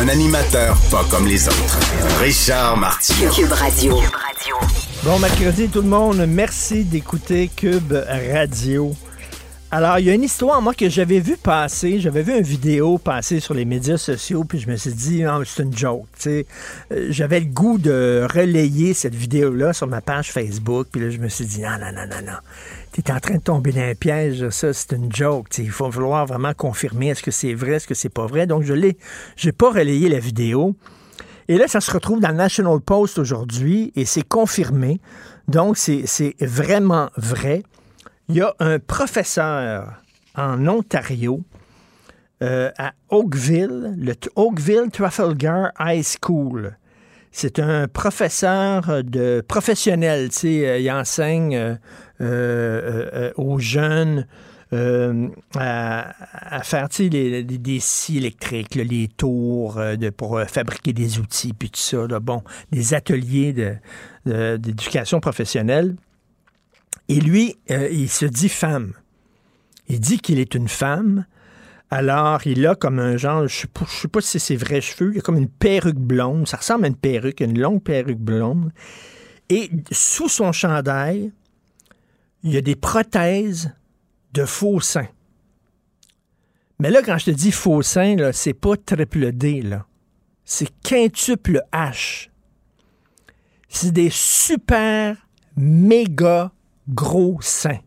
Un animateur pas comme les autres. Richard Martineau. Cube Radio. Bon mercredi tout le monde, merci d'écouter Cube Radio. Alors, il y a une histoire, moi, que j'avais vu passer. J'avais vu une vidéo passer sur les médias sociaux, puis je me suis dit, non, c'est une joke. Euh, J'avais le goût de relayer cette vidéo-là sur ma page Facebook, puis là, je me suis dit, non, non, non, non, non. T'es en train de tomber dans un piège, ça, c'est une joke. tu sais. Il faut vouloir vraiment confirmer est-ce que c'est vrai, est-ce que c'est pas vrai. Donc, je l'ai, j'ai pas relayé la vidéo. Et là, ça se retrouve dans le National Post aujourd'hui et c'est confirmé. Donc, c'est vraiment vrai. Il y a un professeur en Ontario, euh, à Oakville, le Oakville Trafalgar High School. C'est un professeur de professionnel, tu sais, euh, il enseigne euh, aux jeunes à, faire des scies électriques, les tours pour fabriquer des outils, puis tout ça. bon, des ateliers d'éducation professionnelle. Et lui, euh, il se dit femme. Il dit qu'il est une femme. Alors, il a comme un genre, je ne sais, pas- si c'est vrais cheveux, il a comme une perruque blonde. Ça ressemble à une perruque, une longue perruque blonde. Et sous son chandail, il y a des prothèses de faux seins. Mais là, quand je te dis faux seins, c'est pas triple D. C'est quintuple H. C'est des super méga gros seins.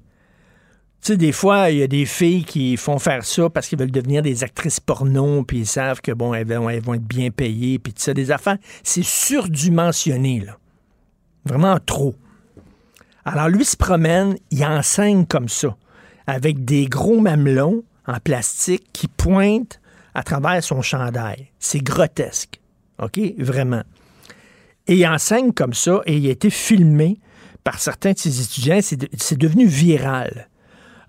Tu sais, des fois, il y a des filles qui font faire ça parce qu'ils veulent devenir des actrices porno, puis ils savent que, bon, elles vont, vont être bien payées, puis tout ça, des affaires. C'est surdimensionné, là. Vraiment trop. Alors, lui se promène, il enseigne comme ça, avec des gros mamelons en plastique qui pointent à travers son chandail. C'est grotesque. OK? Vraiment. Et il enseigne comme ça, et il a été filmé par certains de ses étudiants. C'est de- c'est devenu viral.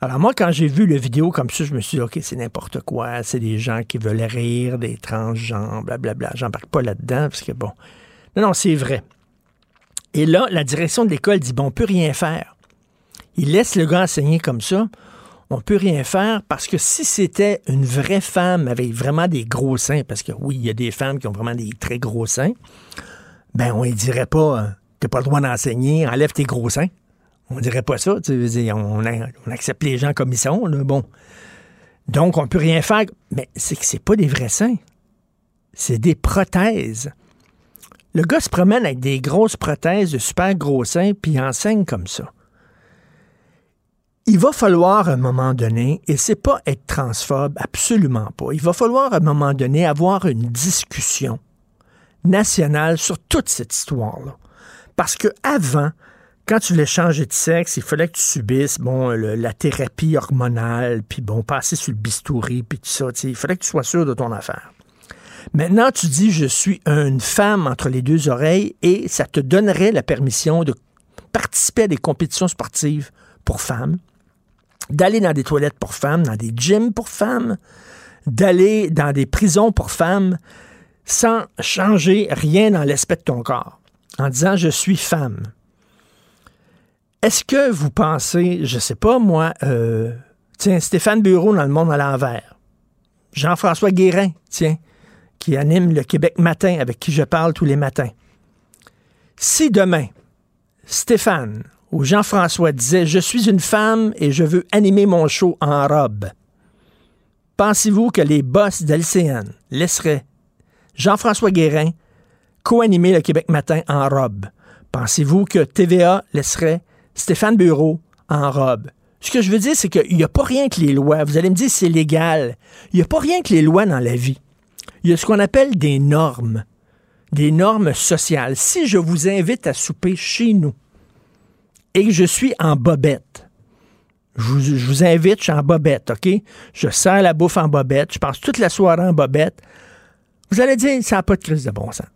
Alors moi, quand j'ai vu la vidéo comme ça, je me suis dit, OK, c'est n'importe quoi. C'est des gens qui veulent rire, des transgenres, blablabla. J'embarque pas là-dedans, parce que bon... Non, non, c'est vrai. Et là, la direction de l'école dit, bon, on peut rien faire. Il laisse le gars enseigner comme ça. On peut rien faire parce que si c'était une vraie femme avec vraiment des gros seins, parce que oui, il y a des femmes qui ont vraiment des très gros seins, ben on ne dirait pas, euh, t'as pas le droit d'enseigner, enlève tes gros seins. On dirait pas ça. tu a- on accepte les gens comme ils sont. Là, bon. Donc, on peut rien faire. Mais c'est que c'est pas des vrais seins. C'est des prothèses. Le gars se promène avec des grosses prothèses de super gros seins, puis il enseigne comme ça. Il va falloir à un moment donné, et c'est pas être transphobe, absolument pas. Il va falloir à un moment donné avoir une discussion nationale sur toute cette histoire-là. Parce que avant, quand tu voulais changer de sexe, il fallait que tu subisses bon, la thérapie hormonale, puis bon, passer sur le bistouri, puis tout ça. Il fallait que tu sois sûr de ton affaire. Maintenant, tu dis, je suis une femme entre les deux oreilles et ça te donnerait la permission de participer à des compétitions sportives pour femmes, d'aller dans des toilettes pour femmes, dans des gyms pour femmes, d'aller dans des prisons pour femmes sans changer rien dans l'aspect de ton corps, en disant je suis femme. Est-ce que vous pensez, je sais pas moi, euh, tiens, Stéphane Bureau dans Le Monde à l'envers, Jean-François Guérin, tiens, qui anime le Québec Matin, avec qui je parle tous les matins. Si demain, Stéphane ou Jean-François disait Je suis une femme et je veux animer mon show en robe, pensez-vous que les boss d'LCN laisseraient Jean-François Guérin co-animer le Québec Matin en robe? Pensez-vous que TVA laisserait Stéphane Bureau en robe? Ce que je veux dire, c'est qu'il n'y a pas rien que les lois. Vous allez me dire c'est légal. Il n'y a pas rien que les lois dans la vie. Il y a ce qu'on appelle des normes, des normes sociales. Si je vous invite à souper chez nous et que je suis en bobette, je vous, invite, je suis en bobette, OK? Je sers la bouffe en bobette, je passe toute la soirée en bobette. Vous allez dire, ça n'a pas de crise de bon sens.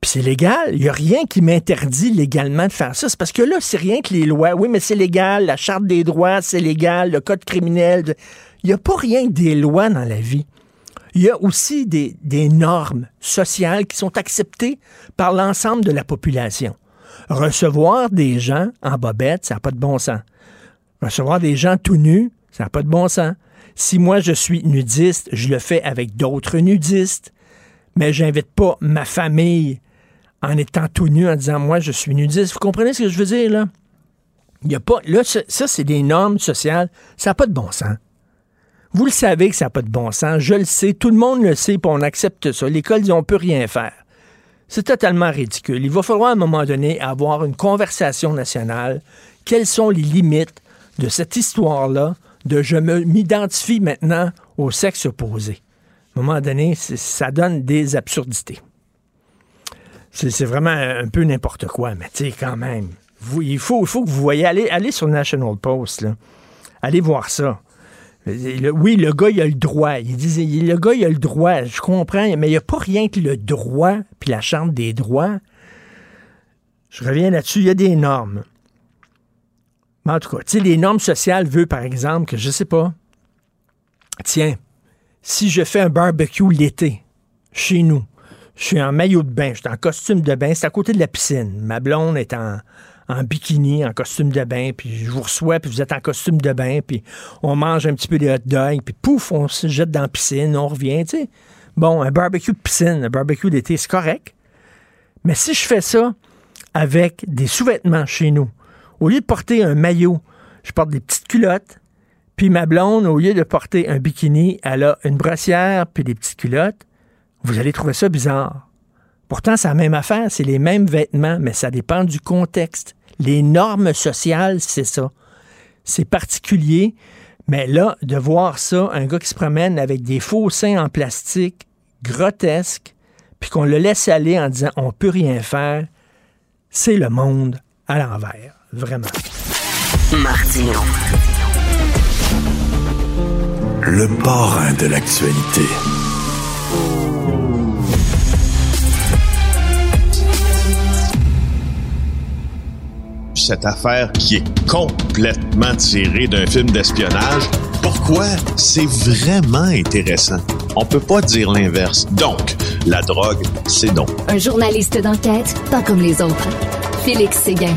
Puis c'est légal. Il n'y a rien qui m'interdit légalement de faire ça. C'est parce que là, c'est rien que les lois. Oui, mais c'est légal. La Charte des droits, c'est légal. Le Code criminel. Il n'y a pas rien que des lois dans la vie. Il y a aussi des, des normes sociales qui sont acceptées par l'ensemble de la population. Recevoir des gens en bobette, ça n'a pas de bon sens. Recevoir des gens tout nus, ça n'a pas de bon sens. Si moi je suis nudiste, je le fais avec d'autres nudistes, mais j'invite pas ma famille en étant tout nu, en disant moi je suis nudiste. Vous comprenez ce que je veux dire là? Il y a pas. Là, ça, c'est des normes sociales. Ça n'a pas de bon sens. Vous le savez que ça n'a pas de bon sens. Je le sais. Tout le monde le sait, puis on accepte ça. L'école dit on peut rien faire. C'est totalement ridicule. Il va falloir à un moment donné avoir une conversation nationale. Quelles sont les limites de cette histoire-là de je m'identifie maintenant au sexe opposé? À un moment donné, ça donne des absurdités. C'est vraiment un peu n'importe quoi, mais tu quand même. il, faut, que vous voyez, allez, allez sur National Post, là. allez voir ça. oui, le gars, il a le droit. Il disait, le gars, il a le droit. Je comprends, mais il n'y a pas rien que le droit, puis la Charte des droits. Je reviens là-dessus, il y a des normes. En tout cas, tu sais, les normes sociales veulent, par exemple, que je sais pas. Tiens, si je fais un barbecue l'été, chez nous, je suis en maillot de bain, je suis en costume de bain, c'est à côté de la piscine. Ma blonde est en, bikini, en costume de bain, puis je vous reçois, puis vous êtes en costume de bain, puis on mange un petit peu des hot dogs, puis pouf, on se jette dans la piscine, on revient, tu sais. Bon, un barbecue de piscine, un barbecue d'été, c'est correct. Mais si je fais ça avec des sous-vêtements chez nous, au lieu de porter un maillot, je porte des petites culottes, puis ma blonde, au lieu de porter un bikini, elle a une brassière puis des petites culottes. Vous allez trouver ça bizarre. Pourtant, c'est la même affaire, c'est les mêmes vêtements, mais ça dépend du contexte. Les normes sociales, c'est ça. C'est particulier, mais là, de voir ça, un gars qui se promène avec des faux seins en plastique, grotesques, puis qu'on le laisse aller en disant on peut rien faire, c'est le monde à l'envers, vraiment. Martino le parrain de l'actualité. Cette affaire qui est complètement tirée d'un film d'espionnage, pourquoi? C'est vraiment intéressant? On peut pas dire l'inverse. Donc, la drogue, c'est donc. Un journaliste d'enquête, pas comme les autres. Félix Séguin.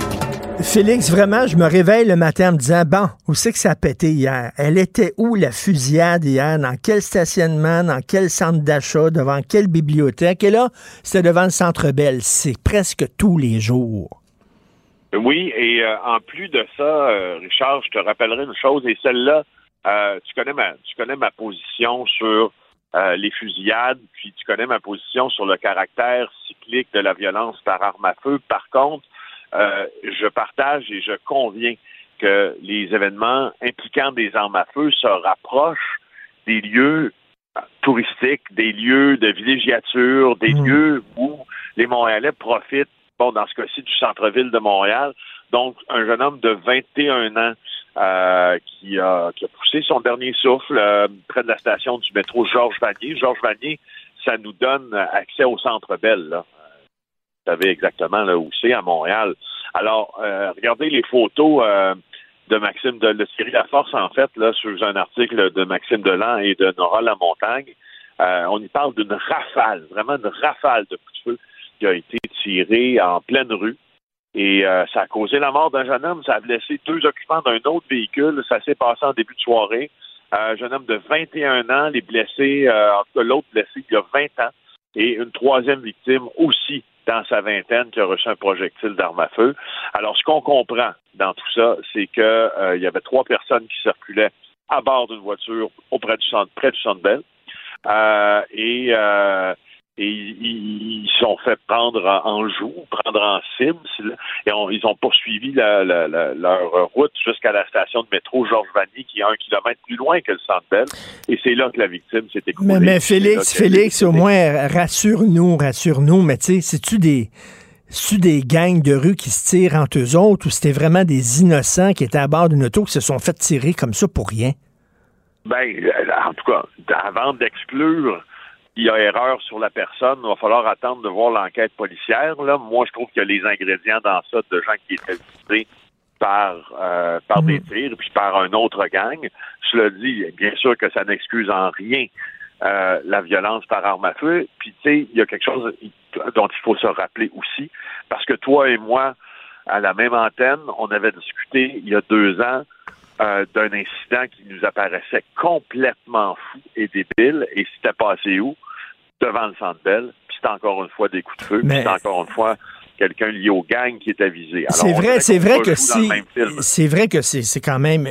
Félix, vraiment, je me réveille le matin en me disant, bon, où c'est que ça a pété hier? Elle était où la fusillade hier? Dans quel stationnement? Dans quel centre d'achat? Devant quelle bibliothèque? Et là, c'était devant le Centre Bell. C'est presque tous les jours. Oui, et euh, en plus de ça, euh, Richard, je te rappellerai une chose, et celle-là, euh, tu connais ma tu connais ma position sur les fusillades, puis tu connais ma position sur le caractère cyclique de la violence par arme à feu. Par contre, je partage et je conviens que les événements impliquant des armes à feu se rapprochent des lieux touristiques, des lieux de villégiature, des hmm. lieux où les Montréalais profitent, dans ce cas-ci, du centre-ville de Montréal. Donc, un jeune homme de 21 ans euh, qui, a, poussé son dernier souffle euh, près de la station du métro Georges Vanier. Georges Vanier, ça nous donne accès au centre Bell. Là savez exactement là où c'est, à Montréal. Alors, euh, regardez les photos de Maxime de la série La Force, en fait, là, sur un article de Maxime Delan et de Nora Lamontagne. On y parle d'une rafale, vraiment une rafale de coups de feu qui a été tirée en pleine rue. Et ça a causé la mort d'un jeune homme. Ça a blessé deux occupants d'un autre véhicule. Ça s'est passé en début de soirée. un jeune homme de 21 ans, les blessés, en tout cas l'autre blessé il y a 20 ans. Et une troisième victime aussi dans sa vingtaine qui a reçu un projectile d'arme à feu. Alors, ce qu'on comprend dans tout ça, c'est qu'il euh, y avait trois personnes qui circulaient à bord d'une voiture auprès du centre, près du centre Bell. Euh, et euh, et ils sont fait prendre en joue, prendre en cible, et ils ont poursuivi leur route jusqu'à la station de métro Georges Vanier, qui est un kilomètre plus loin que le centre Bell, et c'est là que la victime s'est écoulée. Mais, Félix, Félix, au moins, rassure-nous, rassure-nous, mais tu sais, c'est-tu des... des gangs de rue qui se tirent entre eux autres ou c'était vraiment des innocents qui étaient à bord d'une auto qui se sont fait tirer comme ça pour rien? Ben, en tout cas, avant d'exclure il y a erreur sur la personne, il va falloir attendre de voir l'enquête policière. Là, moi, je trouve qu'il y a les ingrédients dans ça de gens qui étaient visés par euh, par des mm. tirs, puis par un autre gang. Cela dit, bien sûr que ça n'excuse en rien euh, la violence par arme à feu. Puis, tu sais, il y a quelque chose dont il faut se rappeler aussi, parce que toi et moi, à la même antenne, on avait discuté il y a deux ans euh, d'un incident qui nous apparaissait complètement fou et débile. Et c'était passé où? Devant le Centre Bell. Puis c'était encore une fois des coups de feu. Puis c'était encore une fois quelqu'un lié au gang qui était visé. C'est vrai, c'est vrai, que si, c'est vrai que c'est quand même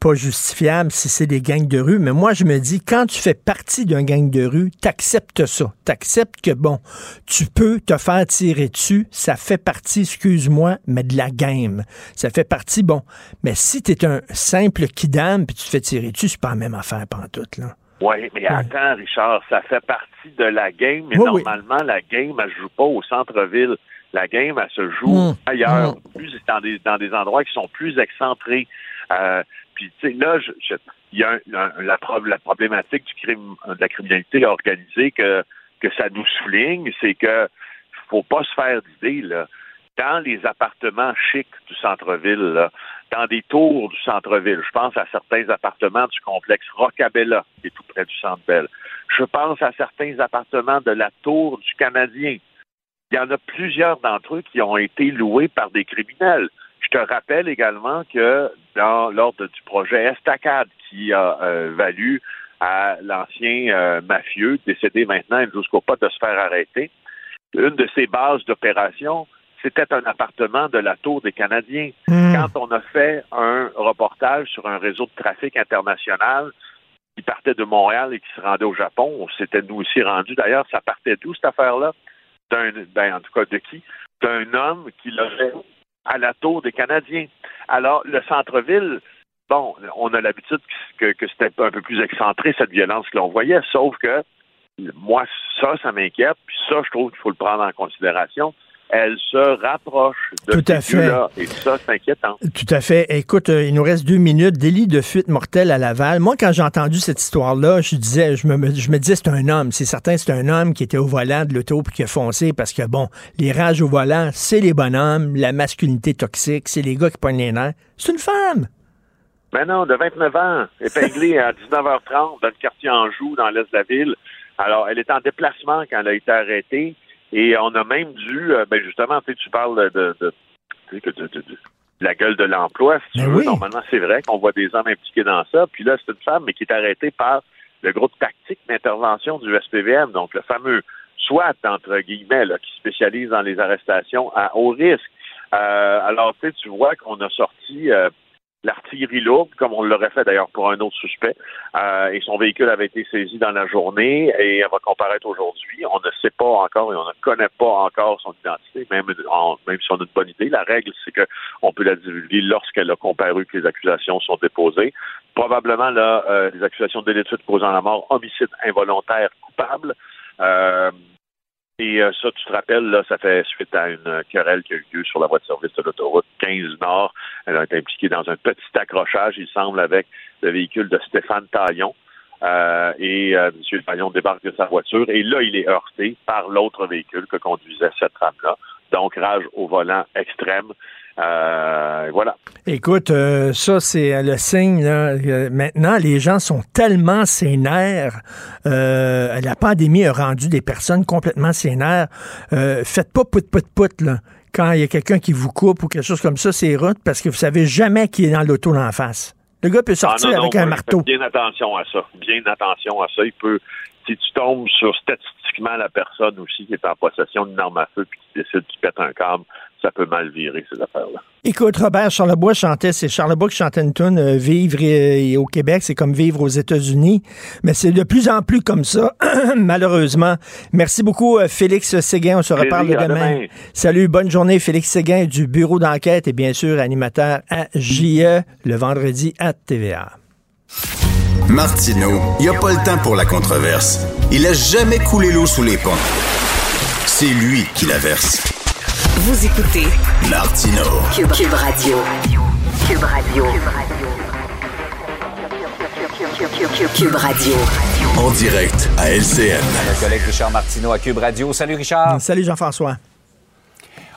pas justifiable si c'est des gangs de rue, mais moi je me dis quand tu fais partie d'un gang de rue, t'acceptes ça, t'acceptes que bon, tu peux te faire tirer dessus, ça fait partie, excuse-moi, mais de la game, ça fait partie bon, mais si t'es un simple kidam puis tu te fais tirer dessus, c'est pas la même affaire pantoute là. Oui, mais attends, Richard, ça fait partie de la game, mais normalement, la game, elle joue pas au centre-ville la game, elle se joue mmh. ailleurs, mmh. plus dans des, dans des endroits qui sont plus excentrés. Euh, puis, tu sais, là, il y a la, la, problématique du crime, de la criminalité organisée que, que ça nous souligne, c'est que faut pas se faire d'idée, là. Dans les appartements chics du centre-ville, dans des tours du centre-ville, je pense à certains appartements du complexe Rocabella, qui est tout près du centre ville Je pense à certains appartements de la tour du Canadien, il y en a plusieurs d'entre eux qui ont été loués par des criminels. Je te rappelle également que dans l'ordre du projet Estacade, qui a euh, valu à l'ancien euh, mafieux, décédé maintenant jusqu'au pas de se faire arrêter, une de ses bases d'opération, c'était un appartement de la Tour des Canadiens. Hmm. Quand on a fait un reportage sur un réseau de trafic international qui partait de Montréal et qui se rendait au Japon, on s'était nous aussi rendu. D'ailleurs, ça partait d'où cette affaire-là? D'un, ben, en tout cas de qui? D'un homme qui l'aurait à la tour des Canadiens. Alors, le centre-ville, bon, on a l'habitude que, que c'était un peu plus excentré, cette violence que l'on voyait, sauf que moi, ça, ça m'inquiète, puis ça, je trouve qu'il faut le prendre en considération elle se rapproche de Tout à fait. là Et ça, c'est inquiétant. Tout à fait. Écoute, euh, il nous reste deux minutes. Délit de fuite mortelle à Laval. Moi, quand j'ai entendu cette histoire-là, je disais, je me, je me disais, c'est un homme. C'est certain, c'est un homme qui était au volant de l'auto puis qui a foncé parce que, bon, les rages au volant, c'est les bonhommes, la masculinité toxique, c'est les gars qui pognent les nerfs. C'est une femme. Ben non, de 29 ans, épinglée à 19h30 dans le quartier Anjou, dans l'est de la ville. Alors, elle est en déplacement quand elle a été arrêtée. Et on a même dû, euh, ben justement, tu parles de, de, la gueule de l'emploi, si tu veux. Normalement, c'est vrai qu'on voit des hommes impliqués dans ça. Puis là, c'est une femme, mais qui est arrêtée par le groupe tactique d'intervention du SPVM, donc le fameux SWAT, entre guillemets, qui spécialise dans les arrestations à haut risque. Euh, alors, tu sais, tu vois qu'on a sorti euh, l'artillerie lourde, comme on l'aurait fait d'ailleurs pour un autre suspect. Euh, et son véhicule avait été saisi dans la journée et elle va comparaître aujourd'hui. On ne sait pas encore et on ne connaît pas encore son identité, même, même si on a une bonne idée. La règle, c'est qu'on peut la divulguer lorsqu'elle a comparu que les accusations sont déposées. Probablement, là, euh, les accusations de causant la mort, homicide involontaire coupable. Euh, et euh, ça, tu te rappelles, là, ça fait suite à une querelle qui a eu lieu sur la voie de service de l'autoroute 15 Nord. Elle a été impliquée dans un petit accrochage, il semble, avec le véhicule de Stéphane Taillon. Euh, et euh, M. Taillon débarque de sa voiture et là, il est heurté par l'autre véhicule que conduisait cette rame-là. Donc, rage au volant extrême. Euh, voilà. Écoute, euh, ça, c'est le signe. maintenant, les gens sont tellement sénères. Euh, la pandémie a rendu des personnes complètement sénères. faites pas pout pout pout là. Quand il y a quelqu'un qui vous coupe ou quelque chose comme ça, c'est route parce que vous savez jamais qui est dans l'auto en face. Le gars peut ah, sortir avec un marteau. Bien attention à ça. Bien attention à ça. Il peut, si tu tombes sur statistiquement la personne aussi qui est en possession d'une arme à feu puis qui décide de pète un câble, ça peut mal virer, ces affaires-là. Écoute, Robert Charlebois chantait, c'est Charlebois qui chantait une tune, euh, Vivre au Québec, c'est comme vivre aux États-Unis. Mais c'est de plus en plus comme ça, malheureusement. Merci beaucoup, euh, Félix Séguin. On se reparle demain. Salut, bonne journée, Félix Séguin du bureau d'enquête et bien sûr animateur à JE le vendredi à TVA. Martineau, il n'y a pas le temps pour la controverse. Il a jamais coulé l'eau sous les ponts. C'est lui qui la verse. Vous écoutez Martino. Cube, Radio. Cube Radio. Cube Radio. En direct à LCN. Notre collègue Richard Martineau à Cube Radio. Salut Richard. Salut Jean-François.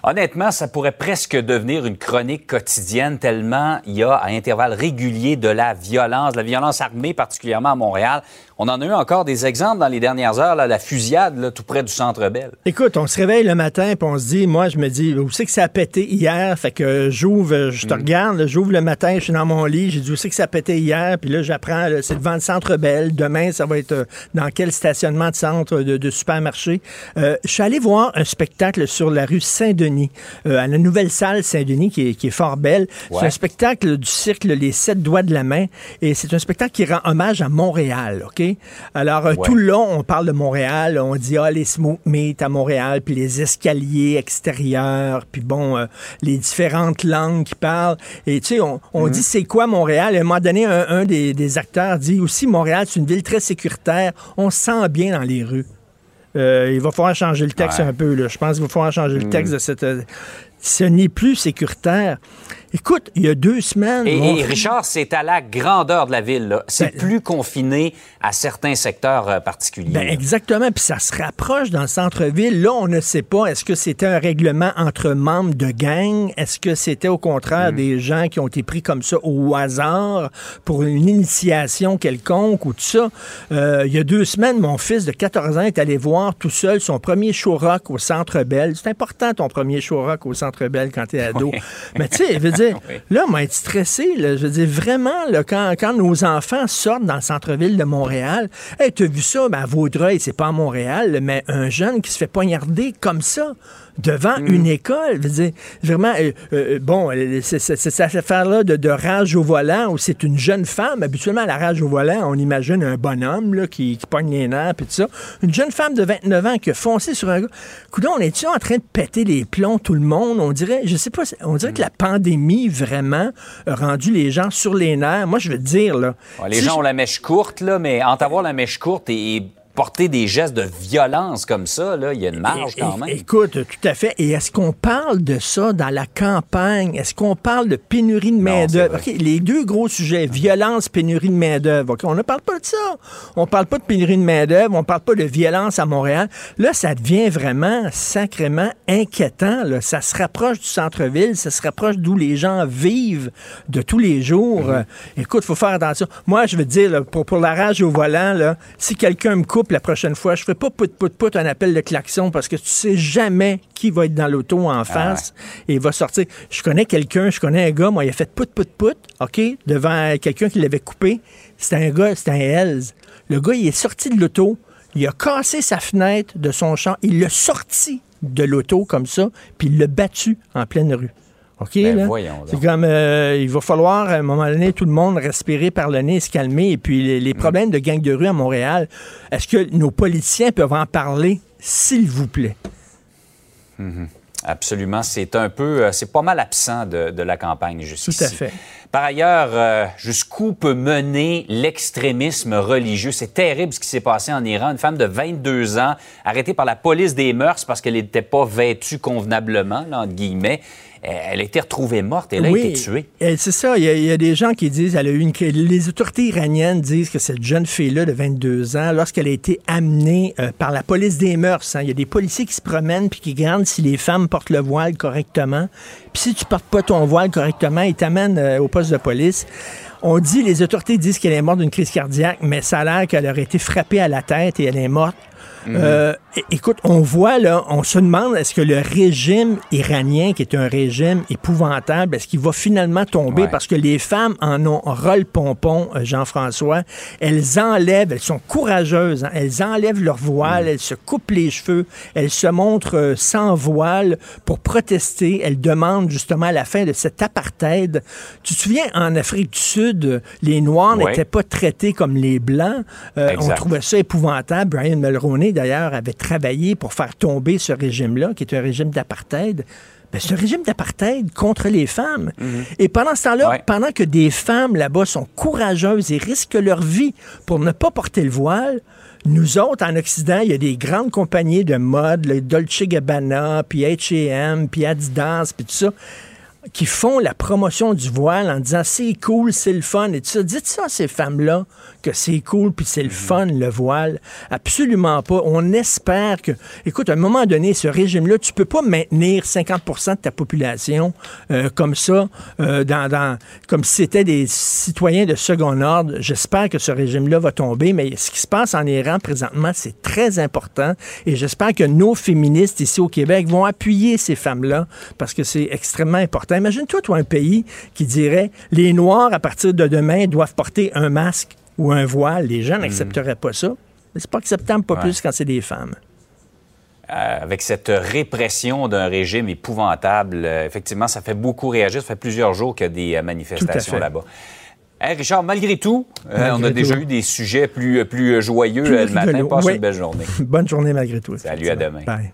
Honnêtement, ça pourrait presque devenir une chronique quotidienne tellement il y a à intervalles réguliers de la violence, la violence armée particulièrement à Montréal. On en a eu encore des exemples dans les dernières heures, là, la fusillade là, tout près du Centre Bell. Écoute, on se réveille le matin puis on se dit, moi je me dis, où c'est que ça a pété hier? Fait que j'ouvre, je te Mm. regarde, j'ouvre le matin, je suis dans mon lit, j'ai dit où c'est que ça a pété hier? Puis là j'apprends, c'est devant le Centre Bell. Demain, ça va être euh, dans quel stationnement de centre de, de supermarché? Euh, je suis allé voir un spectacle sur la rue Saint-Denis, euh, à la nouvelle salle Saint-Denis qui est, qui est fort belle. C'est un spectacle du cirque Les Sept Doigts de la Main et c'est un spectacle qui rend hommage à Montréal, OK? Alors, euh, Ouais. tout le long, on parle de Montréal, on dit, ah, les smoke meat à Montréal, puis les escaliers extérieurs, puis bon, euh, les différentes langues qui parlent. Et tu sais, on, on Mhm. dit, c'est quoi Montréal? Et à un moment donné, un, un des, des acteurs dit aussi, Montréal, c'est une ville très sécuritaire, on se sent bien dans les rues. Euh, il va falloir changer le texte Ouais. un peu. Là. Je pense qu'il va falloir changer le Mm. texte de cette. euh, ce n'est plus sécuritaire. Écoute, il y a deux semaines. Et, Richard, c'est à la grandeur de la ville. là. C'est Ben- plus confiné à certains secteurs euh, particuliers. Ben, exactement. Puis ça se rapproche dans le centre-ville. Là, on ne sait pas. Est-ce que c'était un règlement entre membres de gang? Est-ce que c'était au Mm. contraire des gens qui ont été pris comme ça au hasard pour une initiation quelconque ou tout ça? Euh, il y a deux semaines, mon fils de 14 ans est allé voir tout seul son premier show rock au Centre Bell. C'est important ton premier show rock au Centre Bell quand t'es ado. Mais tu sais, dire, Oui. là, on m'a été stressé. Là. Je veux dire, vraiment, là, quand, quand nos enfants sortent dans le centre-ville de Montréal, hey, t'as vu ça? Ben, à Vaudreuil, c'est pas à Montréal, mais un jeune qui se fait poignarder comme ça devant une école. Je veux dire, vraiment, euh, euh, bon, euh, c'est cette affaire-là de, de rage au volant où c'est une jeune femme. Habituellement, la rage au volant, on imagine un bonhomme là, qui, qui pogne les nerfs et tout ça. Une jeune femme de 29 ans qui a foncé sur un gars. Coudon, on est-tu en train de péter les plombs, tout le monde? On dirait, je sais pas, on dirait que la pandémie, vraiment, a rendu les gens sur les nerfs. Moi, je veux te dire, là. Ouais, les si gens je- ont la mèche courte, là, mais entre avoir la mèche courte et, et porter des gestes de violence comme ça, là, il y a une marge quand même. Écoute, tout à fait. Et est-ce qu'on parle de ça dans la campagne? Est-ce qu'on parle de pénurie de main-d'œuvre? les deux gros sujets, violence, pénurie de main-d'œuvre. On ne parle pas de ça. On parle pas de pénurie de main-d'œuvre, on parle pas de violence à Montréal. Là, ça devient vraiment sacrément inquiétant. là. Ça se rapproche du centre-ville, ça se rapproche d'où les gens vivent de tous les jours. Mhm. Euh, écoute, faut faire attention. Moi, je veux dire, là, pour, pour la rage au volant, là, si quelqu'un me coupe la prochaine fois, je fais pas pout pout pout un appel de klaxon parce que tu sais jamais qui va être dans l'auto en face et il va sortir. Je connais quelqu'un, je connais un gars, moi, il a fait pout pout pout, OK, devant quelqu'un qui l'avait coupé. C'était un gars, c'était un Hells. Le gars, il est sorti de l'auto, il a cassé sa fenêtre de son champ, il l'a sorti de l'auto comme ça, puis il l'a battu en pleine rue. OK, Ben. C'est comme, euh, il va falloir, à un moment donné, tout le monde respirer par le nez, se calmer. Et puis, les, Mm. les problèmes de gang de rue à Montréal, est-ce que nos politiciens peuvent en parler, s'il vous plaît? Absolument. C'est un peu, euh, c'est pas mal absent de, de la campagne jusqu'ici. Tout à fait. Par ailleurs, euh, jusqu'où peut mener l'extrémisme religieux? C'est terrible ce qui s'est passé en Iran. Une femme de 22 ans, arrêtée par la police des mœurs parce qu'elle n'était pas vêtue convenablement, là, entre guillemets. Elle a été retrouvée morte. Elle a été tuée. C'est ça. Il y, a, il y a des gens qui disent, elle a eu une, les autorités iraniennes disent que cette jeune fille-là de 22 ans, lorsqu'elle a été amenée euh, par la police des mœurs, hein, il y a des policiers qui se promènent puis qui regardent si les femmes portent le voile correctement. Puis si tu portes pas ton voile correctement, ils t'amènent euh, au poste de police. On dit, les autorités disent qu'elle est morte d'une crise cardiaque, mais ça a l'air qu'elle aurait été frappée à la tête et elle est morte. Euh, é- écoute, on voit là, on se demande est-ce que le régime iranien, qui est un régime épouvantable, est-ce qu'il va finalement tomber Ouais. parce que les femmes en ont ras le pompon, euh, Jean-François? Elles enlèvent, elles sont courageuses, hein, elles enlèvent leur voile, elles se coupent les cheveux, elles se montrent euh, sans voile pour protester. Elles demandent justement la fin de cet apartheid. Tu te souviens, en Afrique du Sud, euh, les Noirs Ouais. n'étaient pas traités comme les Blancs. Euh, on trouvait ça épouvantable. Brian Mulroney, d'ailleurs, avait travaillé pour faire tomber ce régime-là, qui est un régime d'apartheid. Ben, c'est un régime d'apartheid contre les femmes. Et pendant ce temps-là, Ouais. pendant que des femmes là-bas sont courageuses et risquent leur vie pour ne pas porter le voile, nous autres, en Occident, il y a des grandes compagnies de mode, le Dolce Gabbana, puis H&M, puis Adidas, puis tout ça. Qui font la promotion du voile en disant c'est cool, c'est le fun et tout ça. Dites ça à ces femmes-là que c'est cool puis c'est le fun le voile. Absolument pas. On espère que, écoute, à un moment donné, ce régime-là, tu peux pas maintenir 50% de ta population euh, comme ça, euh, dans, dans, comme si c'était des citoyens de second ordre. J'espère que ce régime-là va tomber, mais ce qui se passe en Iran présentement, c'est très important et j'espère que nos féministes ici au Québec vont appuyer ces femmes-là parce que c'est extrêmement important. Imagine-toi, toi, un pays qui dirait les Noirs, à partir de demain, doivent porter un masque ou un voile. Les gens n'accepteraient pas ça. Mais c'est pas acceptable, pas Ouais. plus quand c'est des femmes. Euh, avec cette répression d'un régime épouvantable, euh, effectivement, ça fait beaucoup réagir. Ça fait plusieurs jours qu'il y a des euh, manifestations là-bas. Hey, Richard, malgré tout, on a déjà eu des sujets plus, plus joyeux Plus le matin. rigolo. Passe Oui. une belle journée. Bonne journée malgré tout. Salut, à demain. Bye.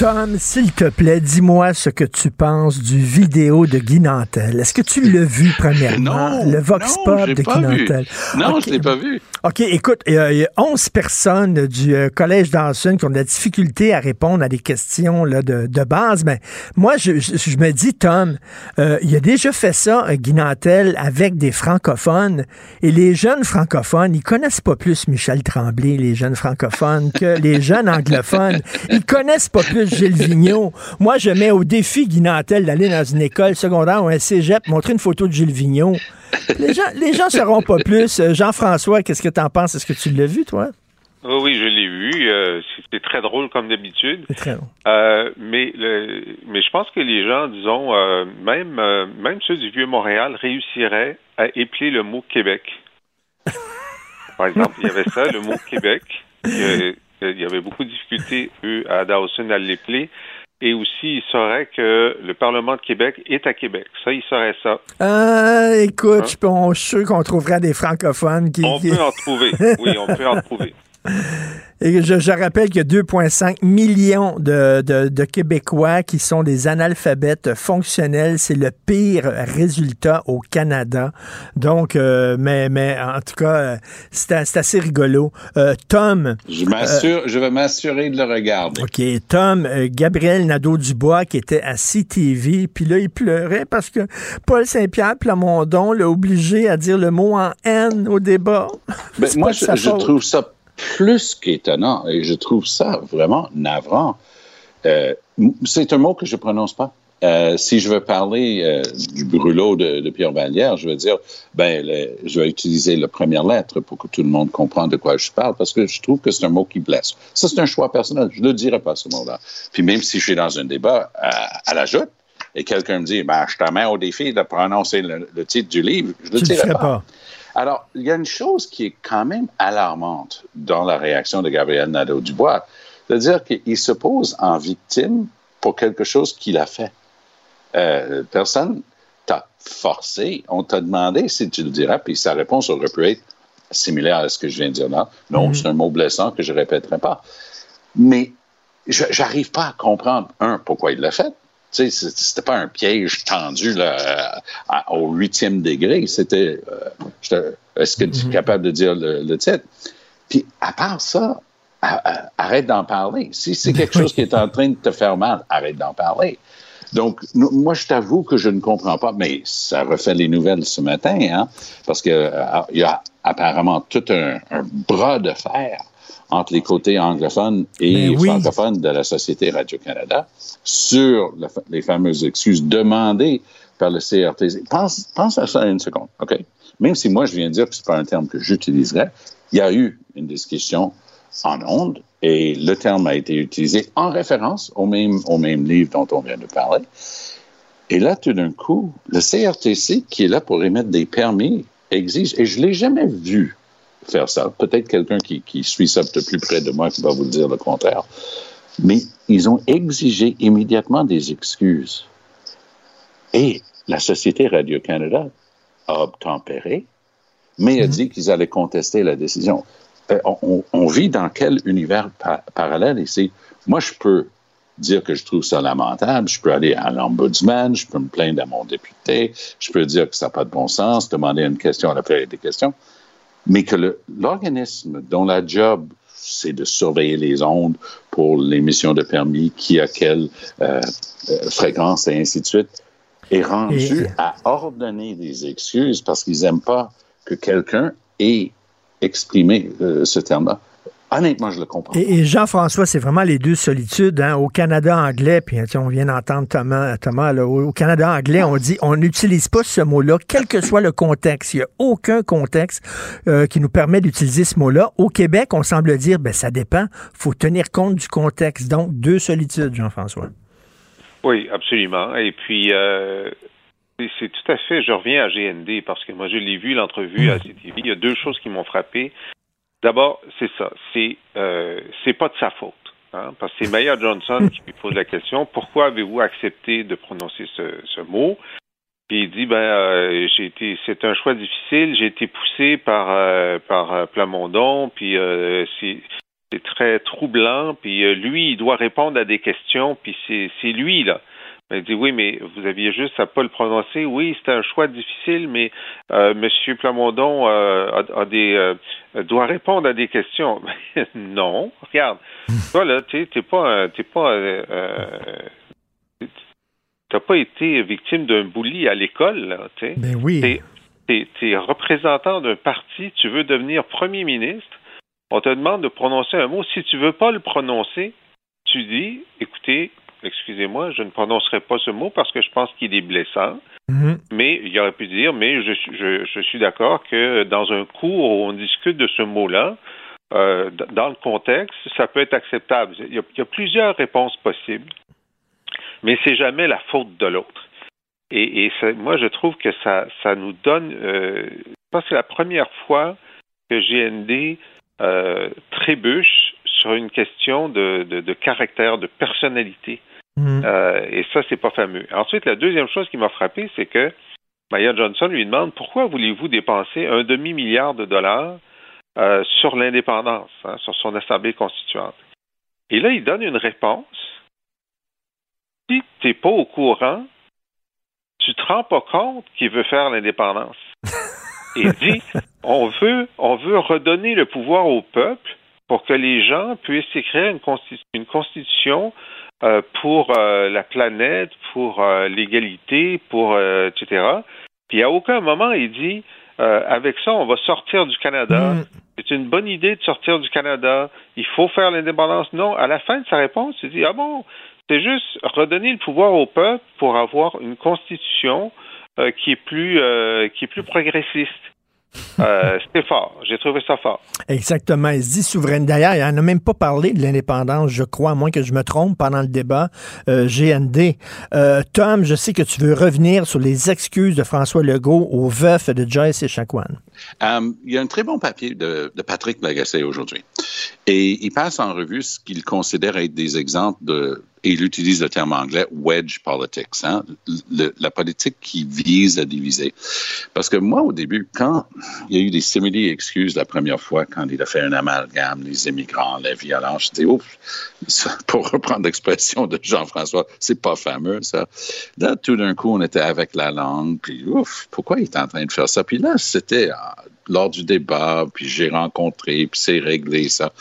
Tom, s'il te plaît, dis-moi ce que tu penses du vidéo de Guy Nantel. Est-ce que tu l'as vu premièrement? Non, le Vox non, Pop de Guy vu. Nantel. Non, je l'ai pas vu. OK, écoute, il y a 11 personnes du euh, Collège Dawson qui ont de la difficulté à répondre à des questions là, de, de base. Mais moi, je, je- je me dis, Tom, euh, il a déjà fait ça, euh, Guy Nantel, avec des francophones. Et les jeunes francophones, ils connaissent pas plus Michel Tremblay, les jeunes francophones, que les jeunes anglophones. Ils connaissent pas plus Gilles Vigneault. Moi, je mets au défi Guy Nantel d'aller dans une école secondaire ou un cégep, montrer une photo de Gilles Vigneault. Les gens, les gens sauront pas plus. Euh, Jean-François, qu'est-ce que tu en penses? Est-ce que tu l'as vu, toi? Oui, oui, je l'ai vu. Euh, C'était très drôle comme d'habitude. C'est très long. Euh, mais, le, mais je pense que les gens, disons, euh, même, même ceux du Vieux-Montréal réussiraient à épeler le mot Québec. Par exemple, il y avait ça, le mot Québec. Il y avait beaucoup de difficultés, eux, à Dawson, à l'épeler. Et aussi, ils sauraient que le Parlement de Québec est à Québec. Ça, ils sauraient ça. Euh, écoute, Hein? je peux- on- je suis sûr qu'on trouvera des francophones qui. On peut en trouver. Oui, on peut en trouver. Et je, je rappelle qu'il y a 2,5 millions de, de- de Québécois qui sont des analphabètes fonctionnels. C'est le pire résultat au Canada. Donc, euh, mais, mais en tout cas, euh, c'est assez rigolo. Euh, Tom. Je m'assure, je vais m'assurer de le regarder. OK, Tom, euh, Gabriel Nadeau-Dubois qui était à CTV, puis là, il pleurait parce que Paul Saint-Pierre Plamondon l'a obligé à dire le mot en N au débat. Ben, moi, je, trouve ça plus qu'étonnant et je trouve ça vraiment navrant. Euh, c'est un mot que je prononce pas. Euh, si je veux parler euh, du brûlot de, de Pierre Vallière, je vais dire, ben, le- je vais utiliser la première lettre pour que tout le monde comprenne de quoi je parle, parce que je trouve que c'est un mot qui blesse. Ça, c'est un choix personnel. Je ne le dirai pas, ce mot-là. Puis même si je suis dans un débat à, à la joute, et quelqu'un me dit, ben, je mets au défi de prononcer le, le titre du livre, je ne le dirai pas. pas. Alors, il y a une chose qui est quand même alarmante dans la réaction de Gabriel Nadeau-Dubois, c'est-à-dire qu'il se pose en victime pour quelque chose qu'il a fait. Euh, personne t'a forcé, on t'a demandé si tu le diras, puis sa réponse aurait pu être similaire à ce que je viens de dire là. Non, Mhm. c'est un mot blessant que je répéterai pas. Mais je j'arrive pas à comprendre, un, pourquoi il l'a fait. Tu sais, c'était pas un piège tendu là, à- au huitième degré. C'était, euh, est-ce que tu es capable de dire le, le titre? Puis, à part ça, arrête d'en parler. Si c'est quelque chose qui est en train de te faire mal, arrête d'en parler. Donc, moi, je t'avoue que je ne comprends pas, mais ça refait les nouvelles ce matin, hein, parce que euh, il y a apparemment tout un, un bras de fer entre les côtés anglophones et Ben oui. francophones de la Société Radio-Canada sur les fameuses excuses demandées par le CRTC. Pense, pense à ça une seconde, OK? Même si moi, je viens de dire que c'est pas un terme que j'utiliserais, il y a eu une discussion en ondes et le terme a été utilisé en référence au même, au même livre dont on vient de parler. Et là, tout d'un coup, le CRTC, qui est là pour émettre des permis, exige, et je l'ai jamais vu faire ça, peut-être quelqu'un qui, qui suit ça de plus près de moi qui va vous dire le contraire, mais ils ont exigé immédiatement des excuses. Et la Société Radio-Canada a obtempéré, mais a dit qu'ils allaient contester la décision. Euh, on, on vit dans quel univers pa- parallèle ici? Moi, je peux dire que je trouve ça lamentable, je peux aller à l'ombudsman, je peux me plaindre à mon député, je peux dire que ça n'a pas de bon sens, demander une question à la période des questions, mais que le- l'organisme dont la job, c'est de surveiller les ondes pour l'émission de permis, qui a quelle euh, euh, fréquence et ainsi de suite, est rendu Et- à ordonner des excuses parce qu'ils n'aiment pas que quelqu'un ait exprimé euh, ce terme-là. Honnêtement, je le comprends. Et, et Jean-François, c'est vraiment les deux solitudes. hein. Au Canada anglais, puis sais, on vient d'entendre Thomas, Thomas là, au, au Canada anglais, on dit on n'utilise pas ce mot-là, quel que soit le contexte. Il n'y a aucun contexte euh, qui nous permet d'utiliser ce mot-là. Au Québec, on semble dire ben ça dépend. faut tenir compte du contexte. Donc, deux solitudes, Jean-François. Oui, absolument. Et puis, euh, c'est- c'est tout à fait, je reviens à GND parce que moi, je l'ai vu, l'entrevue à CTV. Il y a deux choses qui m'ont frappé. D'abord, c'est ça. C'est euh, c'est pas de sa faute. hein, parce que c'est Maya Johnson qui lui pose la question pourquoi avez-vous accepté de prononcer ce, ce mot? Puis il dit ben euh, j'ai été c'est un choix difficile, j'ai été poussé par euh, par euh, Plamondon, puis euh, c'est c'est très troublant, puis euh, lui il doit répondre à des questions, puis c'est c'est lui là. Ben, Il dit oui, mais vous aviez juste à pas le prononcer. Oui, c'était un choix difficile, mais euh, Monsieur Plamondon euh, a, a des euh, doit répondre à des questions. non, regarde, toi là, t'es pas, t'es pas, euh, t'as pas été victime d'un bully à l'école, tu sais. Ben oui. T'es, t'es représentant d'un parti, tu veux devenir premier ministre. On te demande de prononcer un mot. Si tu veux pas le prononcer, tu dis, écoutez, excusez-moi, je ne prononcerai pas ce mot parce que je pense qu'il est blessant. Mhm. Mais il aurait pu dire, mais je, suis- je, je suis d'accord que dans un cours où on discute de ce mot-là, euh, dans le contexte, ça peut être acceptable. Il y a, il y a plusieurs réponses possibles, mais c'est jamais la faute de l'autre. Et, et ça- moi, je trouve que ça, ça nous donne. Euh, je pense que c'est la première fois que GND euh, trébuche sur une question de, de, de caractère, de personnalité. Mhm. Euh, et ça, c'est pas fameux. Ensuite, la deuxième chose qui m'a frappé, c'est que Maya Johnson lui demande pourquoi voulez-vous dépenser un demi-milliard de dollars euh, sur l'indépendance, hein, sur son assemblée constituante? Et là, il donne une réponse. Si tu n'es pas au courant, tu te rends pas compte qu'il veut faire l'indépendance. Il dit, on veut, on veut redonner le pouvoir au peuple pour que les gens puissent écrire une, constitu- une constitution euh, pour euh, la planète, pour euh, l'égalité, pour euh, etc. Puis à aucun moment il dit euh, avec ça on va sortir du Canada. Mhm. C'est une bonne idée de sortir du Canada. Il faut faire l'indépendance. Non, à la fin de sa réponse, il dit ah bon, c'est juste redonner le pouvoir au peuple pour avoir une constitution euh, qui est plus euh, qui est plus progressiste. Euh, C'était fort. J'ai trouvé ça fort. Exactement. Il se dit souveraine. D'ailleurs, il n'en a même pas parlé de l'indépendance, je crois, à moins que je me trompe pendant le débat euh, GND. Euh, Tom, je sais que tu veux revenir sur les excuses de François Legault au veuf de Joyce et. Euh, il y a un très bon papier de, de Patrick Lagacé aujourd'hui. Et il passe en revue ce qu'il considère être des exemples de, et il utilise le terme anglais wedge politics, hein, la politique qui vise à diviser. Parce que moi, au début, quand il y a eu des simili excuses la première fois, quand il a fait un amalgame, les immigrants, la violence, je dis, ouf, pour reprendre l'expression de Jean-François, c'est pas fameux, ça. Là, tout d'un coup, on était avec la langue, puis ouf, pourquoi il est en train de faire ça? Puis là, c'était ah, lors du débat, puis j'ai rencontré, puis c'est réglé, ça.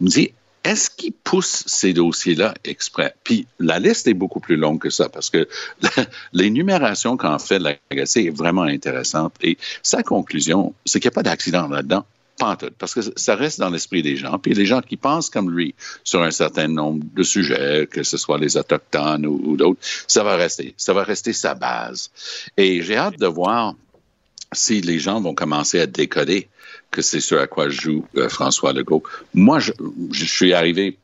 Il me dit, est-ce qu'il pousse ces dossiers-là exprès? Puis la liste est beaucoup plus longue que ça parce que l'énumération qu'en fait l'agacé est vraiment intéressante. Et sa conclusion, c'est qu'il n'y a pas d'accident là-dedans. Pas en tout, parce que ça reste dans l'esprit des gens. Puis les gens qui pensent comme lui sur un certain nombre de sujets, que ce soit les Autochtones ou, ou d'autres, ça va rester. Ça va rester sa base. Et j'ai hâte de voir si les gens vont commencer à décoder que c'est ce à quoi joue euh, François Legault. Moi, je, je suis arrivé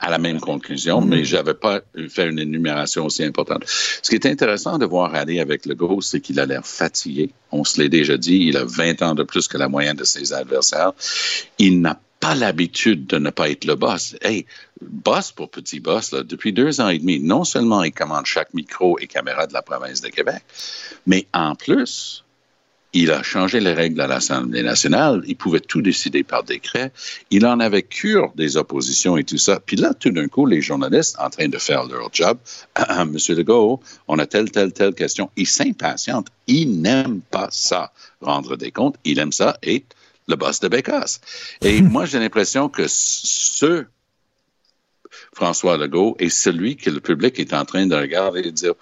à la même conclusion, mais j'avais pas fait une énumération aussi importante. Ce qui est intéressant de voir aller avec Legault, c'est qu'il a l'air fatigué. On se l'est déjà dit, il a 20 ans de plus que la moyenne de ses adversaires. Il n'a pas l'habitude de ne pas être le boss. Hey, boss pour petit boss, là, depuis deux ans et demi, non seulement il commande chaque micro et caméra de la province de Québec, mais en plus, il a changé les règles à l'Assemblée nationale. Il pouvait tout décider par décret. Il en avait cure des oppositions et tout ça. Puis là, tout d'un coup, les journalistes en train de faire leur job, Monsieur Legault, on a telle, telle, telle question. Il s'impatiente. Il n'aime pas ça, rendre des comptes. Il aime ça être le boss de Bécasse. Et moi, j'ai l'impression que ce François Legault est celui que le public est en train de regarder et de dire,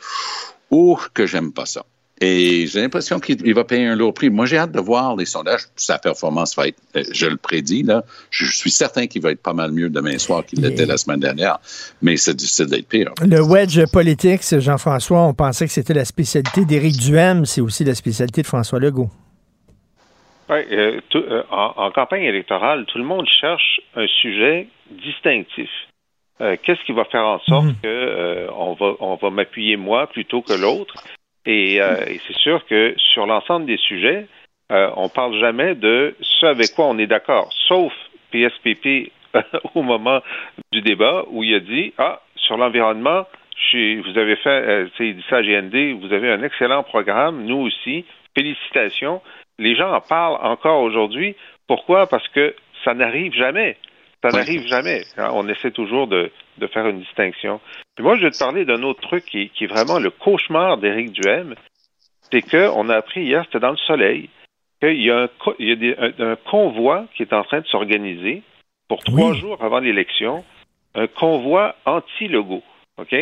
oh, que j'aime pas ça. Et j'ai l'impression qu'il va payer un lourd prix. Moi, j'ai hâte de voir les sondages. Sa performance va être, euh, je le prédis, là. Je suis certain qu'il va être pas mal mieux demain soir qu'il l'était la semaine dernière. Mais c'est difficile d'être pire. Le wedge politique, Jean-François, on pensait que c'était la spécialité d'Éric Duhem. C'est aussi la spécialité de François Legault. Oui, euh, euh, en, en, campagne électorale, tout le monde cherche un sujet distinctif. Euh, Qu'est-ce qui va faire en sorte mmh. que euh, on va on va m'appuyer moi plutôt que l'autre? Et, euh, et c'est sûr que sur l'ensemble des sujets, on parle jamais de ce avec quoi on est d'accord, sauf PSPP au moment du débat où il a dit ah sur l'environnement vous avez fait, il dit ça à GND, vous avez un excellent programme, nous aussi, félicitations les gens en parlent encore aujourd'hui. Pourquoi? Parce que ça n'arrive jamais. Ça n'arrive jamais. On essaie toujours de, de, faire une distinction. Puis moi, je vais te parler d'un autre truc qui, qui, est vraiment le cauchemar d'Éric Duhem. C'est qu'on a appris hier, c'était dans le soleil, qu'il y a, un, il y a des, un, un, convoi qui est en train de s'organiser pour trois oui. jours avant l'élection, un convoi anti-logo. OK?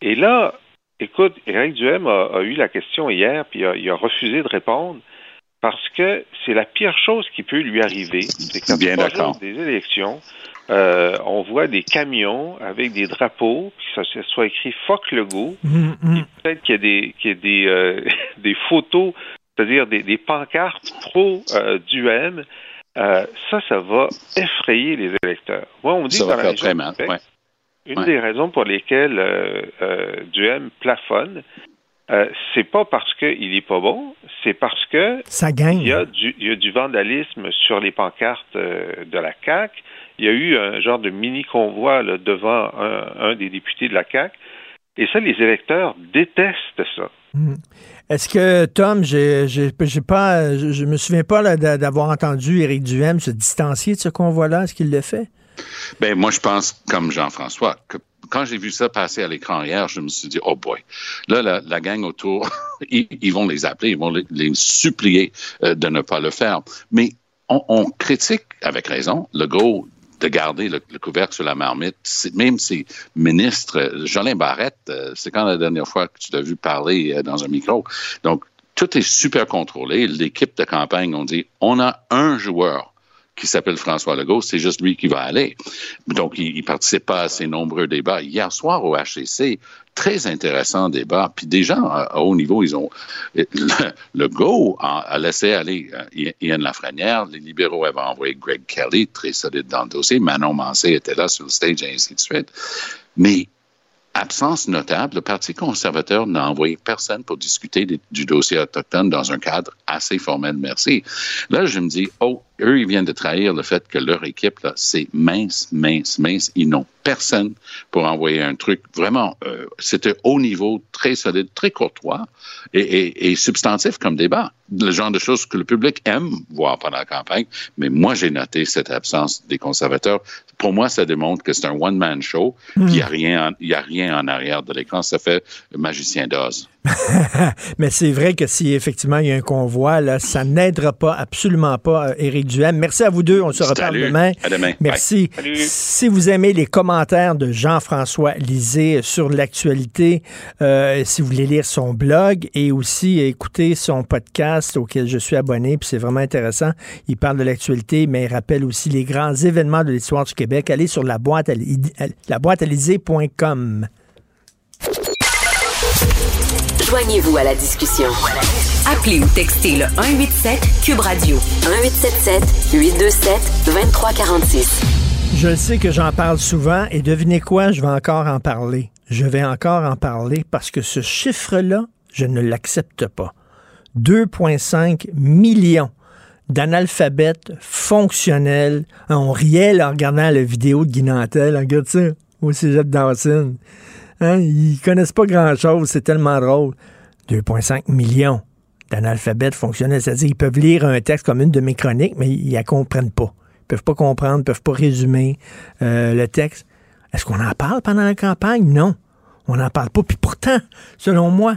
Et là, écoute, Éric Duhem a, a, eu la question hier, puis a, il a refusé de répondre parce que c'est la pire chose qui peut lui arriver. C'est qu'à trois jours des élections, euh, on voit des camions avec des drapeaux, puis ça, ça soit écrit Fuck le go. Mm -hmm. Peut-être qu'il y a des, qu'il y a des, euh, des photos, c'est-à-dire des, des, pancartes pro euh, du M. ça, ça va effrayer les électeurs. Moi, on me dit ça que dans va la faire très mal. Québec, Ouais. une Ouais. des raisons pour lesquelles euh, Duhem plafonne, euh, c'est pas parce qu'il est pas bon, c'est parce que ça gagne. Il y a du, il y a du vandalisme sur les pancartes euh, de la CAC. Il y a eu un genre de mini convoi là, devant un, un, des députés de la CAC. Et ça, les électeurs détestent ça. Mmh. Est-ce que, Tom, j'ai pas, je, je, me souviens pas d'avoir entendu Éric Duhem se distancier de ce convoi-là. Est-ce qu'il le fait? Ben, moi, je pense, comme Jean-François, que quand j'ai vu ça passer à l'écran hier, je me suis dit, oh boy, là, la, gang autour, ils, vont les appeler, ils vont les, supplier euh, de ne pas le faire. Mais on, critique, avec raison, le go de garder le, le couvercle sur la marmite. Même ses ministres, Jolin Barrette, euh, c'est quand la dernière fois que tu l'as vu parler euh, dans un micro. Donc, tout est super contrôlé. L'équipe de campagne, on dit, on a un joueur qui s'appelle François Legault, c'est juste lui qui va aller. Donc, il ne participe pas à ces nombreux débats. Hier soir au HCC, très intéressant débat. Puis des gens à, haut niveau, ils ont... Le, le Go a, laissé aller euh, Ian Lafrenière. Les libéraux avaient envoyé Greg Kelly, très solide dans le dossier. Manon Mancé était là sur le stage et ainsi de suite. Mais absence notable, le Parti conservateur n'a envoyé personne pour discuter du dossier autochtone dans un cadre assez formel, merci. Là, je me dis, oh, eux, ils viennent de trahir le fait que leur équipe, là, c'est mince, mince, mince. Ils n'ont personne pour envoyer un truc vraiment, euh, c'était haut niveau, très solide, très courtois et, et, et, substantif comme débat. Le genre de choses que le public aime voir pendant la campagne. Mais moi, j'ai noté cette absence des conservateurs. Pour moi, ça démontre que c'est un one-man show. Il n'y a, rien, il y a rien en arrière de l'écran. Ça fait magicien d'Oz. Mais c'est vrai que si effectivement il y a un convoi, là, ça n'aidera pas, absolument pas, Éric Merci à vous deux. On se reparle Salut. demain. À demain. Merci. Si vous aimez les commentaires de Jean-François Lisée sur l'actualité, euh, si vous voulez lire son blog et aussi écouter son podcast auquel je suis abonné, puis c'est vraiment intéressant. Il parle de l'actualité, mais il rappelle aussi les grands événements de l'histoire du Québec. Allez sur la boîte à, la boîte à Joignez-vous à la discussion. Appelez ou textez le 187 Cube Radio 1877 827 2346. Je sais que j'en parle souvent et devinez quoi, je vais encore en parler. Je vais encore en parler parce que ce chiffre-là, je ne l'accepte pas. 2,5 millions d'analphabètes fonctionnels. On riait en regardant la vidéo de Guinantel. Regarde ça, au cégep d'Ancine. Hein? Ils connaissent pas grand-chose, c'est tellement drôle. 2,5 millions d'analphabètes fonctionnels. C'est-à-dire qu'ils peuvent lire un texte comme une de mes chroniques, mais ils ne comprennent pas. Ils peuvent pas comprendre, ils peuvent pas résumer euh, le texte. Est-ce qu'on en parle pendant la campagne? Non. On n'en parle pas. Puis pourtant, selon moi,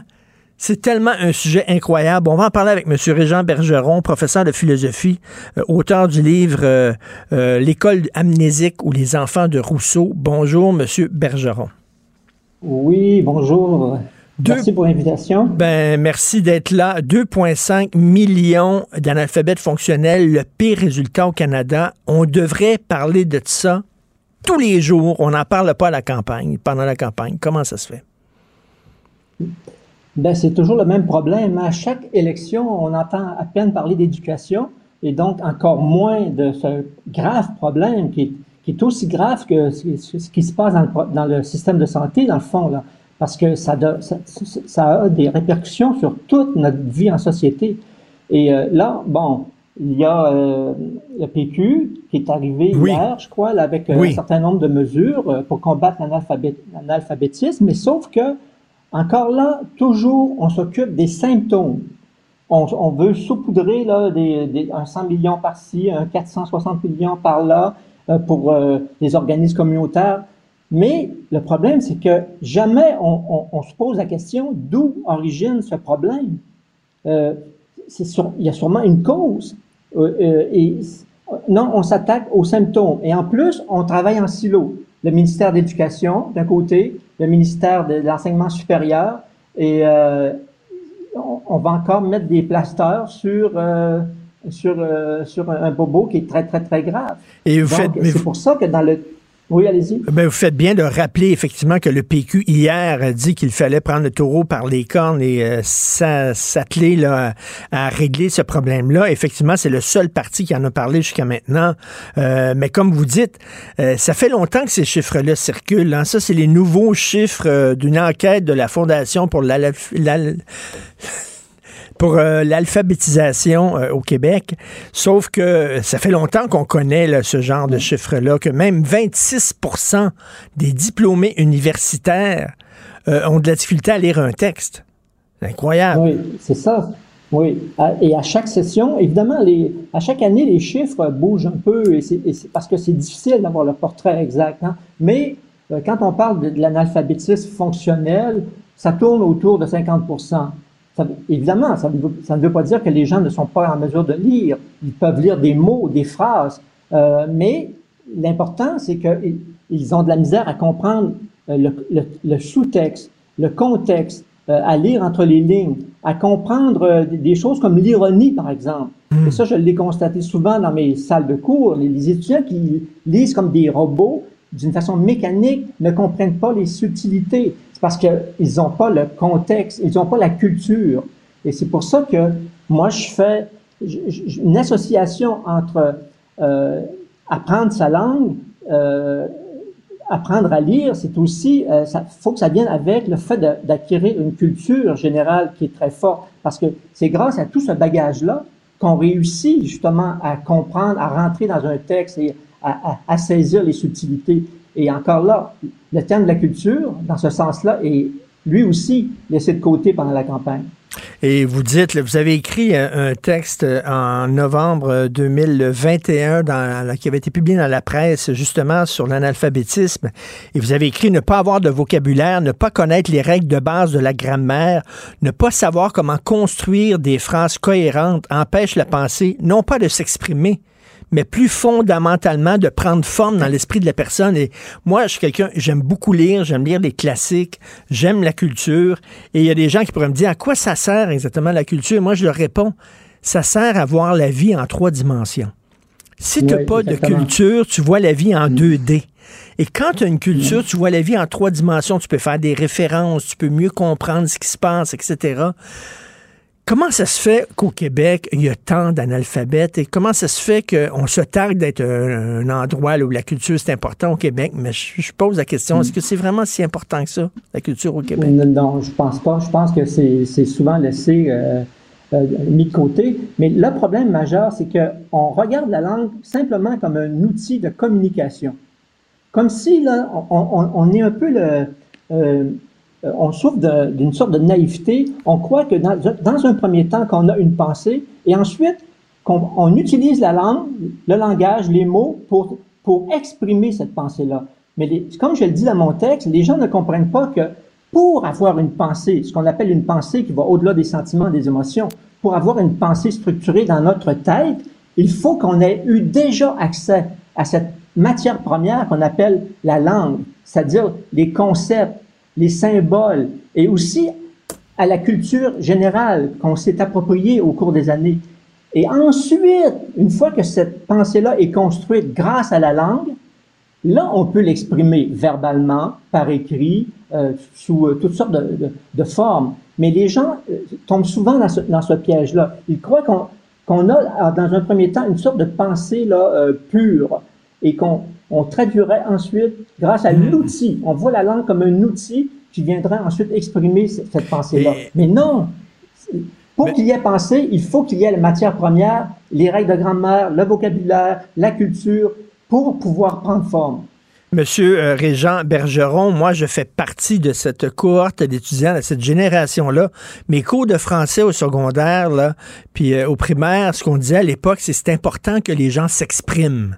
c'est tellement un sujet incroyable. On va en parler avec M. Régent Bergeron, professeur de philosophie, euh, auteur du livre euh, L'école amnésique ou les enfants de Rousseau. Bonjour, M. Bergeron. Oui, bonjour. Merci pour l'invitation. Ben, merci d'être là. 2,5 millions d'analphabètes fonctionnels, le pire résultat au Canada. On devrait parler de ça tous les jours. On n'en parle pas à la campagne, pendant la campagne. Comment ça se fait? Ben, c'est toujours le même problème. À chaque élection, on entend à peine parler d'éducation et donc encore moins de ce grave problème qui est, aussi grave que ce, qui se passe dans le, système de santé, dans le fond, là, parce que ça, ça, a des répercussions sur toute notre vie en société. Et euh, là, bon, il y a euh, le PQ qui est arrivé hier, je crois, avec euh, un certain nombre de mesures pour combattre l'analphabétisme, mais sauf que encore là, toujours, on s'occupe des symptômes. On, veut saupoudrer là, des, un 100 millions par-ci, un 460 millions par-là pour les organismes communautaires. Mais le problème, c'est que jamais on, se pose la question d'où origine ce problème. Euh, sur, il y a sûrement une cause. et non, on s'attaque aux symptômes. Et en plus, on travaille en silo. Le ministère de l'Éducation, d'un côté, le ministère de l'enseignement supérieur et euh, on, va encore mettre des plasteurs sur euh, sur euh, sur un bobo qui est très très très grave. Et vous faites, c'est pour ça que dans le oui, allez-y. Ben, vous faites bien de rappeler effectivement que le PQ hier a dit qu'il fallait prendre le taureau par les cornes et euh, s'atteler à régler ce problème-là. Effectivement, c'est le seul parti qui en a parlé jusqu'à maintenant. Euh, mais comme vous dites, euh, ça fait longtemps que ces chiffres-là circulent. Hein. Ça, c'est les nouveaux chiffres euh, d'une enquête de la Fondation pour la, la pour euh, l'alphabétisation euh, au Québec. Sauf que ça fait longtemps qu'on connaît ce genre de chiffres-là, que même 26% des diplômés universitaires euh, ont de la difficulté à lire un texte. C'est incroyable. Oui, c'est ça. Oui. Et à chaque session, évidemment, à chaque année, les chiffres bougent un peu parce que c'est difficile d'avoir le portrait exact. Hein. Mais quand on parle de l'analphabétisme fonctionnel, ça tourne autour de 50 évidemment, ça ne, veut, pas dire que les gens ne sont pas en mesure de lire. Ils peuvent lire des mots, des phrases, euh, mais l'important, c'est qu'ils ont de la misère à comprendre euh, le, sous-texte, le contexte, euh, à lire entre les lignes, à comprendre des choses comme l'ironie, par exemple. Hmm. Et ça, je l'ai constaté souvent dans mes salles de cours. les étudiants qui lisent comme des robots, d'une façon mécanique, ne comprennent pas les subtilités parce qu'ils n'ont pas le contexte, ils n'ont pas la culture. Et c'est pour ça que moi, je fais une association entre euh, apprendre sa langue, euh, apprendre à lire, c'est aussi, il euh, faut que ça vienne avec le fait d'acquérir une culture générale qui est très forte, parce que c'est grâce à tout ce bagage-là qu'on réussit justement à comprendre, à rentrer dans un texte et à, à saisir les subtilités. Et encore là, le thème de la culture, dans ce sens-là, est lui aussi laissé de côté pendant la campagne. Et vous dites, vous avez écrit un texte en novembre 2021 dans, qui avait été publié dans la presse justement sur l'analphabétisme. Et vous avez écrit ne pas avoir de vocabulaire, ne pas connaître les règles de base de la grammaire, ne pas savoir comment construire des phrases cohérentes empêche la pensée non pas de s'exprimer, mais plus fondamentalement de prendre forme dans l'esprit de la personne. Et moi, je suis quelqu'un, j'aime beaucoup lire, j'aime lire les classiques, j'aime la culture. Et il y a des gens qui pourraient me dire à quoi ça sert exactement la culture? Moi, je leur réponds, ça sert à voir la vie en trois dimensions. Si tu n'as pas de culture, tu vois la vie en 2D. Mm. Et quand tu as une culture, mm. tu vois la vie en trois dimensions. Tu peux faire des références, tu peux mieux comprendre ce qui se passe, etc. Comment ça se fait qu'au Québec, il y a tant d'analphabètes et comment ça se fait qu'on se targue d'être un, endroit où la culture c'est important au Québec? Mais je, pose la question, est-ce que c'est vraiment si important que ça, la culture au Québec? Non, je pense pas. Je pense que c'est souvent laissé euh, euh, mis de côté. Mais le problème majeur, c'est qu'on regarde la langue simplement comme un outil de communication. Comme si, là, on, est un peu le... Euh, on souffre d'une sorte de naïveté. On croit que dans, un premier temps, qu'on a une pensée, et ensuite, qu'on on utilise la langue, le langage, les mots pour, pour exprimer cette pensée-là. Mais comme je le dis dans mon texte, les gens ne comprennent pas que pour avoir une pensée, ce qu'on appelle une pensée qui va au-delà des sentiments, des émotions, pour avoir une pensée structurée dans notre tête, il faut qu'on ait eu déjà accès à cette matière première qu'on appelle la langue, c'est-à-dire les concepts, les symboles, et aussi à la culture générale qu'on s'est appropriée au cours des années. Et ensuite, une fois que cette pensée-là est construite grâce à la langue, là, on peut l'exprimer verbalement, par écrit, euh, sous euh, toutes sortes de, de, formes. Mais les gens euh, tombent souvent dans ce, dans ce piège-là. Ils croient qu'on a, dans un premier temps, une sorte de pensée là, pure et qu'on on traduirait ensuite grâce à mm-hmm. l'outil. On voit la langue comme un outil qui viendrait ensuite exprimer cette, pensée-là. Mais non, pour qu'il y ait pensée, il faut qu'il y ait la matière première, les règles de grammaire, le vocabulaire, la culture, pour pouvoir prendre forme. Monsieur euh, Régent Bergeron, moi, je fais partie de cette cohorte d'étudiants, de cette génération-là. Mes cours de français au secondaire, là, puis euh, au primaire, ce qu'on disait à l'époque, c'est c'est important que les gens s'expriment.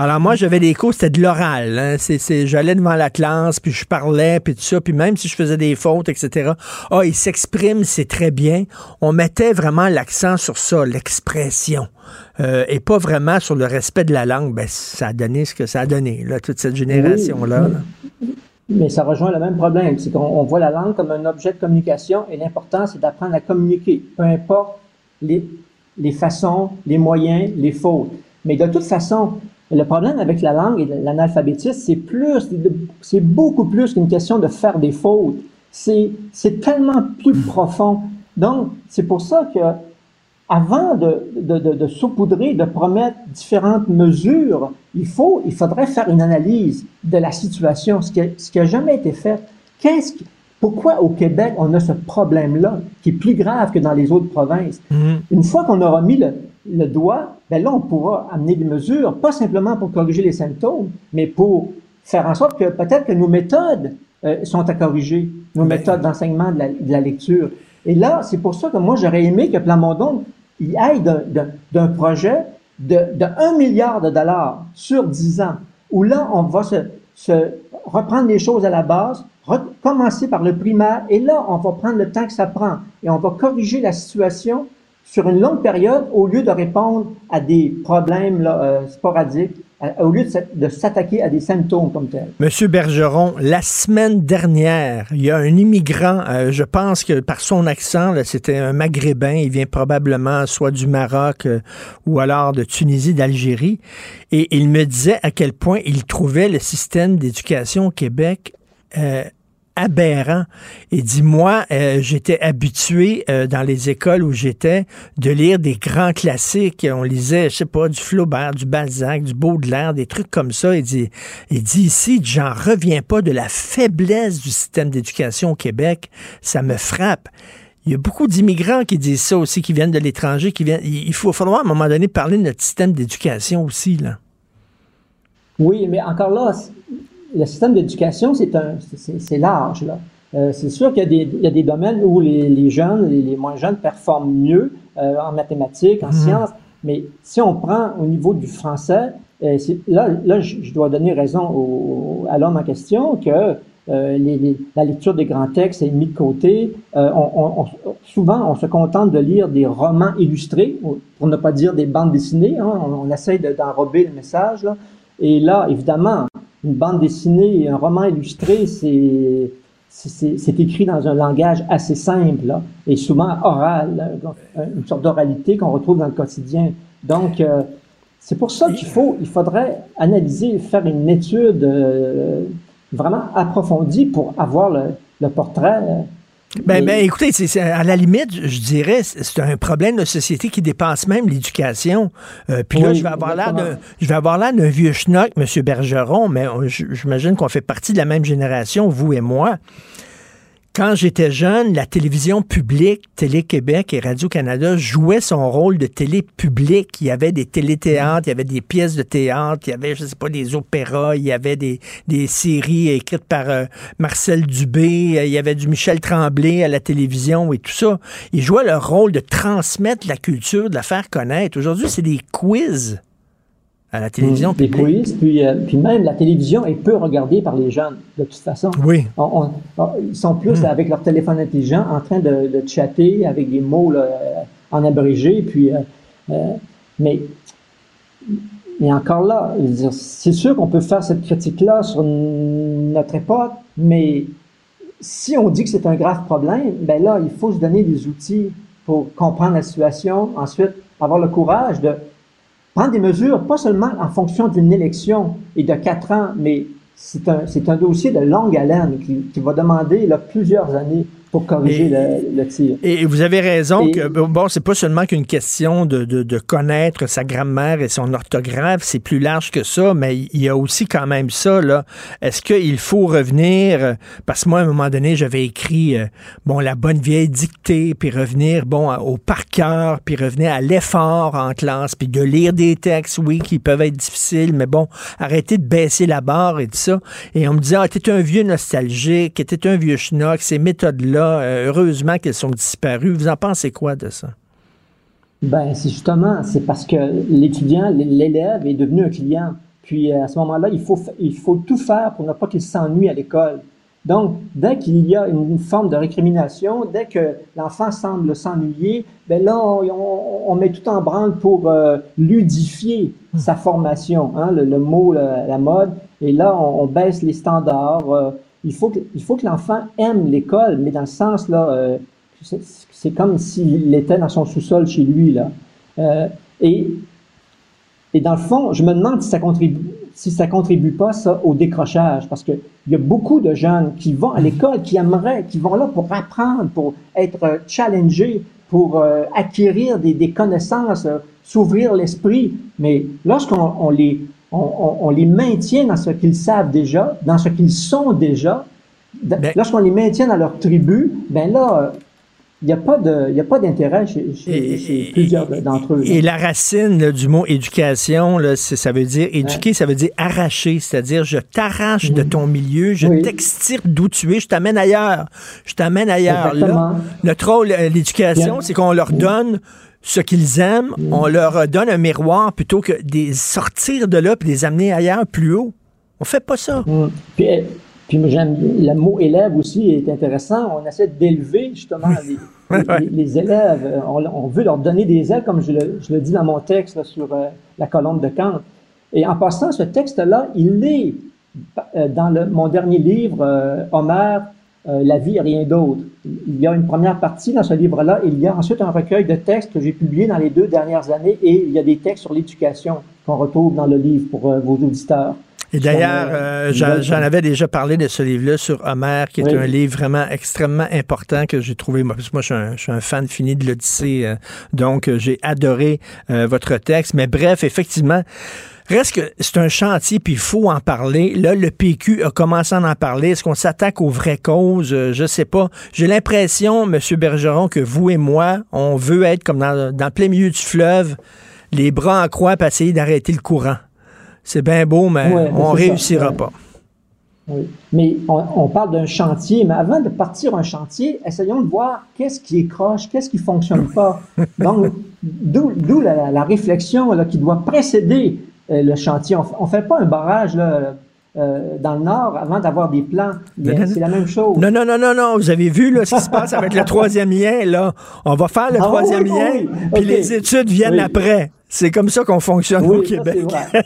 Alors moi, j'avais des cours, c'était de l'oral. Hein. C'est, j'allais devant la classe, puis je parlais, puis tout ça, puis même si je faisais des fautes, etc. Ah, il s'exprime, c'est très bien. On mettait vraiment l'accent sur ça, l'expression. Euh, et pas vraiment sur le respect de la langue. Ben, ça a donné ce que ça a donné, là, toute cette génération-là. Mais ça rejoint le même problème, c'est qu'on voit la langue comme un objet de communication et l'important, c'est d'apprendre à communiquer, peu importe les, les façons, les moyens, les fautes. Mais de toute façon, le problème avec la langue et l'analphabétisme, c'est plus, c'est beaucoup plus qu'une question de faire des fautes. C'est, c'est tellement plus profond. Donc, c'est pour ça que, avant de, de, de, de saupoudrer, de promettre différentes mesures, il faut, il faudrait faire une analyse de la situation, ce qui, ce qui a jamais été fait. Qu'est-ce qui, pourquoi au Québec on a ce problème-là qui est plus grave que dans les autres provinces? Mm-hmm. Une fois qu'on aura mis le, le doigt, ben là, on pourra amener des mesures, pas simplement pour corriger les symptômes, mais pour faire en sorte que peut-être que nos méthodes euh, sont à corriger, nos méthodes d'enseignement de, la, lecture. Et là, c'est pour ça que moi, j'aurais aimé que Plamondon il aille d'un projet de, de 1 milliard de dollars sur 10 ans, où là, on va se, se reprendre les choses à la base, recommencer par le primaire, et là, on va prendre le temps que ça prend, et on va corriger la situation sur une longue période au lieu de répondre à des problèmes euh, sporadiques, au lieu de, s'attaquer à des symptômes comme tels. Monsieur Bergeron, la semaine dernière, il y a un immigrant, euh, je pense que par son accent, c'était un maghrébin, il vient probablement soit du Maroc euh, ou alors de Tunisie, d'Algérie, et il me disait à quel point il trouvait le système d'éducation au Québec aberrant. Et dis-moi, euh, j'étais habitué euh, dans les écoles où j'étais de lire des grands classiques. On lisait, je sais pas, du Flaubert, du Balzac, du Baudelaire, des trucs comme ça. Il dit, il dit ici, j'en reviens pas de la faiblesse du système d'éducation au Québec. Ça me frappe. Il y a beaucoup d'immigrants qui disent ça aussi, qui viennent de l'étranger, qui viennent. Il faut falloir à un moment donné parler de notre système d'éducation aussi, là. Oui, mais encore là, le système d'éducation, c'est un, c'est large. Là. Euh, c'est sûr qu'il y, y, a des domaines où les, les jeunes, les, les, moins jeunes performent mieux euh, en mathématiques, en mhm. sciences, mais si on prend au niveau du français, euh, là, là, je dois donner raison au, à l'homme en question que euh, les, la lecture des grands textes est mise de côté. Euh, on, on, souvent, on se contente de lire des romans illustrés, pour ne pas dire des bandes dessinées. Hein, on, on essaye d'enrober le message. Là. Et là, évidemment, une bande dessinée et un roman illustré, c'est écrit dans un langage assez simple et souvent oral, une sorte d'oralité qu'on retrouve dans le quotidien. Donc, euh, c'est pour ça qu'il faut, il faudrait analyser, faire une étude euh, vraiment approfondie pour avoir le, portrait euh, ben, ben, écoutez, c'est, à la limite, je dirais, c'est un problème de société qui dépasse même l'éducation. Euh, puis là, je vais avoir l'air de, je vais avoir l'air d'un vieux schnock, M. Bergeron, mais j'imagine qu'on fait partie de la même génération, vous et moi. Quand j'étais jeune, la télévision publique, Télé-Québec et Radio-Canada jouaient son rôle de télé publique. Il y avait des téléthéâtres, il y avait des pièces de théâtre, il y avait, je sais pas, des opéras, il y avait des, des séries écrites par euh, Marcel Dubé, il y avait du Michel Tremblay à la télévision et tout ça. Ils jouaient leur rôle de transmettre la culture, de la faire connaître. Aujourd'hui, c'est des quiz à la télévision. Des quiz, puis, euh, puis même la télévision est peu regardée par les jeunes, de toute façon. Oui. ils sont plus avec leur téléphone intelligent en train de, de chatter avec des mots là, en abrégé, puis... Euh, euh, mais, mais encore là, c'est sûr qu'on peut faire cette critique-là sur notre époque, mais si on dit que c'est un grave problème, ben là, il faut se donner des outils pour comprendre la situation, ensuite avoir le courage de prendre des mesures, pas seulement en fonction d'une élection et de quatre ans, mais c'est un, dossier de longue haleine qui, va demander plusieurs années pour corriger le, tir. Et vous avez raison que, bon, c'est pas seulement qu'une question de, de, connaître sa grammaire et son orthographe, c'est plus large que ça, mais il y a aussi quand même ça, là. Est-ce qu'il faut revenir, parce que moi, à un moment donné, j'avais écrit, euh, bon, la bonne vieille dictée, puis revenir, bon, au par cœur, puis revenir à l'effort en classe, puis de lire des textes, oui, qui peuvent être difficiles, mais bon, arrêter de baisser la barre et tout ça. Et on me disait, ah, t'es un vieux nostalgique, t'es un vieux schnock, ces méthodes-là, euh, heureusement qu'elles sont disparues. Vous en pensez quoi de ça? Ben, c'est justement, c'est parce que l'étudiant, l'élève est devenu un client. Puis à ce moment-là, il faut, il faut tout faire pour ne pas qu'il s'ennuie à l'école. Donc, dès qu'il y a une, forme de récrimination, dès que l'enfant semble s'ennuyer, ben là, on, met tout en branle pour euh, ludifier sa formation, hein, le, mot, la, mode. Et là, on, baisse les standards. Euh, il faut que, il faut que l'enfant aime l'école, mais dans le sens, là, euh, c'est comme s'il était dans son sous-sol chez lui, là. Euh, et, et dans le fond, je me demande si ça contribue, si ça contribue pas, ça, au décrochage, parce que il y a beaucoup de jeunes qui vont à l'école, qui aimeraient, qui vont là pour apprendre, pour être challengés, pour euh, acquérir des, connaissances, s'ouvrir l'esprit, mais lorsqu'on on les on, les maintient dans ce qu'ils savent déjà, dans ce qu'ils sont déjà. Ben- lorsqu'on les maintient dans leur tribu, ben là, il n'y a pas de, a pas d'intérêt chez, plusieurs d'entre eux. Et la racine du mot éducation, là, ça veut dire éduquer, ça veut dire arracher, c'est-à-dire je t'arrache de ton milieu, je t'extirpe d'où tu es, je t'amène ailleurs, je t'amène ailleurs. Là, notre rôle, euh, l'éducation, c'est qu'on leur donne ce qu'ils aiment, on leur donne un miroir plutôt que de sortir de là et les amener ailleurs plus haut. On fait pas ça. Mm. Puis, j'aime le mot élève aussi est intéressant. On essaie d'élever justement les, élèves. On, veut leur donner des ailes, comme je le, dis dans mon texte sur euh, la colonne de Kant. Et en passant, ce texte-là, il est euh, dans le, mon dernier livre, euh, Homère, euh, la vie et rien d'autre. Il y a une première partie dans ce livre-là, il y a ensuite un recueil de textes que j'ai publié dans les deux dernières années et il y a des textes sur l'éducation qu'on retrouve dans le livre pour euh, vos auditeurs. Et d'ailleurs, euh, j'en avais déjà parlé de ce livre-là sur Homère, qui est un livre vraiment extrêmement important que j'ai trouvé. Moi, moi je, suis un, fan fini de l'Odyssée, donc j'ai adoré votre texte. Mais bref, effectivement, Reste que c'est un chantier, puis il faut en parler. Là, le PQ a commencé à en parler. Est-ce qu'on s'attaque aux vraies causes? Euh, je sais pas. J'ai l'impression, M. Bergeron, que vous et moi, on veut être comme dans, dans plein milieu du fleuve, les bras en croix, pour essayer d'arrêter le courant. C'est bien beau, mais on réussira pas. Oui. Mais on, parle d'un chantier, mais avant de partir un chantier, essayons de voir qu'est-ce qui est croche, qu'est-ce qui fonctionne pas. Donc, d'où la, la, réflexion là, qui doit précéder le chantier. On ne fait pas un barrage là, euh, dans le nord avant d'avoir des plans. C'est la même chose. Non, non, non, non, non. Vous avez vu là, ce qui se passe avec le troisième lien. Là. On va faire le ah troisième lien, puis les études viennent après. C'est comme ça qu'on fonctionne au Québec.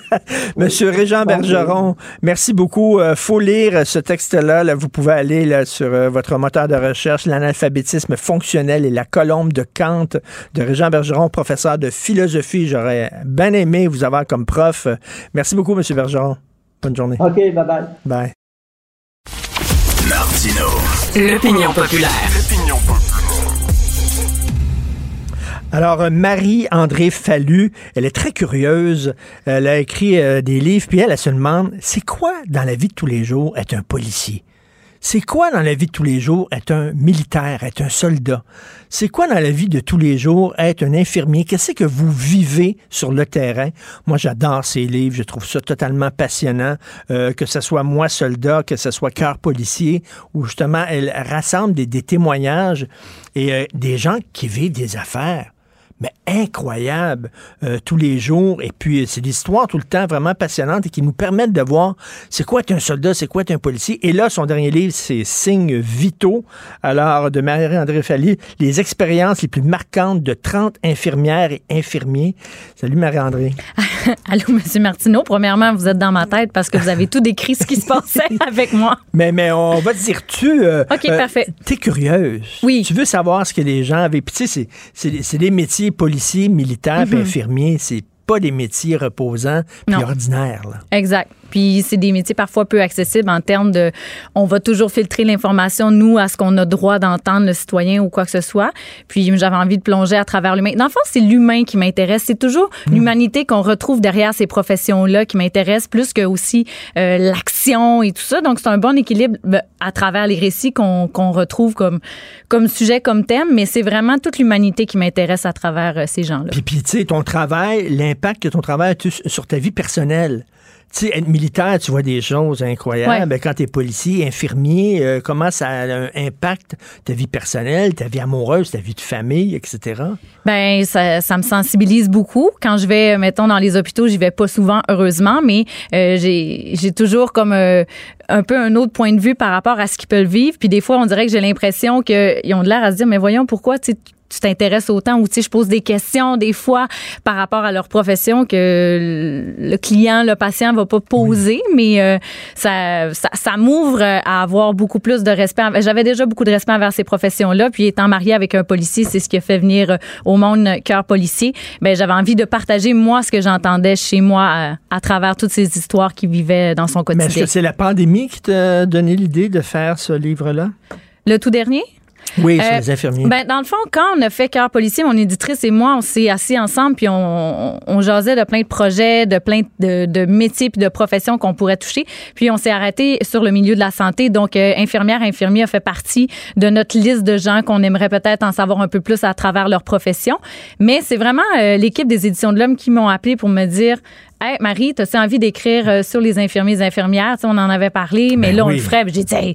Monsieur Régent Bergeron, merci beaucoup. Il euh, faut lire ce texte-là. Là. Vous pouvez aller là, sur votre moteur de recherche, l'analphabétisme fonctionnel et la colombe de Kant de Régent Bergeron, professeur de philosophie. J'aurais bien aimé vous avoir comme prof. Merci beaucoup, Monsieur Bergeron. Bonne journée. OK, bye bye. Bye. Martino. L'opinion populaire. Alors, euh, Marie-André Fallu, elle est très curieuse. Elle a écrit euh, des livres, puis elle, elle se demande, c'est quoi dans la vie de tous les jours être un policier? C'est quoi dans la vie de tous les jours être un militaire, être un soldat? C'est quoi dans la vie de tous les jours être un infirmier? Qu'est-ce que vous vivez sur le terrain? Moi, j'adore ces livres. Je trouve ça totalement passionnant. Euh, que ce soit moi, soldat, que ce soit cœur policier, où justement, elle rassemble des, témoignages et des gens qui vivent des affaires mais incroyable euh, tous les jours. Et puis, c'est des histoires tout le temps vraiment passionnantes et qui nous permettent de voir c'est quoi être un soldat, c'est quoi être un policier. Et là, son dernier livre, c'est Signes vitaux. Alors, de Marie-André Fally, les expériences les plus marquantes de 30 infirmières et infirmiers. Salut Marie-André. Allô, Monsieur Martineau. Premièrement, vous êtes dans ma tête parce que vous avez tout décrit ce qui se passait avec moi. Mais, mais on va te dire, tu... Euh, OK, parfait. T'es curieuse. Oui. Tu veux savoir ce que les gens avaient. Puis tu sais, c'est des métiers policiers, militaires, Mhm. infirmiers. C'est pas des métiers reposants puis Non. ordinaires. Là. Exact. Puis c'est des métiers parfois peu accessibles en termes de. On va toujours filtrer l'information, nous, à ce qu'on a droit d'entendre le citoyen ou quoi que ce soit. Puis j'avais envie de plonger à travers l'humain. Dans le fond, c'est l'humain qui m'intéresse. C'est toujours l'humanité qu'on retrouve derrière ces professions-là qui m'intéresse, plus que aussi euh, l'action et tout ça. Donc c'est un bon équilibre ben, à travers les récits qu'on qu'on retrouve comme, comme sujet, comme thème. Mais c'est vraiment toute l'humanité qui m'intéresse à travers euh, ces gens-là. Puis, puis tu sais, ton travail, l'impact que ton travail a sur ta vie personnelle? Tu sais, être militaire, tu vois des choses incroyables. Ouais. Quand tu es policier, infirmier, euh, comment ça a un impact ta vie personnelle, ta vie amoureuse, ta vie de famille, etc. Ben ça, ça me sensibilise beaucoup. Quand je vais, mettons, dans les hôpitaux, j'y vais pas souvent, heureusement, mais euh, j'ai j'ai toujours comme euh, un peu un autre point de vue par rapport à ce qu'ils peuvent vivre. Puis des fois, on dirait que j'ai l'impression qu'ils ont de l'air à se dire, mais voyons, pourquoi tu sais, tu t'intéresses autant ou tu sais je pose des questions des fois par rapport à leur profession que le client le patient va pas poser mais euh, ça ça, ça m'ouvre à avoir beaucoup plus de respect j'avais déjà beaucoup de respect envers ces professions là puis étant mariée avec un policier c'est ce qui a fait venir euh, au monde cœur policier. Ben j'avais envie de partager moi ce que j'entendais chez moi à, à travers toutes ces histoires qu'il vivait dans son Mais est-ce quotidien. que c'est la pandémie qui t'a donné l'idée de faire ce livre-là? le tout dernier? Oui, sur Euh, les infirmiers. Ben, dans le fond, quand on a fait Cœur policier, mon éditrice et moi, on s'est assis ensemble puis on, on, on jasait de plein de projets, de plein de, de métiers puis de professions qu'on pourrait toucher. Puis on s'est arrêté sur le milieu de la santé. Donc, euh, infirmière, infirmier a fait partie de notre liste de gens qu'on aimerait peut-être en savoir un peu plus à travers leur profession. Mais c'est vraiment euh, l'équipe des Éditions de l'Homme qui m'ont appelé pour me dire Hey, Marie, as-tu envie d'écrire euh, sur les infirmiers et infirmières? On en avait parlé, mais Ben là, on oui. le ferait. J'ai dit, Hey,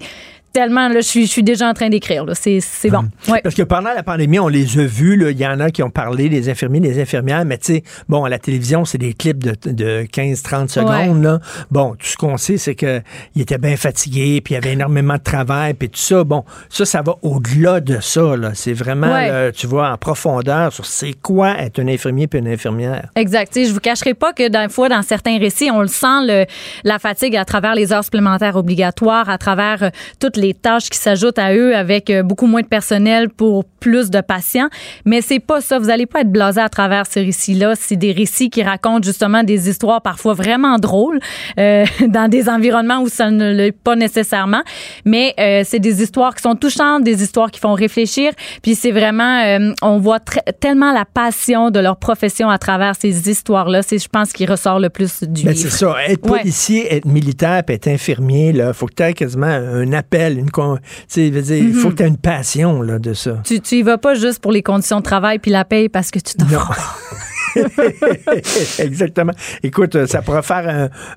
tellement, là, je suis, je suis déjà en train d'écrire. là. C'est c'est bon. Ouais. Parce que pendant la pandémie, on les a vus. Il y en a qui ont parlé, des infirmiers, des infirmières. Mais tu sais, bon, à la télévision, c'est des clips de, de 15-30 secondes. Là. Bon, tout ce qu'on sait, c'est qu'ils étaient bien fatigués, puis il y avait énormément de travail, puis tout ça. Bon, ça, ça va au-delà de ça. là. C'est vraiment, Ouais. là, tu vois, en profondeur sur c'est quoi être un infirmier puis une infirmière. Exact. Je vous cacherai pas que des fois, dans certains récits, on le sent, le, la fatigue à travers les heures supplémentaires obligatoires, à travers euh, toutes les tâches qui s'ajoutent à eux avec euh, beaucoup moins de personnel pour plus de patients. Mais c'est pas ça. Vous allez pas être blasé à travers ces récits-là. C'est des récits qui racontent justement des histoires parfois vraiment drôles euh, dans des environnements où ça ne l'est pas nécessairement. Mais euh, c'est des histoires qui sont touchantes, des histoires qui font réfléchir. Puis c'est vraiment, euh, on voit tellement la passion de leur profession à travers ces histoires-là. C'est, je pense, qui ressort le plus du Ben, livre. c'est ça. Être Ouais. policier, être militaire, puis être infirmier, là, faut que tu aies quasiment un appel, une con- il faut Mhm. que tu aies une passion là, de ça. Tu, tu y vas pas juste pour les conditions de travail puis la paye parce que tu t'en. Exactement. Écoute, euh, ça pourrait faire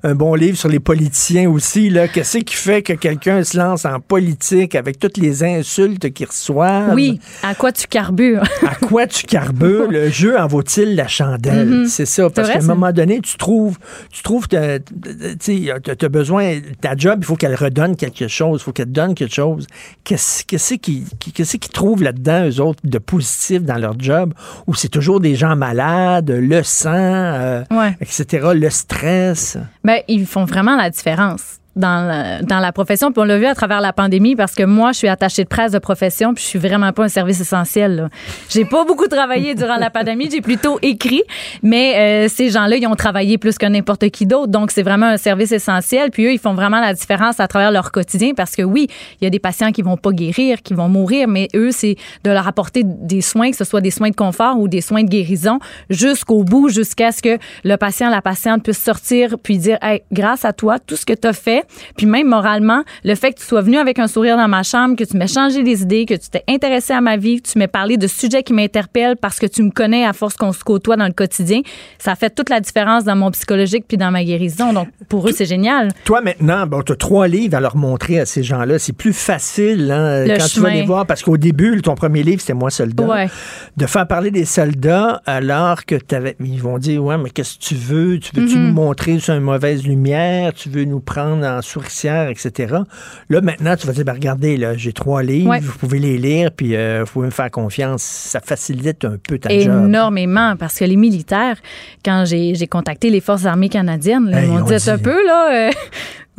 un, un bon livre sur les politiciens aussi. Qu'est-ce qui fait que quelqu'un se lance en politique avec toutes les insultes qu'il reçoit? Oui, à quoi tu carbures? À quoi tu carbures? Le jeu en vaut-il la chandelle? Mhm. C'est ça. Parce qu'à un moment donné, tu trouves, tu trouves, que, tu as besoin, ta job, il faut qu'elle redonne quelque chose, il faut qu'elle te donne quelque chose. Qu'est-ce qu'est-ce qui, qu'est-ce qu'ils trouvent là-dedans, eux autres, de positif dans leur job? Ou c'est toujours des gens malades, le sang, euh, Ouais. etc., le stress? Ben, ils font vraiment la différence. Dans la, dans la profession, puis on l'a vu à travers la pandémie parce que moi, je suis attachée de presse de profession, puis je suis vraiment pas un service essentiel. là. J'ai pas beaucoup travaillé durant la pandémie, j'ai plutôt écrit, mais euh, ces gens-là, ils ont travaillé plus que n'importe qui d'autre, donc c'est vraiment un service essentiel. Puis eux, ils font vraiment la différence à travers leur quotidien parce que oui, il y a des patients qui vont pas guérir, qui vont mourir, mais eux, c'est de leur apporter des soins, que ce soit des soins de confort ou des soins de guérison, jusqu'au bout, jusqu'à ce que le patient, la patiente puisse sortir puis dire, hey, grâce à toi, tout ce que tu as fait, fait. Puis même moralement, le fait que tu sois venu avec un sourire dans ma chambre, que tu m'aies changé des idées, que tu t'es intéressé à ma vie, que tu m'aies parlé de sujets qui m'interpellent parce que tu me connais à force qu'on se côtoie dans le quotidien, ça fait toute la différence dans mon psychologique puis dans ma guérison. Donc, pour eux, c'est génial. Toi, maintenant, bon, tu as trois livres à leur montrer à ces gens-là. C'est plus facile hein, quand tu vas les voir, parce qu'au début, ton premier livre, c'était Moi soldat. Ouais. De faire parler des soldats alors que t'avais, ils vont dire, ouais, mais qu'est-ce que tu veux? Tu veux-tu Mhm. nous montrer sur une mauvaise lumière? Tu veux nous prendre en souricière, etc. Là, maintenant, tu vas dire, ben, regardez, là, j'ai trois livres, Ouais. vous pouvez les lire, puis euh, vous pouvez me faire confiance. Ça facilite un peu ta job. Énormément, parce que les militaires, quand j'ai contacté les Forces armées canadiennes, là, Hey, ils m'ont on dit dit- un peu, là, euh,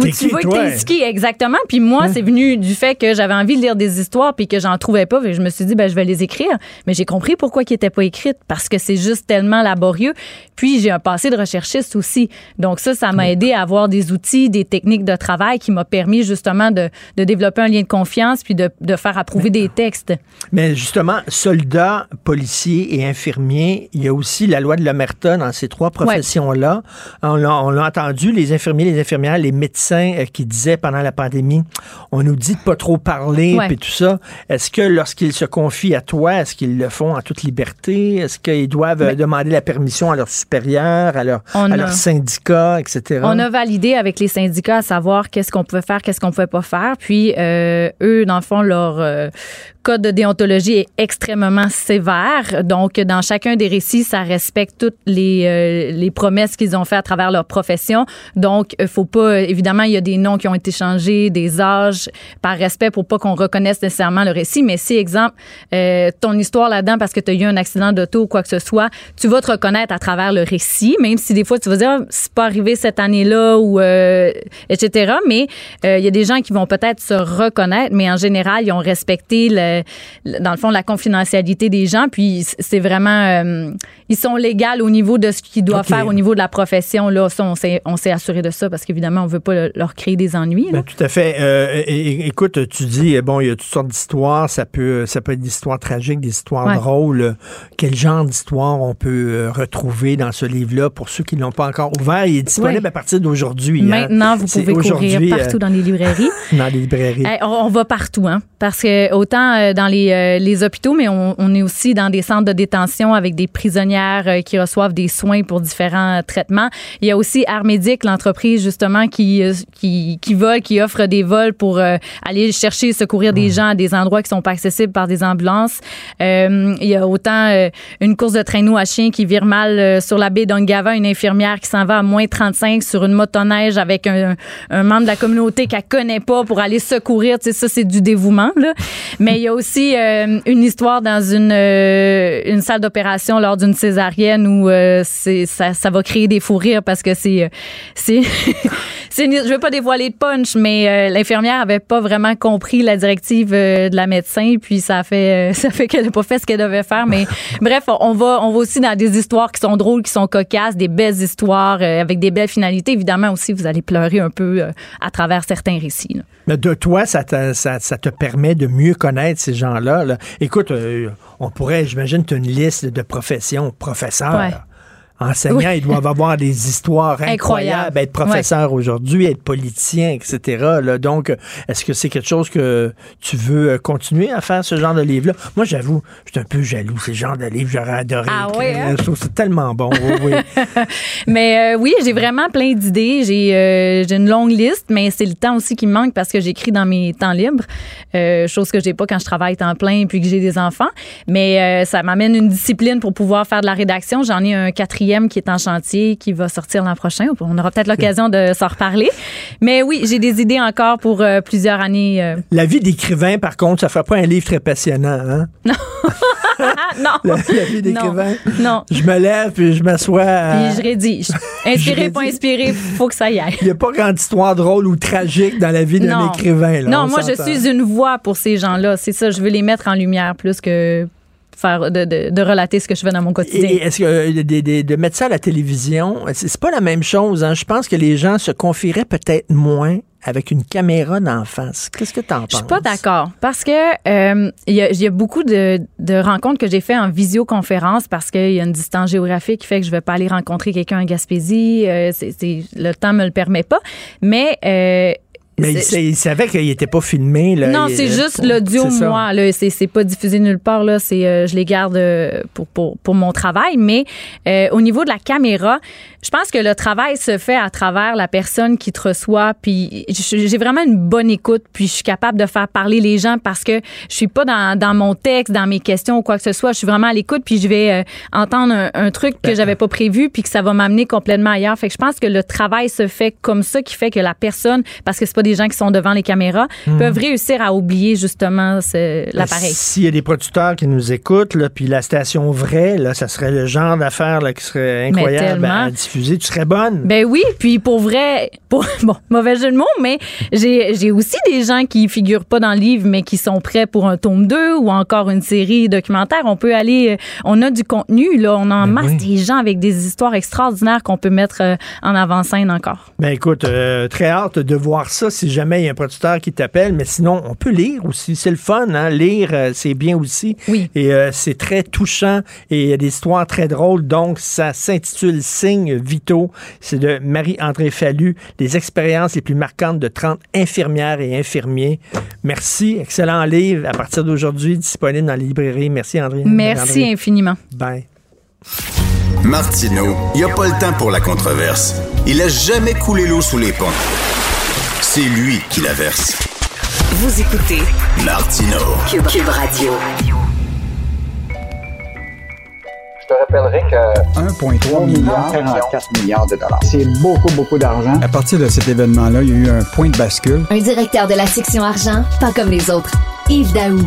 où tu qui, vas t'es exactement. Puis moi, c'est venu du fait que j'avais envie de lire des histoires puis que j'en trouvais pas. Et je me suis dit, ben, je vais les écrire. Mais j'ai compris pourquoi ils n'étaient pas écrites, parce que c'est juste tellement laborieux. Puis j'ai un passé de recherchiste aussi. Donc ça, ça m'a aidé à avoir des outils, des techniques de travail qui m'a permis justement de, de développer un lien de confiance puis de, de faire approuver des textes. Mais justement, soldats, policiers et infirmiers, il y a aussi la loi de l'omerta dans ces trois professions-là. On l'a entendu, les infirmiers, les infirmières, les médecins euh, qui disaient pendant la pandémie, on nous dit de pas trop parler, puis tout ça. Est-ce que lorsqu'ils se confient à toi, est-ce qu'ils le font en toute liberté? Est-ce qu'ils doivent euh, demander la permission à leurs supérieurs, à, leur, à a- leurs syndicats, etc.? On a validé avec les syndicats à savoir qu'est-ce qu'on pouvait faire, qu'est-ce qu'on pouvait pas faire. Puis euh, eux, dans le fond, leur euh, code de déontologie est extrêmement sévère. Donc, dans chacun des récits, ça respecte toutes les, euh, promesses qu'ils ont fait à travers leur profession. Donc, il faut pas, évidemment, il y a des noms qui ont été changés, des âges, par respect pour pas qu'on reconnaisse nécessairement le récit. Mais si, exemple, euh, ton histoire là-dedans parce que tu as eu un accident d'auto ou quoi que ce soit, tu vas te reconnaître à travers le récit, même si des fois tu vas dire, Ah, c'est pas arrivé cette année-là ou euh, etc. Mais euh, il y a des gens qui vont peut-être se reconnaître, mais en général, ils ont respecté le- dans le fond la confidentialité des gens. Puis c'est vraiment, euh, ils sont légaux au niveau de ce qu'ils doivent faire au niveau de la profession. Là, ça, on s'est on s'est assuré de ça parce qu'évidemment, on veut pas le- leur créer des ennuis. Ben, tout à fait. Euh, écoute, tu dis, euh, bon, il y a toutes sortes d'histoires. Ça peut, ça peut être des histoires tragiques, des histoires Ouais. drôles. Quel genre d'histoire on peut euh, retrouver dans ce livre-là? Pour ceux qui ne l'ont pas encore ouvert? Il est disponible Ouais. à partir d'aujourd'hui. hein. Maintenant, vous pouvez courir partout euh, dans les librairies. dans les librairies. Hey, on, on va partout, hein, parce que autant euh, dans les, euh, les hôpitaux, mais on, on est aussi dans des centres de détention avec des prisonnières euh, qui reçoivent des soins pour différents traitements. Il y a aussi Armédic, l'entreprise justement qui, qui qui vole, qui offre des vols pour aller chercher et secourir des gens à des endroits qui sont pas accessibles par des ambulances. Euh, il y a autant une course de traîneau à chien qui vire mal sur la baie d'Ongava, une infirmière qui s'en va à moins 35 sur une motoneige avec un, un membre de la communauté qu'elle connaît pas pour aller secourir. Tu sais, ça, c'est du dévouement. Là. Mais il y a aussi euh, une histoire dans une, euh, une salle d'opération lors d'une césarienne où euh, c'est, ça, ça va créer des fous rires parce que c'est... c'est, c'est une- je veux pas dévoiler de punch, mais l'infirmière avait pas vraiment compris la directive de la médecin, puis ça fait, ça fait qu'elle a pas fait ce qu'elle devait faire. Mais bref, on va, on va aussi dans des histoires qui sont drôles, qui sont cocasses, des belles histoires avec des belles finalités. Évidemment aussi, vous allez pleurer un peu à travers certains récits. là. Mais de toi, ça te, ça, ça te permet de mieux connaître ces gens-là. là. Écoute, euh, on pourrait, j'imagine, tu as une liste de professions. Professeur, Ouais. Enseignants, Oui. ils doivent avoir des histoires incroyables. Incroyable. Être professeur aujourd'hui, être politicien, etc. là. Donc, est-ce que c'est quelque chose que tu veux euh, continuer à faire, ce genre de livre-là? Moi, j'avoue, je suis un peu jaloux. Ce genre de livre, j'aurais adoré. Ah ouais, hein? Je trouve que c'est tellement bon. Oui, oui. Mais euh, oui, j'ai vraiment plein d'idées. J'ai euh, une longue liste, mais c'est le temps aussi qui me manque parce que j'écris dans mes temps libres, euh, chose que j'ai pas quand je travaille temps plein puis que j'ai des enfants. Mais ça m'amène une discipline pour pouvoir faire de la rédaction. J'en ai un quatrième qui est en chantier, qui va sortir l'an prochain. On aura peut-être l'occasion de s'en reparler. Mais oui, j'ai des idées encore pour euh, plusieurs années. euh. La vie d'écrivain, par contre, ça fait pas un livre très passionnant. Hein? non. La, la vie d'écrivain. Non. Je me lève puis je m'assois. à- Puis je rédige. Inspiré, pas inspiré, faut que ça y aille. Il n'y a pas grande histoire drôle ou tragique dans la vie d'un Non. écrivain. là, non, on moi, je suis une voix pour ces gens-là. C'est ça, je veux les mettre en lumière plus que faire de, de, de relater ce que je fais dans mon quotidien. Et est-ce que euh, de, de- de mettre ça à la télévision, c'est pas la même chose. Hein? Je pense que les gens se confieraient peut-être moins avec une caméra d'en face. Qu'est-ce que tu en penses? Je suis pas d'accord parce que euh, il y, y a beaucoup de, de rencontres que j'ai fait en visioconférence parce qu'il y a une distance géographique qui fait que je vais pas aller rencontrer quelqu'un en Gaspésie. euh, c'est, c'est- le temps me le permet pas. Mais euh, Mais il, il savait qu'il était pas filmé. Là. non, c'est juste l'audio, moi. C'est, pas diffusé nulle part. Là, euh, je les garde euh, pour, pour, pour mon travail. Mais euh, au niveau de la caméra, je pense que le travail se fait à travers la personne qui te reçoit. Puis j'ai vraiment une bonne écoute. Puis je suis capable de faire parler les gens parce que je suis pas dans, dans mon texte, dans mes questions ou quoi que ce soit. Je suis vraiment à l'écoute. Puis je vais euh, entendre un, un truc que j'avais pas prévu puis que ça va m'amener complètement ailleurs. Fait que je pense que le travail se fait comme ça qui fait que la personne, parce que c'est pas des gens qui sont devant les caméras, Mhm. peuvent réussir à oublier justement ce- l'appareil. S'il y a des producteurs qui nous écoutent, là, puis la station vraie, là, ça serait le genre d'affaire qui serait incroyable à diffuser. Tu serais bonne. Ben oui, puis pour vrai, pour, bon, mauvais jeu de mots, mais j'ai aussi des gens qui figurent pas dans le livre, mais qui sont prêts pour un tome 2 ou encore une série documentaire. On peut aller, euh, on a du contenu, là, on a en masse des gens avec des histoires extraordinaires qu'on peut mettre euh, en avant-scène encore. Ben écoute, euh, très hâte de voir ça si jamais il y a un producteur qui t'appelle, mais sinon, on peut lire aussi. C'est le fun, hein? Lire, euh, c'est bien aussi. Oui. Et euh, c'est très touchant et il y a des histoires très drôles. Donc, ça s'intitule Signes vitaux. C'est de Marie-André Fallu, les expériences les plus marquantes de 30 infirmières et infirmiers. Merci. Excellent livre à partir d'aujourd'hui, disponible dans les librairies. Merci, André. Merci infiniment. Bye. Martineau, il n'y a pas le temps pour la controverse. Il a jamais coulé l'eau sous les ponts. C'est lui qui la verse. Vous écoutez Martineau. Cube, Cube Radio. Je te rappellerai que 1,3 milliard, 44 milliards de dollars. C'est beaucoup, beaucoup d'argent. À partir de cet événement-là, il y a eu un point de bascule. Un directeur de la section argent, pas comme les autres. Yves Daou.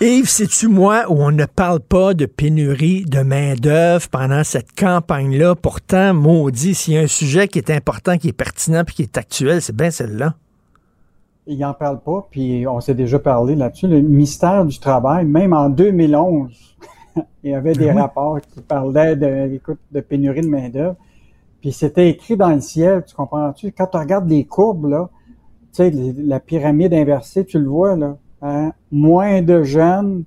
Yves, sais-tu moi où on ne parle pas de pénurie de main-d'œuvre pendant cette campagne-là? Pourtant, maudit, s'il y a un sujet qui est important, qui est pertinent puis qui est actuel, c'est bien celle-là. Il n'en parle pas, puis on s'est déjà parlé là-dessus. Le mystère du travail, même en 2011, il y avait des Oui. rapports qui parlaient de, écoute, de pénurie de main-d'œuvre. Puis c'était écrit dans le ciel, tu comprends-tu? Quand tu regardes les courbes, là, tu sais, la pyramide inversée, tu le vois, là. Hein? Moins de jeunes,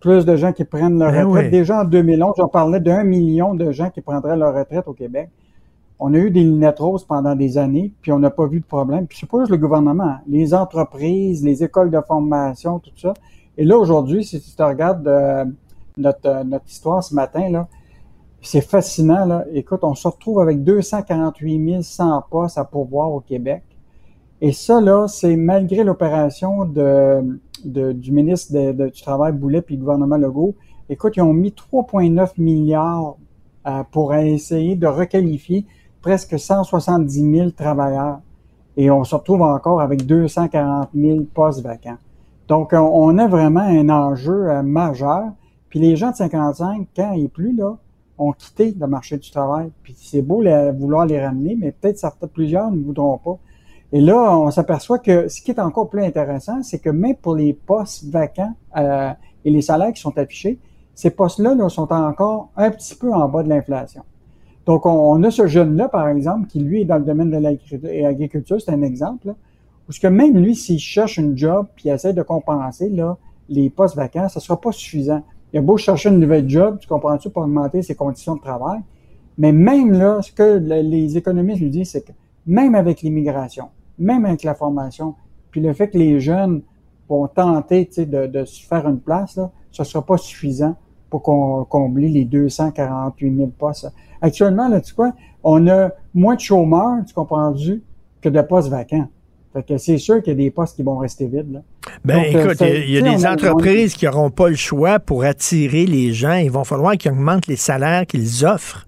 plus de gens qui prennent leur Ben retraite. oui. Déjà en 2011, on parlait d'un million de gens qui prendraient leur retraite au Québec. On a eu des lunettes roses pendant des années, puis on n'a pas vu de problème. Puis c'est pas juste le gouvernement, hein. les entreprises, les écoles de formation, tout ça. Et là, aujourd'hui, si tu te regardes euh, notre, euh, notre histoire ce matin, là, c'est fascinant. Là. Écoute, on se retrouve avec 248 100 postes à pourvoir au Québec. Et ça, là, c'est malgré l'opération de, du ministre du Travail Boulet puis le gouvernement Legault. Écoute, ils ont mis 3,9 milliards euh, pour essayer de requalifier presque 170 000 travailleurs. Et on se retrouve encore avec 240 000 postes vacants. Donc, on, a vraiment un enjeu euh, majeur. Puis les gens de 55, quand et plus, là, ont quitté le marché du travail. Puis c'est beau les- vouloir les ramener, mais peut-être plusieurs ne voudront pas. Et là, on s'aperçoit que ce qui est encore plus intéressant, c'est que même pour les postes vacants euh, et les salaires qui sont affichés, ces postes-là là, sont encore un petit peu en bas de l'inflation. Donc, on, on a ce jeune-là, par exemple, qui, lui, est dans le domaine de l'agriculture, c'est un exemple, là, où ce que même lui, s'il cherche une job puis essaie de compenser là, les postes vacants, ça sera pas suffisant. Il a beau chercher une nouvelle job, tu comprends-tu, pour augmenter ses conditions de travail, mais même là, ce que le- les économistes lui disent, c'est que même avec l'immigration, même avec la formation, puis le fait que les jeunes vont tenter de, de se faire une place, là, ce ne sera pas suffisant pour qu'on combler les 248 000 postes. Actuellement, là, tu sais quoi, on a moins de chômeurs, tu comprends-tu, que de postes vacants. Fait que c'est sûr qu'il y a des postes qui vont rester vides. Là. Ben Donc, euh, écoute, il y a, des a- entreprises qui n'auront pas le choix pour attirer les gens. Il va falloir qu'ils augmentent les salaires qu'ils offrent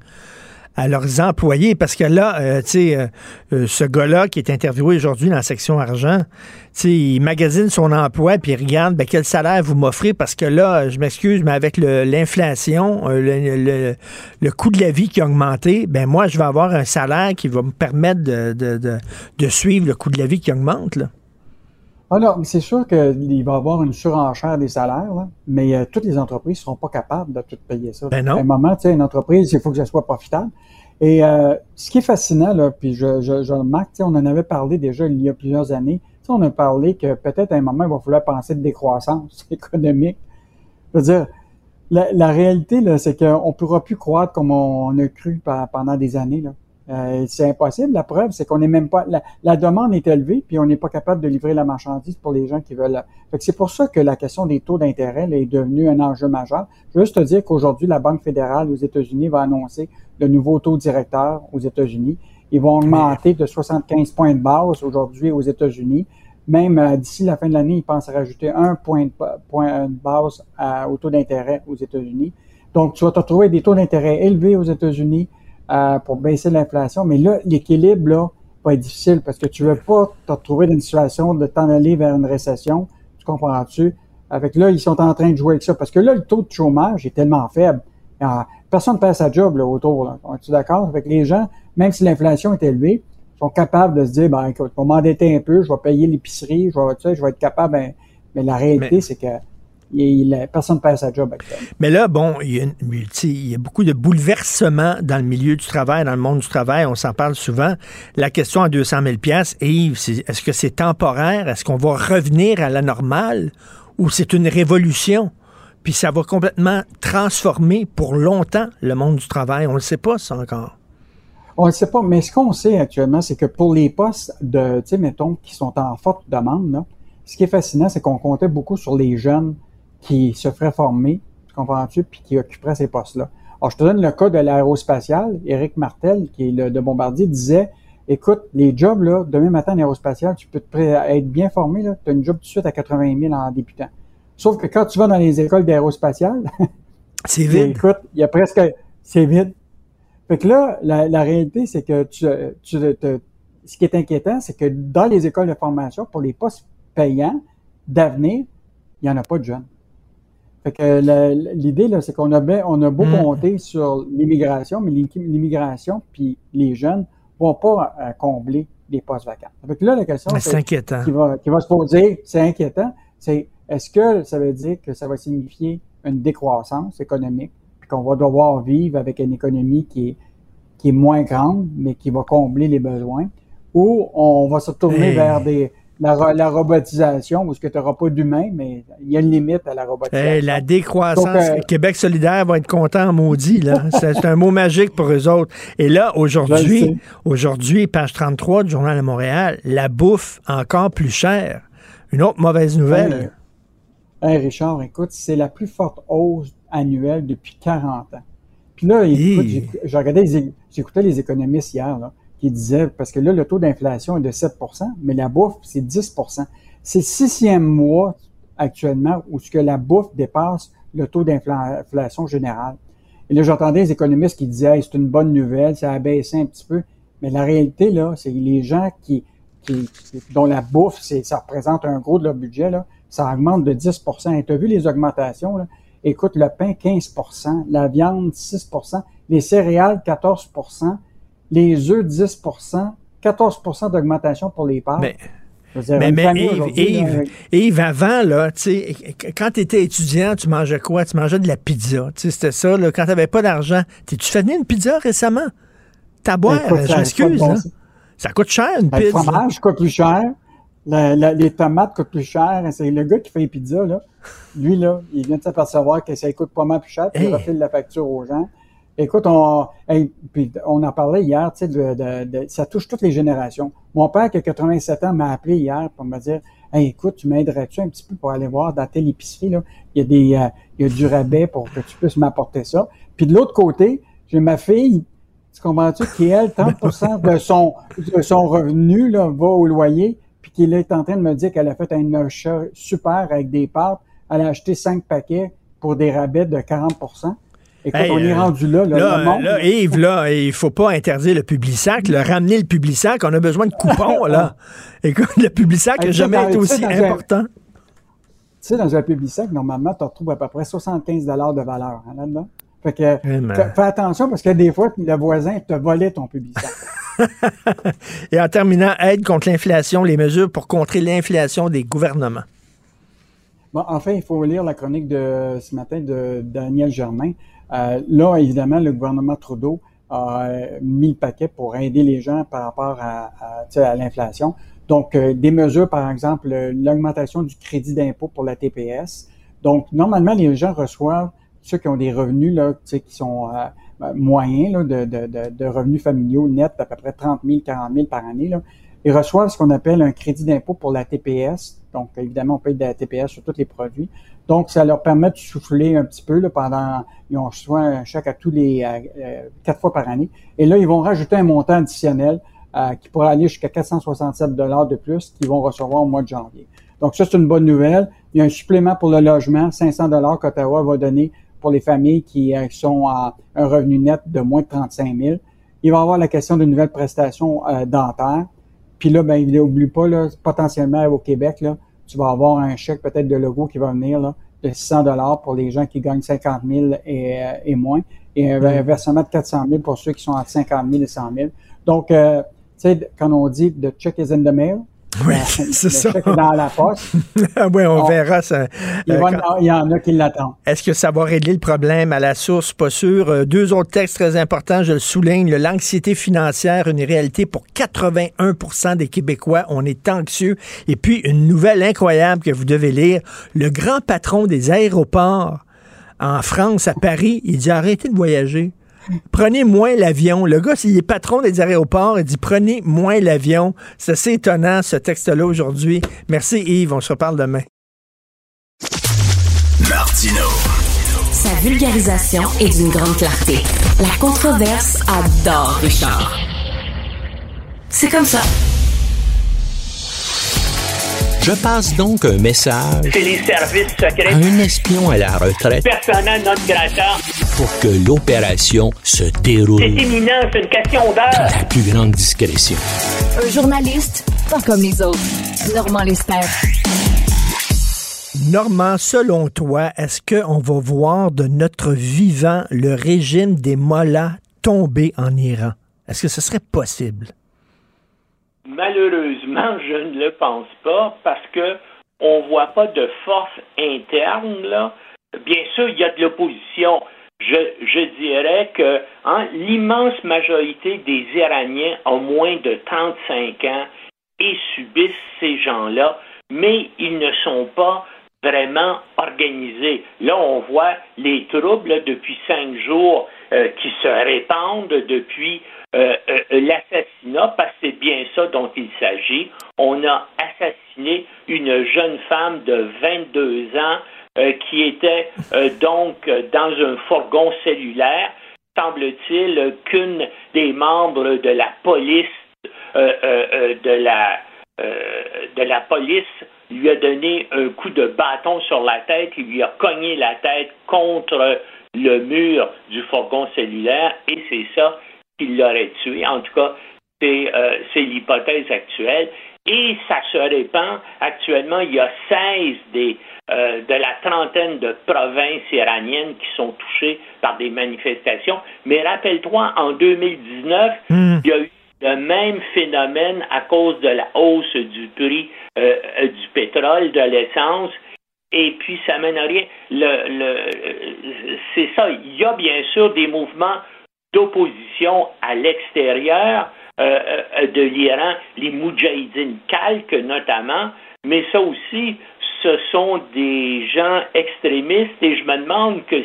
à leurs employés. Parce que là, euh, tu sais, euh, euh, ce gars-là qui est interviewé aujourd'hui dans la section argent, tu sais, il magasine son emploi puis il regarde ben, quel salaire vous m'offrez? Parce que là, je m'excuse, mais avec l'inflation, euh, le, le- le coût de la vie qui a augmenté, ben moi, je vais avoir un salaire qui va me permettre de, de- de- de suivre le coût de la vie qui augmente. Là. Ah non, mais c'est sûr qu'il va y avoir une surenchère des salaires, là, mais euh, toutes les entreprises ne seront pas capables de tout payer ça. Ben non. À un moment, tu sais, une entreprise, il faut que ça soit profitable. Et euh, ce qui est fascinant, là, puis je, je, je remarque, tu sais, on en avait parlé déjà il y a plusieurs années, tu sais, on a parlé que peut-être à un moment, il va falloir penser de décroissance économique. Je veux dire, la, la réalité, là, c'est qu'on ne pourra plus croître comme on, a cru pendant des années. Là. Euh, c'est impossible. La preuve, c'est qu'on n'est même pas. La, la demande est élevée, puis on n'est pas capable de livrer la marchandise pour les gens qui veulent. la- Fait que c'est pour ça que la question des taux d'intérêt est devenue un enjeu majeur. Je veux juste te dire qu'aujourd'hui, la Banque fédérale aux États-Unis va annoncer le nouveau taux directeur aux États-Unis. Ils vont augmenter de 75 points de base aujourd'hui aux États-Unis. Même euh, d'ici la fin de l'année, ils pensent rajouter un point de, point de base à- au taux d'intérêt aux États-Unis. Donc, tu vas te retrouver des taux d'intérêt élevés aux États-Unis euh, pour baisser l'inflation. Mais là, l'équilibre, là, va être difficile parce que tu veux pas te retrouver dans une situation de t'en aller vers une récession. Tu comprends-tu? Avec là, ils sont en train de jouer avec ça. Parce que là, le taux de chômage est tellement faible. Ah, personne ne perd sa job là, autour. Là. Es-tu d'accord? Avec les gens, même si l'inflation est élevée, sont capables de se dire, ben, écoute, pour m'endetter un peu, je vais payer l'épicerie, je vais, tu sais, je vais être capable. ben, mais la réalité, c'est que il, il- personne ne perd sa job actuellement. Mais là, bon, il y, a il y a beaucoup de bouleversements dans le milieu du travail, dans le monde du travail. On s'en parle souvent. La question à 200 000 et Yves, est-ce que c'est temporaire? Est-ce qu'on va revenir à la normale ou c'est une révolution? Puis ça va complètement transformer pour longtemps le monde du travail. On ne le sait pas, ça encore. On ne sait pas, mais ce qu'on sait actuellement, c'est que pour les postes de, tu sais, mettons, qui sont en forte demande, là, ce qui est fascinant, c'est qu'on comptait beaucoup sur les jeunes qui se feraient former, tu comprends-tu, puis qui occuperaient ces postes-là. Alors, je te donne le cas de l'aérospatial. Éric Martel, qui est le de Bombardier, disait, écoute, les jobs, là, demain matin en aérospatial, tu peux te être bien formé, là, tu as une job tout de suite à 80 000 en débutant. Sauf que quand tu vas dans les écoles d'aérospatial, c'est vide. Écoute, il y a presque, c'est vide. Fait que là, la, la réalité, c'est que tu, tu te- ce qui est inquiétant, c'est que dans les écoles de formation, pour les postes payants d'avenir, il n'y en a pas de jeunes. Fait que l'idée, là, c'est qu'on a, bien- on a beau Mm. compter sur l'immigration, mais l'im- l'immigration puis les jeunes vont pas euh, combler les postes vacants. Que là, la question c'est inquiétant. qui va, qui va se poser, c'est inquiétant, c'est est-ce que ça veut dire que ça va signifier une décroissance économique, puis qu'on va devoir vivre avec une économie qui est, qui est moins grande, mais qui va combler les besoins, ou on va se tourner Hey. vers des, la, ro- la robotisation, où ce que tu n'auras pas d'humain, mais il y a une limite à la robotisation. Hey, la décroissance. Donc, euh, Québec solidaire va être content, maudit. là. C'est un mot magique pour eux autres. Et là, aujourd'hui, aujourd'hui, page 33 du Journal de Montréal, la bouffe encore plus chère. Une autre mauvaise nouvelle. Hey, Richard, écoute, c'est la plus forte hausse annuelle depuis 40 ans. Puis là, écoute, j'écoutais les économistes hier, là, qui disaient, parce que là, le taux d'inflation est de 7% mais la bouffe, c'est 10% C'est le sixième mois actuellement où ce que la bouffe dépasse le taux d'inflation générale. Et là, j'entendais les économistes qui disaient, c'est une bonne nouvelle, ça a baissé un petit peu. Mais la réalité, là, c'est les gens qui, qui- dont la bouffe, c'est, ça représente un gros de leur budget, là, ça augmente de 10 Et tu as vu les augmentations, là? Écoute, le pain, 15% la viande, 6% les céréales, 14 les œufs, 10% 14% d'augmentation pour les pâtes. Mais- dire, Mais, mais Yves, aujourd'hui, là, Yves, Yves, avant, là, tu quand tu étais étudiant, tu mangeais quoi? Tu mangeais de la pizza. Tu c'était ça, là, quand tu n'avais pas d'argent. T'es-tu fait venir une pizza récemment? T'as boire, je m'excuse. bon. Ça coûte cher, une Ben, Le pizza. fromage coûte plus cher. La- la- les tomates coûtent plus cher. C'est le gars qui fait les pizzas, là. Lui, là, il vient de s'apercevoir que ça coûte pas mal plus cher, puis il Hey. refile la facture aux gens. Écoute, on, hey, puis on hier, tu sais, de, de- de- ça touche toutes les générations. Mon père, qui a 87 ans, m'a appelé hier pour me dire, écoute, tu m'aiderais-tu un petit peu pour aller voir dans telle épicerie, là? Il y a des, euh, il y a du rabais pour que tu puisses m'apporter ça. Puis de l'autre côté, j'ai ma fille, tu comprends-tu, qui, elle, 30 de son, de son revenu, là, va au loyer, puis qui est en train de me dire qu'elle a fait un achat super avec des pâtes. Elle a acheté cinq paquets pour des rabais de 40 Écoute, Hey, on est euh, rendu là, là, Là, le monde. là, Yves, là, il faut pas interdire le Publisac, le ramener le Publisac, on a besoin de coupons, là. Écoute, le Publisac n'a Hey, jamais été aussi important. Tu sais, dans un Publisac, normalement, tu retrouves à peu près 75 de valeur hein, là-dedans. Fait que Eh, fais, attention parce que des fois, le voisin te volait ton Publisac. Et en terminant, aide contre l'inflation, les mesures pour contrer l'inflation des gouvernements. Bon, enfin, il faut lire la chronique de ce matin de Daniel Germain. Euh, là, évidemment, le gouvernement Trudeau a mis le paquet pour aider les gens par rapport à, l'inflation. Donc, euh, des mesures, par exemple, l'augmentation du crédit d'impôt pour la TPS. Donc, normalement, les gens reçoivent, ceux qui ont des revenus là, qui sont euh, moyens là, de, revenus familiaux nets d'à peu près 30 000, 40 000 par année, là, ils reçoivent ce qu'on appelle un crédit d'impôt pour la TPS. Donc, évidemment, on paye de la TPS sur tous les produits. Donc, ça leur permet de souffler un petit peu là, pendant, ils ont reçu un chèque à tous les euh, quatre fois par année. Et là, ils vont rajouter un montant additionnel euh, qui pourra aller jusqu'à 467 dollars de plus qu'ils vont recevoir au mois de janvier. Donc, ça, c'est une bonne nouvelle. Il y a un supplément pour le logement, 500 dollars qu'Ottawa va donner pour les familles qui euh, sont à un revenu net de moins de 35 000. Il va y avoir la question de nouvelles prestations euh, dentaires. Puis là, ben, n'oublie pas, là, potentiellement au Québec, là, tu vas avoir un chèque peut-être de logo qui va venir là, de 600 dollars pour les gens qui gagnent 50 000 et, euh, et moins, et un mm. versement de 400 000 pour ceux qui sont entre 50 000 et 100 000. Donc, euh, tu sais, quand on dit the check is in the mail, c'est ça. dans la poste. oui, on, verra ça. Il, euh, y en a qui l'attendent. Est-ce que ça va régler le problème à la source? Pas sûr. Euh, deux autres textes très importants, je le souligne. L'anxiété financière, une réalité pour 81 des Québécois. On est anxieux. Et puis, une nouvelle incroyable que vous devez lire. Le grand patron des aéroports en France, à Paris, il dit arrêtez de voyager. Prenez moins l'avion. Le gars, s'il est patron des aéroports, il dit prenez moins l'avion. C'est assez étonnant, ce texte-là, aujourd'hui. Merci, Yves. On se reparle demain. Martino. Sa vulgarisation est d'une grande clarté. La controverse adore Richard. C'est comme ça. Je passe donc un message C'est les services secrets. à un espion à la retraite Personnel non grata. pour que l'opération se déroule C'est imminent, c'est une question dans d'heure. la plus grande discrétion. Un journaliste pas comme les autres. Normand Lester. Normand, selon toi, est-ce qu'on va voir de notre vivant le régime des mollahs tomber en Iran? Est-ce que ce serait possible? Malheureusement, je ne le pense pas parce que on voit pas de force interne. Bien sûr, il y a de l'opposition. Je, dirais que hein, l'immense majorité des Iraniens ont moins de 35 ans et subissent ces gens-là, mais ils ne sont pas vraiment organisés. Là, on voit les troubles depuis cinq jours euh, qui se répandent depuis euh, euh, l'assassinat, parce que c'est bien ça dont il s'agit. On a assassiné une jeune femme de 22 ans euh, qui était donc dans un fourgon cellulaire. Semble-t-il qu'une des membres de la police de la de la police lui a donné un coup de bâton sur la tête, il lui a cogné la tête contre le mur du fourgon cellulaire et c'est ça qui l'aurait tué. En tout cas, c'est euh, l'hypothèse actuelle. Et ça se répand. Actuellement, il y a 16 des, euh, de la trentaine de provinces iraniennes qui sont touchées par des manifestations. Mais rappelle-toi, en 2019, Hmm. il y a eu le même phénomène à cause de la hausse du prix euh, du pétrole, de l'essence. Et puis, ça mène à rien. Le, le, c'est ça. Il y a bien sûr des mouvements d'opposition à l'extérieur euh, euh, de l'Iran, les Moudjahidines calques notamment, mais ça aussi, ce sont des gens extrémistes et je me demande que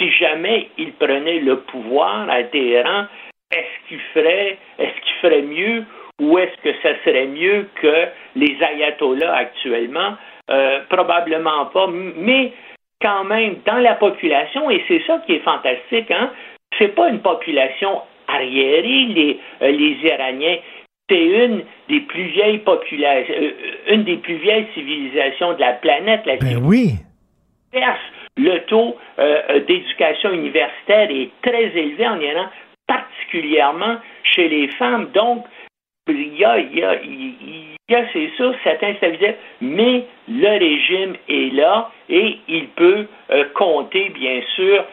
si jamais ils prenaient le pouvoir à Téhéran, est-ce qu'ils feraient, est-ce qu'ils feraient mieux ou est-ce que ça serait mieux que les ayatollahs actuellement? Euh, probablement pas, mais quand même dans la population, et c'est ça qui est fantastique, hein, c'est pas une population arriérée, les, euh, les Iraniens. C'est une des plus vieilles populations, euh, une des plus vieilles civilisations de la planète. La Ben oui. perse, le taux euh, d'éducation universitaire est très élevé en Iran, particulièrement chez les femmes. Donc, il y a, il y a, il y a c'est sûr, cette instabilité, mais le régime est là et il peut euh, compter, bien sûr,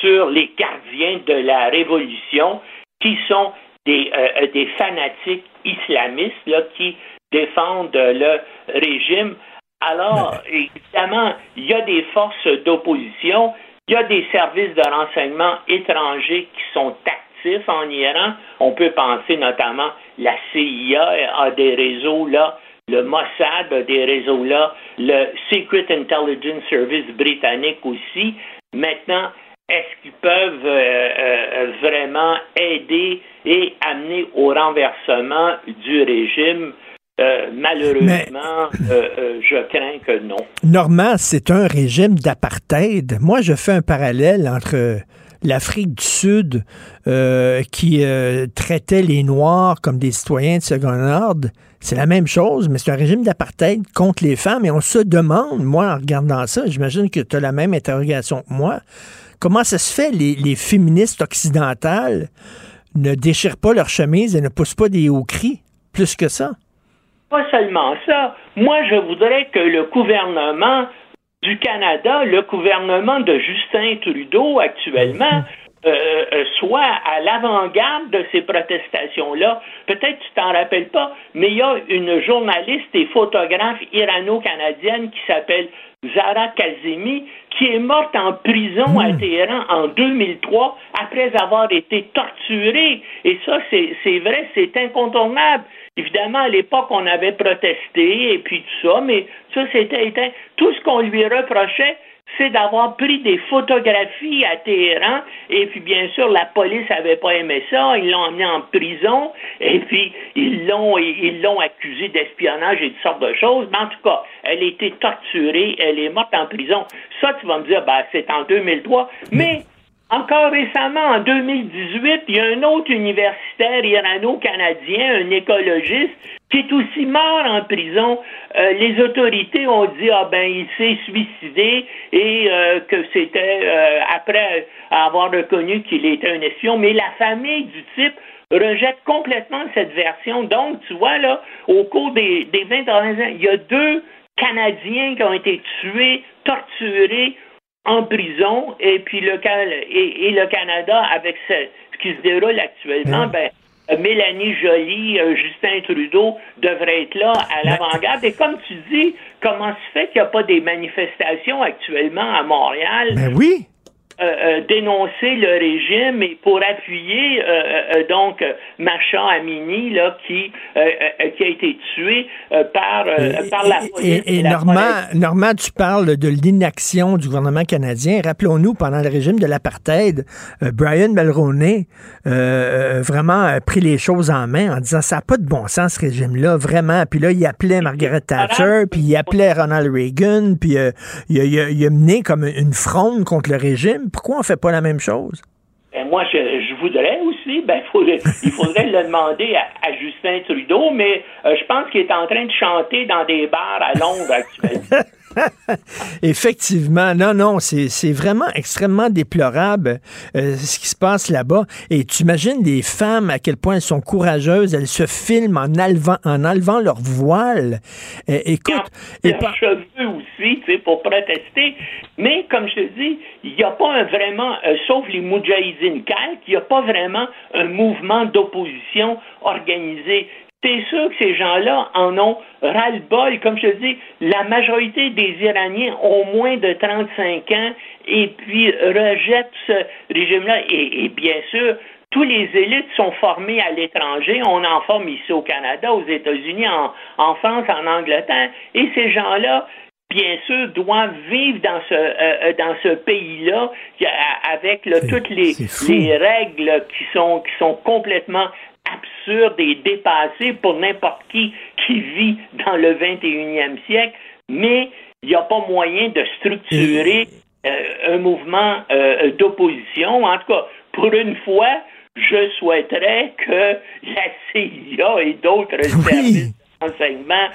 sur les gardiens de la révolution qui sont des, euh, euh, des fanatiques islamistes là, qui défendent le régime. Alors, évidemment, il y a des forces d'opposition, il y a des services de renseignement étrangers qui sont actifs en Iran. On peut penser notamment la CIA a des réseaux là, le Mossad a des réseaux là, le Secret Intelligence Service britannique aussi. Maintenant, est-ce qu'ils peuvent euh, euh, vraiment aider et amener au renversement du régime? Euh, malheureusement, je crains que non. Normand, c'est un régime d'apartheid. Moi, je fais un parallèle entre l'Afrique du Sud qui traitait les Noirs comme des citoyens de second ordre. C'est la même chose, mais c'est un régime d'apartheid contre les femmes. Et on se demande, moi, en regardant ça, j'imagine que tu as la même interrogation que moi, comment ça se fait les, les féministes occidentales ne déchirent pas leur chemise et ne poussent pas des hauts cris plus que ça? Pas seulement ça. Moi, je voudrais que le gouvernement du Canada, le gouvernement de Justin Trudeau actuellement, euh, euh, soit à l'avant-garde de ces protestations-là. Peut-être tu t'en rappelles pas, mais il y a une journaliste et photographe irano-canadienne qui s'appelle Zara Kazemi, qui est morte en prison à Téhéran en 2003 après avoir été torturée. Et ça, c'est vrai, c'est incontournable. Évidemment, à l'époque, on avait protesté et puis tout ça, mais ça, c'était tout ce qu'on lui reprochait, c'est d'avoir pris des photographies à Téhéran. Et puis bien sûr la police avait pas aimé ça, ils l'ont emmené en prison. Et puis ils l'ont ils l'ont accusé d'espionnage et de sortes de choses, mais en tout cas, elle a été torturée, elle est morte en prison. Ça tu vas me dire ben c'est en 2003, mais encore récemment, en 2018, il y a un autre universitaire irano-canadien, un écologiste, qui est aussi mort en prison. Euh, les autorités ont dit ah ben il s'est suicidé et euh, que c'était euh, après avoir reconnu qu'il était un espion. Mais la famille du type rejette complètement cette version. Donc, tu vois, là, au cours des, des 20 dernières il y a deux Canadiens qui ont été tués, torturés en prison et puis le, et, le Canada avec ce, qui se déroule actuellement, ben, Mélanie Joly, euh, Justin Trudeau devraient être là à l'avant-garde. Et comme tu dis, comment se fait qu'il n'y a pas des manifestations actuellement à Montréal? Ben oui. Euh, euh, dénoncer le régime et pour appuyer euh, donc Macha Amini là qui qui a été tué par par la police. Et, et, Normand, tu parles de l'inaction du gouvernement canadien. Rappelons-nous pendant le régime de l'apartheid, Brian Mulroney vraiment a pris les choses en main en disant ça n'a pas de bon sens ce régime-là vraiment. Puis là il appelait Margaret Thatcher, puis il appelait Ronald Reagan, puis il, il a mené comme une fronde contre le régime. Pourquoi on ne fait pas la même chose? Ben, moi, je, voudrais aussi. Ben, il faudrait le demander à, Justin Trudeau, mais euh, je pense qu'il est en train de chanter dans des bars à Londres actuellement. Effectivement, non, non, c'est vraiment extrêmement déplorable euh, ce qui se passe là-bas. Et tu imagines les femmes à quel point elles sont courageuses, elles se filment en enlevant, en enlevant leur voile. Euh, écoute, et, et cheveux aussi, tu sais, pour protester. Mais comme je te dis, il n'y a pas un vraiment, euh, sauf les Moudjahidines calques, il n'y a pas vraiment un mouvement d'opposition organisé c'est sûr que ces gens-là en ont ras-le-bol. Comme je te dis, la majorité des Iraniens ont moins de 35 ans et puis rejettent ce régime-là. Et, bien sûr, tous les élites sont formées à l'étranger. On en forme ici au Canada, aux États-Unis, en, France, en Angleterre. Et ces gens-là, bien sûr, doivent vivre dans ce, euh, euh, dans ce pays-là avec toutes les, les, règles qui sont, qui sont complètement absurde et dépassé pour n'importe qui qui vit dans le 21e siècle, mais il n'y a pas moyen de structurer euh, un mouvement euh, d'opposition. En tout cas, pour une fois, je souhaiterais que la CIA et d'autres services d'enseignement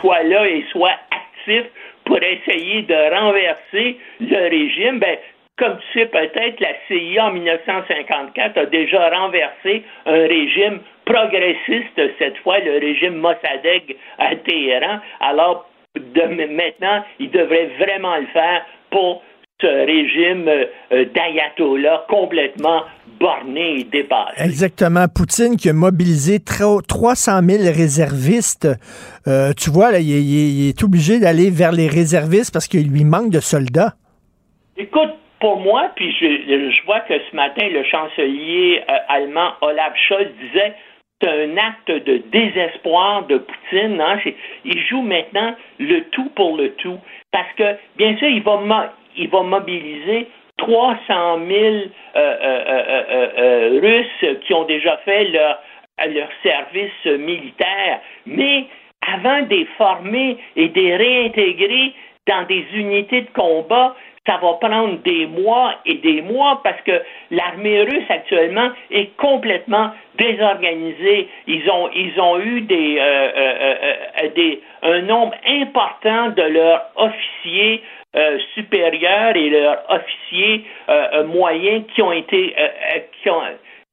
soient là et soient actifs pour essayer de renverser le régime. Ben, comme tu sais peut-être, la CIA en 1954 a déjà renversé un régime progressiste, cette fois le régime Mossadegh à Téhéran. Alors, de, maintenant, il devrait vraiment le faire pour ce régime euh, d'ayatollah complètement borné et dépassé. Exactement. Poutine qui a mobilisé tro- 300 000 réservistes. Euh, tu vois, là, est- il est obligé d'aller vers les réservistes parce qu'il lui manque de soldats. Écoute, pour moi, puis je, vois que ce matin, le chancelier euh, allemand Olaf Scholz disait c'est un acte de désespoir de Poutine. hein. Il joue maintenant le tout pour le tout. Parce que, bien sûr, il va, il va mobiliser 300 000 euh, euh, Russes qui ont déjà fait leur service militaire. Mais avant de les former et de les réintégrer dans des unités de combat, ça va prendre des mois et des mois parce que l'armée russe actuellement est complètement désorganisée. Ils ont, ils ont eu des, euh, euh, euh, des, un nombre important de leurs officiers supérieurs et leurs officiers moyens qui ont été qui ont,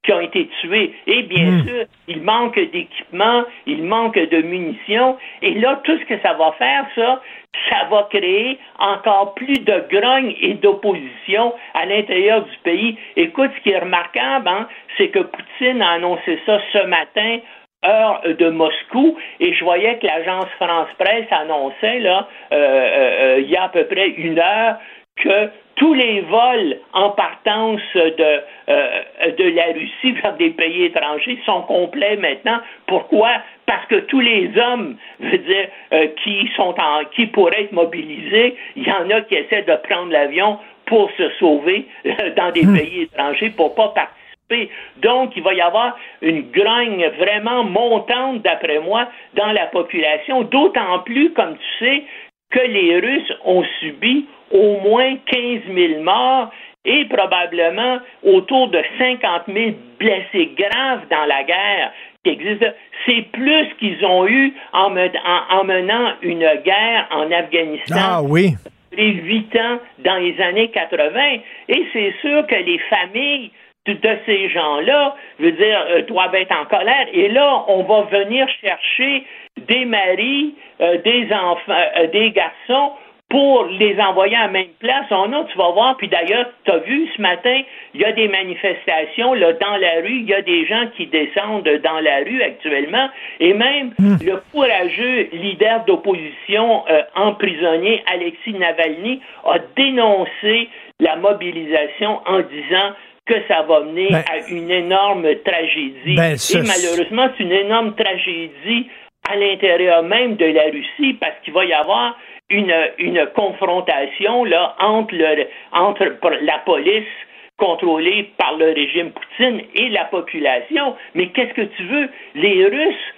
qui ont été tués. Et bien sûr, il manque d'équipement, il manque de munitions. Et là, tout ce que ça va faire, ça, ça va créer encore plus de grogne et d'opposition à l'intérieur du pays. Écoute, ce qui est remarquable, hein, c'est que Poutine a annoncé ça ce matin heure de Moscou et je voyais que l'agence France Presse annonçait là euh, euh, euh, il y a à peu près une heure que tous les vols en partance de, euh, de la Russie vers des pays étrangers sont complets maintenant. Pourquoi? Parce que tous les hommes, veux dire, euh, qui sont en, qui pourraient être mobilisés, il y en a qui essaient de prendre l'avion pour se sauver euh, dans des pays étrangers pour pas participer. Donc, il va y avoir une grogne vraiment montante, d'après moi, dans la population, d'autant plus, comme tu sais, que les Russes ont subi au moins 15 000 morts et probablement autour de 50 000 blessés graves dans la guerre qui existe. C'est plus qu'ils ont eu en, me- en- en menant une guerre en Afghanistan Ah oui. les huit ans dans les années 80. Et c'est sûr que les familles de de ces gens-là, je veux dire, euh, doivent être en colère. Et là, on va venir chercher des maris, euh, des enfants, euh, des garçons pour les envoyer à la même place. Oh non, tu vas voir. Puis d'ailleurs, tu as vu ce matin, il y a des manifestations là, dans la rue. Il y a des gens qui descendent dans la rue actuellement. Et même le courageux leader d'opposition euh, emprisonné, Alexis Navalny, a dénoncé la mobilisation en disant que ça va mener Ben- à une énorme tragédie. Ben, Et malheureusement, c'est une énorme tragédie à l'intérieur même de la Russie parce qu'il va y avoir une, une confrontation là, entre, le, entre la police contrôlée par le régime Poutine et la population. Mais qu'est-ce que tu veux? Les Russes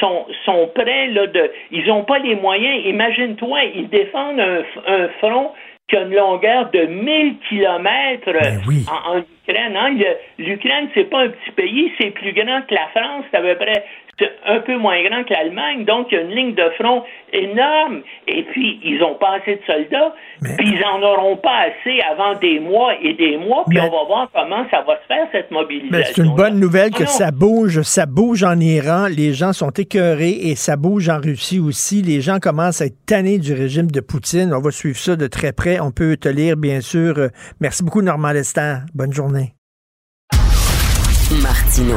sont, sont prêts, là, de, ils n'ont pas les moyens. Imagine-toi, ils défendent un, un front qui a une longueur de 1000 kilomètres en, en Ukraine. hein. L'Ukraine, c'est pas un petit pays, c'est plus grand que la France, c'est à peu près un peu moins grand que l'Allemagne, donc il y a une ligne de front énorme, et puis ils ont pas assez de soldats, puis ils en auront pas assez avant des mois et des mois, puis Mais- on va voir comment ça va se faire, cette mobilisation. C'est une bonne nouvelle que Ah ça bouge. Ça bouge en Iran. Les gens sont écœurés et ça bouge en Russie aussi. Les gens commencent à être tannés du régime de Poutine. On va suivre ça de très près. On peut te lire, bien sûr. Merci beaucoup, Normand Lester. Bonne journée. Martino.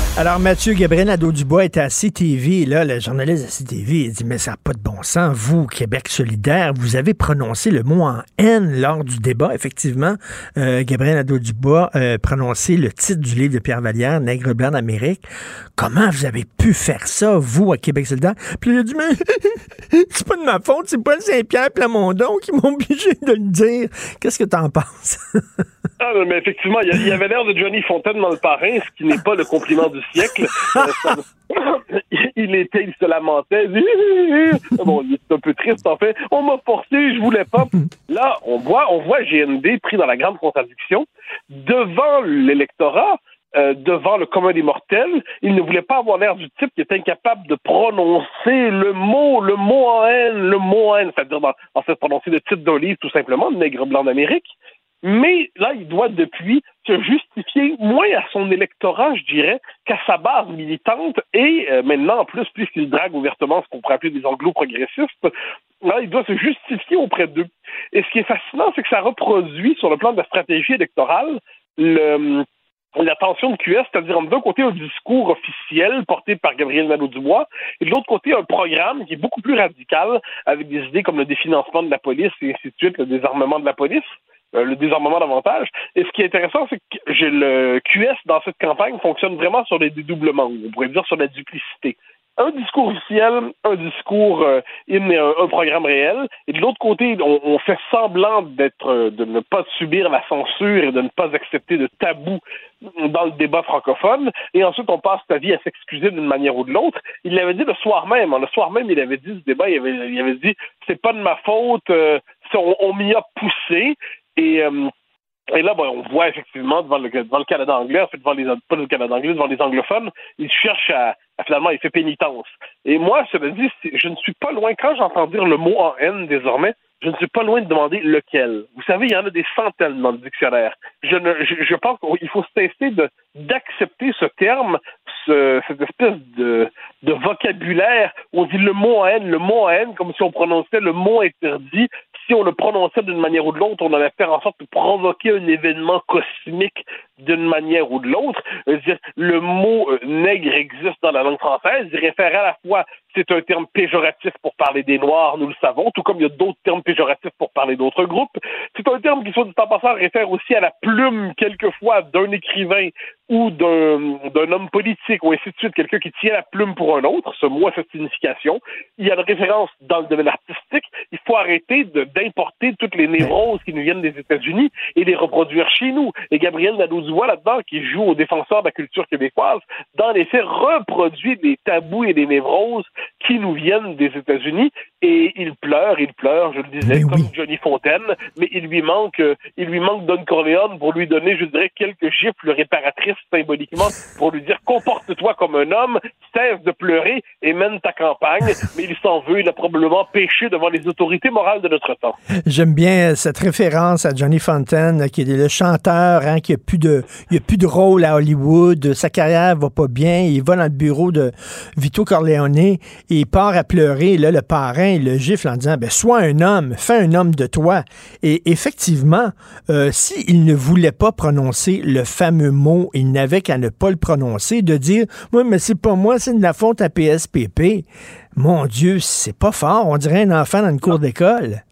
Alors, Mathieu Gabriel Nadeau-Dubois était à CTV. Là, le journaliste de CTV, il dit Mais ça n'a pas de bon sens. Vous, Québec solidaire, vous avez prononcé le mot en haine lors du débat. Effectivement, euh, Gabriel Nadeau-Dubois a prononcé le titre du livre de Pierre Vallière, Nègre blanc d'Amérique. Comment vous avez pu faire ça, vous, à Québec solidaire? Puis il a dit Mais c'est pas de ma faute, c'est Paul Saint-Pierre Plamondon qui m'ont obligé de le dire. Qu'est-ce que t'en penses? Ah, mais effectivement, il y avait l'air de Johnny Fontaine dans le parrain, ce qui n'est pas le compliment du siècle. Euh, il était, il se lamentait. dit, bon, il est un peu triste en fait. On m'a forcé, je voulais pas. Là, on voit, on voit GND pris dans la grande contradiction devant l'électorat euh, devant le commun des mortels. Il ne voulait pas avoir l'air du type qui est incapable de prononcer le mot, le mot en haine, le mot en haine, c'est-à-dire en fait prononcer le titre d'un tout simplement, Nègre blanc d'Amérique. Mais là, il doit depuis se justifier moins à son électorat, je dirais, qu'à sa base militante et euh, maintenant, en plus, puisqu'il drague ouvertement ce qu'on pourrait appeler des anglo-progressistes, là, il doit se justifier auprès d'eux. Et ce qui est fascinant, c'est que ça reproduit sur le plan de la stratégie électorale le, la tension de QS, c'est-à-dire d'un côté un discours officiel porté par Gabriel Nadeau-Dubois et de l'autre côté un programme qui est beaucoup plus radical avec des idées comme le définancement de la police et ainsi de suite, le désarmement de la police, euh, le désarmement davantage. Et ce qui est intéressant, c'est que j'ai le QS dans cette campagne fonctionne vraiment sur les dédoublements, ou on pourrait dire sur la duplicité un discours officiel, un discours euh, in un, un programme réel. Et de l'autre côté, on, on fait semblant d'être, euh, de ne pas subir la censure et de ne pas accepter de tabou dans le débat francophone. Et ensuite, on passe sa vie à s'excuser d'une manière ou de l'autre. Il l'avait dit le soir même. hein, Le soir même, il avait dit ce débat. Il avait, il avait dit c'est pas de ma faute. euh, on, on m'y a poussé. Et euh, et là, ben, on voit effectivement devant le, Canada anglais, en fait, devant les, pas le Canada anglais, devant les anglophones, il cherche à, finalement, il fait pénitence. Et moi, cela dit, je ne suis pas loin, quand j'entends dire le mot en haine désormais, je ne suis pas loin de demander lequel. Vous savez, il y en a des centaines dans le dictionnaire. Je, ne, je, pense qu'il faut se tester de, d'accepter ce terme, ce- cette espèce de vocabulaire où on dit le mot en haine, le mot en haine, comme si on prononçait le mot interdit. Si on le prononçait d'une manière ou de l'autre, on allait faire en sorte de provoquer un événement cosmique d'une manière ou de l'autre. Le mot euh, nègre existe dans la langue française. Il réfère à la fois, c'est un terme péjoratif pour parler des Noirs, nous le savons, tout comme il y a d'autres termes péjoratifs pour parler d'autres groupes. C'est un terme qui, soit dit en passant, réfère aussi à la plume, quelquefois, d'un écrivain ou d'un homme politique, ou ainsi de suite, quelqu'un qui tient la plume pour un autre. Ce mot a cette signification. Il y a une référence dans le domaine artistique. Il faut arrêter d'importer toutes les névroses qui nous viennent des États-Unis et les reproduire chez nous. Et Gabriel Nadeau-Dubois, là-dedans, qui joue au défenseur de la culture québécoise, dans les reproduit des tabous et des névroses qui nous viennent des États-Unis. Et il pleure, il pleure, je le disais, comme Johnny Fontaine, mais il lui manque, euh, il lui manque Don Corleone pour lui donner, je dirais, quelques gifles réparatrices symboliquement pour lui dire comporte-toi comme un homme, cesse de pleurer et mène ta campagne. Mais il s'en veut, il a probablement péché devant les autorités morales de notre temps. J'aime bien cette référence à Johnny Fontaine, qui est le chanteur, hein, qui a plus de, il a plus de rôle à Hollywood, sa carrière va pas bien, il va dans le bureau de Vito Corleone et il part à pleurer. Là, le parrain, le gifle en disant, ben, sois un homme, fais un homme de toi. Et effectivement, euh, s'il ne voulait pas prononcer le fameux mot, il n'avait qu'à ne pas le prononcer, de dire, moi, mais c'est pas moi, c'est de la faute à PSPP. Mon Dieu, c'est pas fort. On dirait un enfant dans une cour d'école.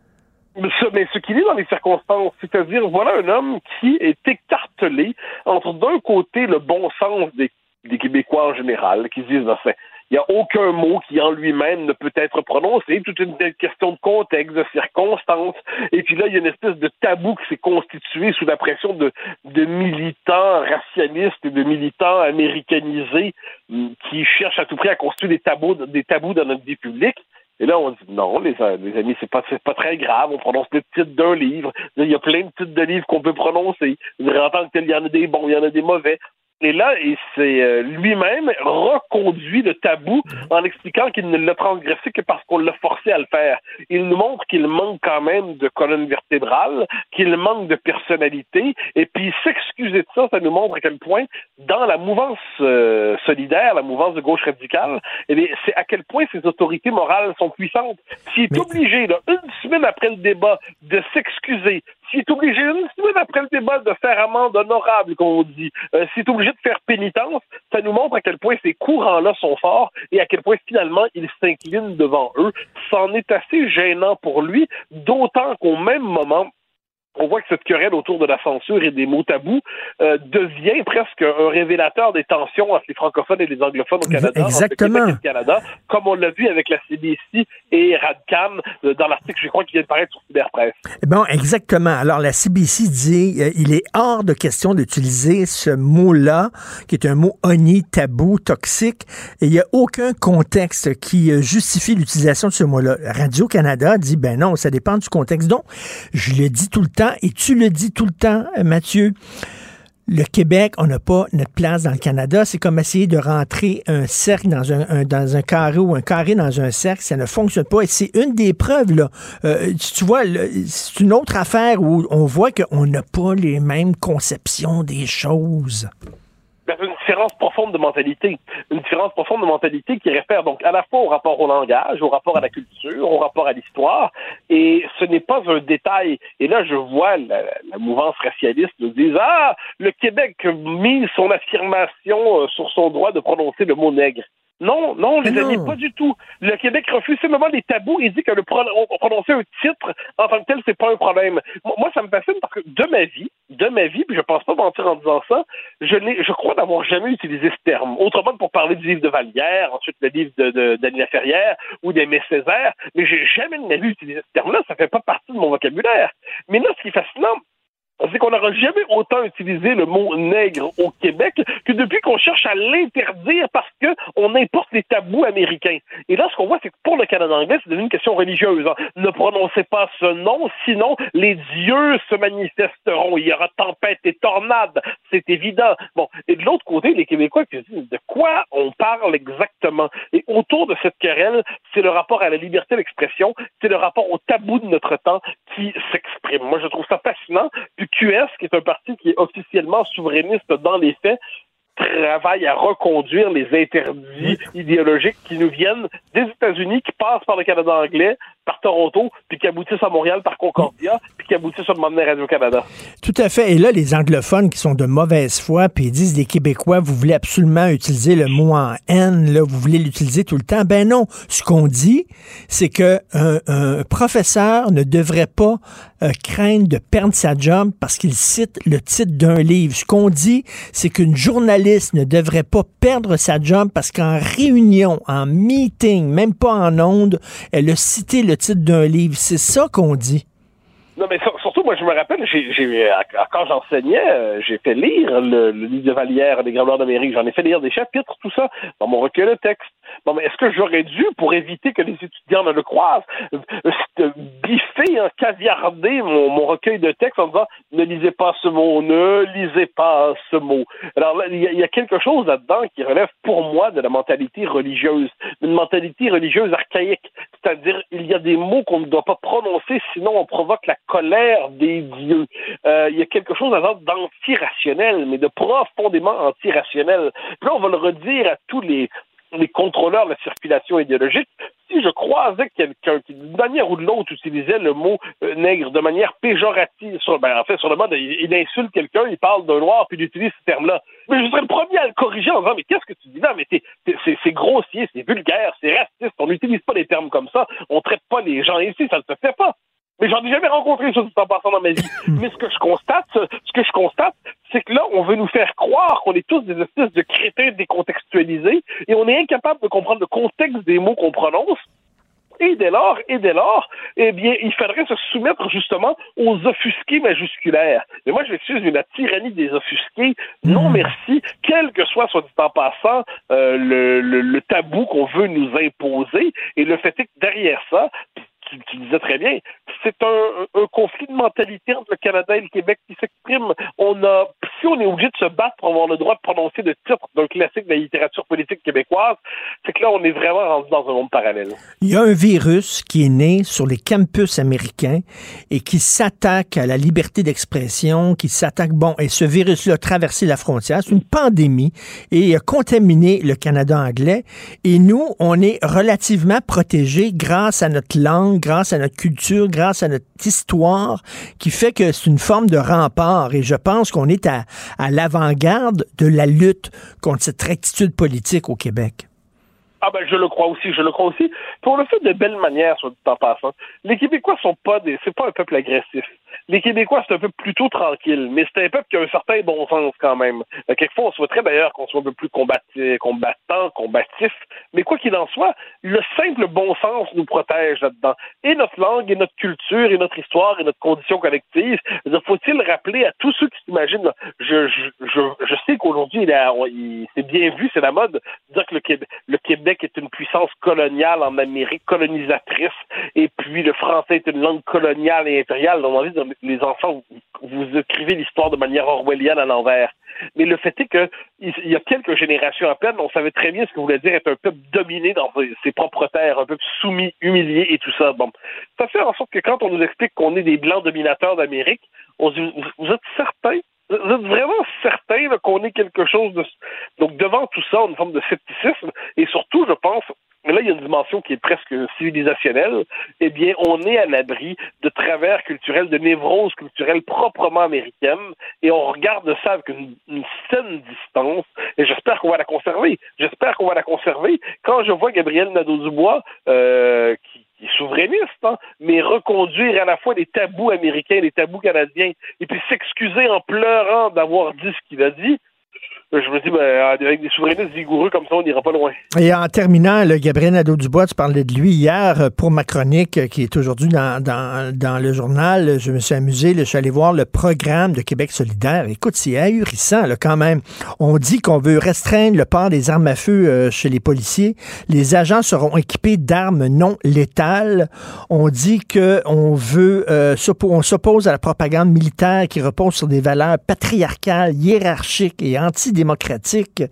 Mais ce, qu'il est dans les circonstances, c'est-à-dire, voilà un homme qui est écartelé entre d'un côté le bon sens des, des Québécois en général, qui se disent, ben, il n'y a aucun mot qui en lui-même ne peut être prononcé, toute une question de contexte, de circonstances, et puis là, il y a une espèce de tabou qui s'est constitué sous la pression de, militants racialistes et de militants américanisés hum, qui cherchent à tout prix à construire des tabous, dans notre vie publique. Et là, on dit non, les, amis, c'est pas, pas très grave. On prononce le titre d'un livre. Il y a plein de titres de livres qu'on peut prononcer. En tant que tel, il y en a des bons, il y en a des mauvais. Et là, et c'est euh, lui-même reconduit le tabou en expliquant qu'il ne l'a transgressé que parce qu'on l'a forcé à le faire. Il nous montre qu'il manque quand même de colonne vertébrale, qu'il manque de personnalité, et puis s'excuser de ça, ça nous montre à quel point, dans la mouvance euh, solidaire, la mouvance de gauche radicale, eh c'est à quel point ces autorités morales sont puissantes. S'il est obligé, là, une semaine après le débat, de s'excuser, est obligé, une semaine après le débat, de faire amende honorable, comme on dit, euh, s'il est obligé de faire pénitence, ça nous montre à quel point ces courants-là sont forts et à quel point finalement il s'incline devant eux. C'en est assez gênant pour lui, d'autant qu'au même moment, on voit que cette querelle autour de la censure et des mots tabous euh, devient presque un révélateur des tensions entre les francophones et les anglophones au Canada, Exactement. entre le Québec et le Canada, comme on l'a vu avec la CBC et Radcam euh, dans l'article, je crois, qui vient de paraître sur Cyberpresse. Bon, exactement. Alors, la CBC dit euh, il est hors de question d'utiliser ce mot-là, qui est un mot honni, tabou, toxique, et il n'y a aucun contexte qui euh, justifie l'utilisation de ce mot-là. Radio-Canada dit ben non, ça dépend du contexte. Donc, je le dis tout le temps, et tu le dis tout le temps, euh, Mathieu. le Québec, on n'a pas notre place dans le Canada. C'est comme essayer de rentrer un cercle dans un, un- dans un carré ou un carré dans un cercle. Ça ne fonctionne pas. Et c'est une des preuves, là. Euh, tu vois, c'est une autre affaire où on voit qu'on n'a pas les mêmes conceptions des choses. Ben, une différence profonde de mentalité. Une différence profonde de mentalité qui réfère donc à la fois au rapport au langage, au rapport à la culture, au rapport à l'histoire. Et ce n'est pas un détail. Et là, je vois la, mouvance racialiste nous dire Ah, le Québec mise son affirmation euh, sur son droit de prononcer le mot nègre. Non, non, les amis, pas du tout. Le Québec refuse simplement les tabous et dit que le pro- prononcer un titre en tant que tel, c'est pas un problème. Moi, ça me fascine parce que de ma vie, de ma vie, puis je pense pas mentir en disant ça, je n'ai, je crois n'avoir jamais utilisé ce terme. Autrement que pour parler du livre de Vallière, ensuite le livre de, d'Annie Laferrière ou d'Aimé Césaire, mais j'ai jamais de ma vie utilisé ce terme-là, ça fait pas partie de mon vocabulaire. Mais là, ce qui est fascinant, c'est qu'on n'aura jamais autant utilisé le mot nègre au Québec que depuis qu'on cherche à l'interdire parce que on importe les tabous américains. Et là, ce qu'on voit, c'est que pour le Canada anglais, c'est devenu une question religieuse. hein. Ne prononcez pas ce nom, sinon les dieux se manifesteront. Il y aura tempête et tornade. C'est évident. Bon. Et de l'autre côté, les Québécois qui se disent de quoi on parle exactement? Et autour de cette querelle, c'est le rapport à la liberté d'expression, c'est le rapport au tabou de notre temps qui s'exprime. Moi, je trouve ça fascinant. Puis QS, qui est un parti qui est officiellement souverainiste dans les faits, travaille à reconduire les interdits idéologiques qui nous viennent des États-Unis, qui passent par le Canada anglais, par Toronto, puis qui aboutissent à Montréal par Concordia, puis qui aboutissent à demander Radio-Canada. Tout à fait. Et là, les anglophones qui sont de mauvaise foi, puis ils disent les Québécois, vous voulez absolument utiliser le mot en haine, là, vous voulez l'utiliser tout le temps. Ben non. Ce qu'on dit, c'est que un, un professeur ne devrait pas euh, craindre de perdre sa job parce qu'il cite le titre d'un livre. Ce qu'on dit, c'est qu'une journaliste ne devrait pas perdre sa job parce qu'en réunion, en meeting, même pas en onde, elle a cité le titre d'un livre. C'est ça qu'on dit. Non, mais sur- surtout, moi, je me rappelle, quand j'enseignais, euh, j'ai fait lire le, le livre de Vallière, des Graveurs d'Amérique. J'en ai fait lire des chapitres, tout ça, dans mon recueil de texte. Bon, mais est-ce que j'aurais dû, pour éviter que les étudiants ne le croisent, euh, euh, biffer, hein, caviarder mon, mon recueil de texte en disant ne lisez pas ce mot, ne lisez pas ce mot? Alors là, il y, a- il y a quelque chose là-dedans qui relève pour moi de la mentalité religieuse, une mentalité religieuse archaïque. C'est-à-dire, il y a des mots qu'on ne doit pas prononcer, sinon on provoque la colère des dieux. Euh, il y a quelque chose là-dedans d'antirationnel, mais de profondément antirationnel. Puis là, on va le redire à tous les les contrôleurs de la circulation idéologique, si je croisais quelqu'un qui, d'une manière ou de l'autre, utilisait le mot euh, nègre de manière péjorative, sur, ben, en fait, sur le mode, il, il insulte quelqu'un, il parle d'un noir, puis il utilise ce terme-là. Mais je serais le premier à le corriger en disant, mais qu'est-ce que tu dis là? Mais c'est grossier, c'est vulgaire, c'est raciste, on n'utilise pas des termes comme ça, on traite pas les gens ici, ça ne se fait pas. Mais j'en ai jamais rencontré ça en passant dans ma vie. Mais ce que je constate, ce que je constate, c'est que là, on veut nous faire croire qu'on est tous des espèces de crétins décontextualisés et on est incapable de comprendre le contexte des mots qu'on prononce. Et dès lors, et dès lors, eh bien, il faudrait se soumettre justement aux offusqués majusculaires. Mais moi, je suis la tyrannie des offusqués. Non, merci. Quel que soit, soit dit en passant, euh, le, le, le tabou qu'on veut nous imposer. Et le fait est que derrière ça, tu, disais très bien, c'est un, un conflit de mentalité entre le Canada et le Québec qui s'exprime. On a, si on est obligé de se battre pour avoir le droit de prononcer le titre d'un classique de la littérature politique québécoise, c'est que là, on est vraiment rendu dans un monde parallèle. Il y a un virus qui est né sur les campus américains et qui s'attaque à la liberté d'expression, qui s'attaque, bon, et ce virus-là a traversé la frontière, c'est une pandémie et a contaminé le Canada anglais. Et nous, on est relativement protégés grâce à notre langue, grâce à notre culture, grâce à notre histoire, qui fait que c'est une forme de rempart. Et je pense qu'on est à, à l'avant-garde de la lutte contre cette rectitude politique au Québec. Ah ben je le crois aussi, je le crois aussi. Pour le fait de belle manière, soit dit en passant. Les Québécois sont pas des, c'est pas un peuple agressif. Les Québécois c'est un peuple plutôt tranquille, mais c'est un peuple qui a un certain bon sens quand même. Euh, quelquefois on souhaiterait d'ailleurs qu'on soit un peu plus combattant, combatif, mais quoi qu'il en soit, le simple bon sens nous protège là-dedans. Et notre langue, et notre culture, et notre histoire, et notre condition collective. Faut-il rappeler à tous ceux qui s'imaginent, je, je, je, sais qu'aujourd'hui il, il- c'est bien vu, c'est la mode, de dire que le Québec, le Québec est une puissance coloniale en Amérique, colonisatrice, et puis le français est une langue coloniale et impériale. On les enfants, vous, écrivez l'histoire de manière orwellienne à l'envers. Mais le fait est que il y a quelques générations à peine, on savait très bien ce que voulait dire être un peuple dominé dans ses propres terres, un peuple soumis, humilié et tout ça. Bon, ça fait en sorte que quand on nous explique qu'on est des blancs dominateurs d'Amérique, on se dit, vous êtes certains vraiment certain qu'on est quelque chose de... Donc, devant tout ça, une forme de scepticisme, et surtout, je pense, mais là, il y a une dimension qui est presque civilisationnelle, eh bien, on est à l'abri de travers culturels, de névroses culturelles proprement américaines, et on regarde ça avec une, une saine distance, et j'espère qu'on va la conserver. J'espère qu'on va la conserver. Quand je vois Gabriel Nadeau-Dubois, euh, qui, qui est souverainiste, hein, mais reconduire à la fois les tabous américains les tabous canadiens, et puis s'excuser en pleurant d'avoir dit ce qu'il a dit, je me dis, ben, avec des souverainistes vigoureux comme ça, on n'ira pas loin. Et en terminant, le Gabriel Nadeau-Dubois, tu parlais de lui hier euh, pour ma chronique euh, qui est aujourd'hui dans, le journal. Je me suis amusé, je suis allé voir le programme de Québec solidaire. Écoute, c'est ahurissant quand même. On dit qu'on veut restreindre le port des armes à feu euh, chez les policiers. Les agents seront équipés d'armes non létales. On dit qu'on veut, euh, s'oppose à la propagande militaire qui repose sur des valeurs patriarcales, hiérarchiques et anti démocratique.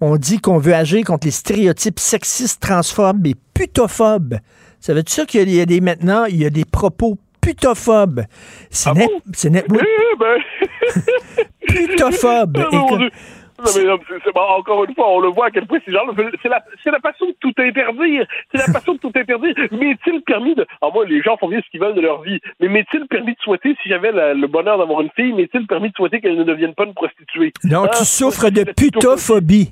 On dit qu'on veut agir contre les stéréotypes sexistes, transphobes et putophobes. Ça veut dire qu'il y a des maintenant, il y a des propos putophobes? C'est ah net, bon? c'est net. Oui. Eh ben... putophobes. Non, mais non, c'est, c'est, encore une fois, on le voit à quel point ces gens-là, c'est la, c'est la passion de tout interdire. C'est la passion de tout interdire. M'est-il permis de, ah, moi, les gens font bien ce qu'ils veulent de leur vie. Mais m'est-il permis de souhaiter, si j'avais le bonheur d'avoir une fille, m'est-il permis de souhaiter qu'elle ne devienne pas une prostituée? Non, hein? tu souffres de putophobie.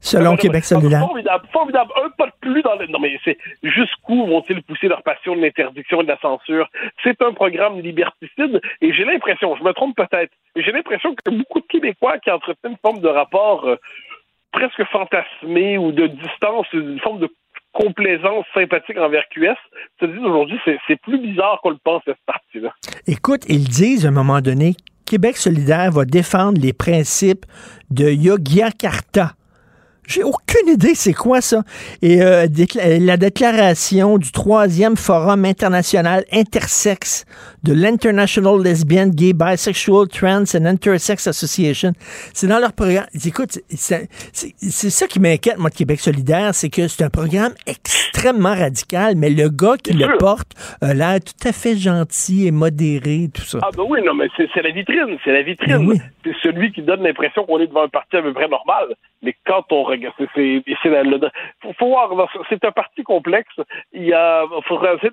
Selon Québec solidaire. Formidable, formidable. Un pas de plus dans le... Non, mais c'est jusqu'où vont-ils pousser leur passion de l'interdiction et de la censure? C'est un programme liberticide et j'ai l'impression, je me trompe peut-être, mais j'ai l'impression que beaucoup de Québécois qui entretiennent une forme de rapport euh, presque fantasmé ou de distance, une forme de complaisance sympathique envers QS, se disent aujourd'hui, c'est, c'est plus bizarre qu'on le pense, cette partie-là. Écoute, ils disent à un moment donné, Québec solidaire va défendre les principes de Yogyakarta. J'ai aucune idée c'est quoi ça. Et euh, la déclaration du troisième forum international intersexe de l'International Lesbian, Gay, Bisexual, Trans and Intersex Association, c'est dans leur programme. Écoute, c'est ça qui m'inquiète, moi, de Québec solidaire, c'est que c'est un programme extrêmement radical, mais le gars qui le porte a l'air tout à fait gentil et modéré, tout ça. Ah ben oui, non, mais c'est la vitrine, c'est la vitrine. Oui. C'est celui qui donne l'impression qu'on est devant un parti à peu près normal. Mais quand on regarde, c'est faut, faut voir, c'est un parti complexe. Il y a,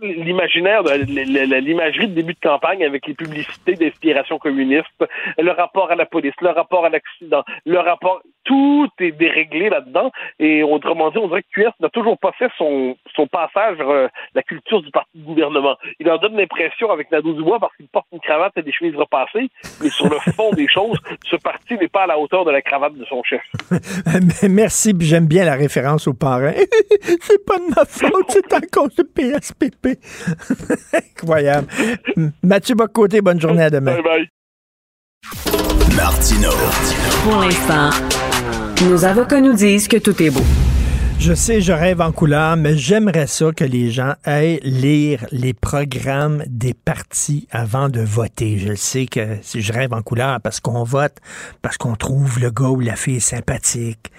l'imaginaire, l'imagerie de début de campagne avec les publicités d'inspiration communiste, le rapport à la police, le rapport à l'accident, le rapport, tout est déréglé là-dedans. Et autrement dit, on dirait que QS n'a toujours pas fait son, son passage vers la culture du parti de gouvernement. Il en donne l'impression avec Nadeau Dubois parce qu'il porte une cravate et des chemises repassées, mais sur le fond des choses, ce parti n'est pas à la hauteur de la cravate de son chef. Merci, puis j'aime bien la référence aux parents. c'est pas de ma faute, c'est à cause de PSPP. Incroyable. Mathieu Bocoté, bonne journée à demain. Bye bye. Martino. Pour l'instant, nos avocats nous disent que tout est beau. Je sais, je rêve en couleur, mais j'aimerais ça que les gens aillent lire les programmes des partis avant de voter. Je le sais que si je rêve en couleur parce qu'on vote, parce qu'on trouve le gars ou la fille sympathique,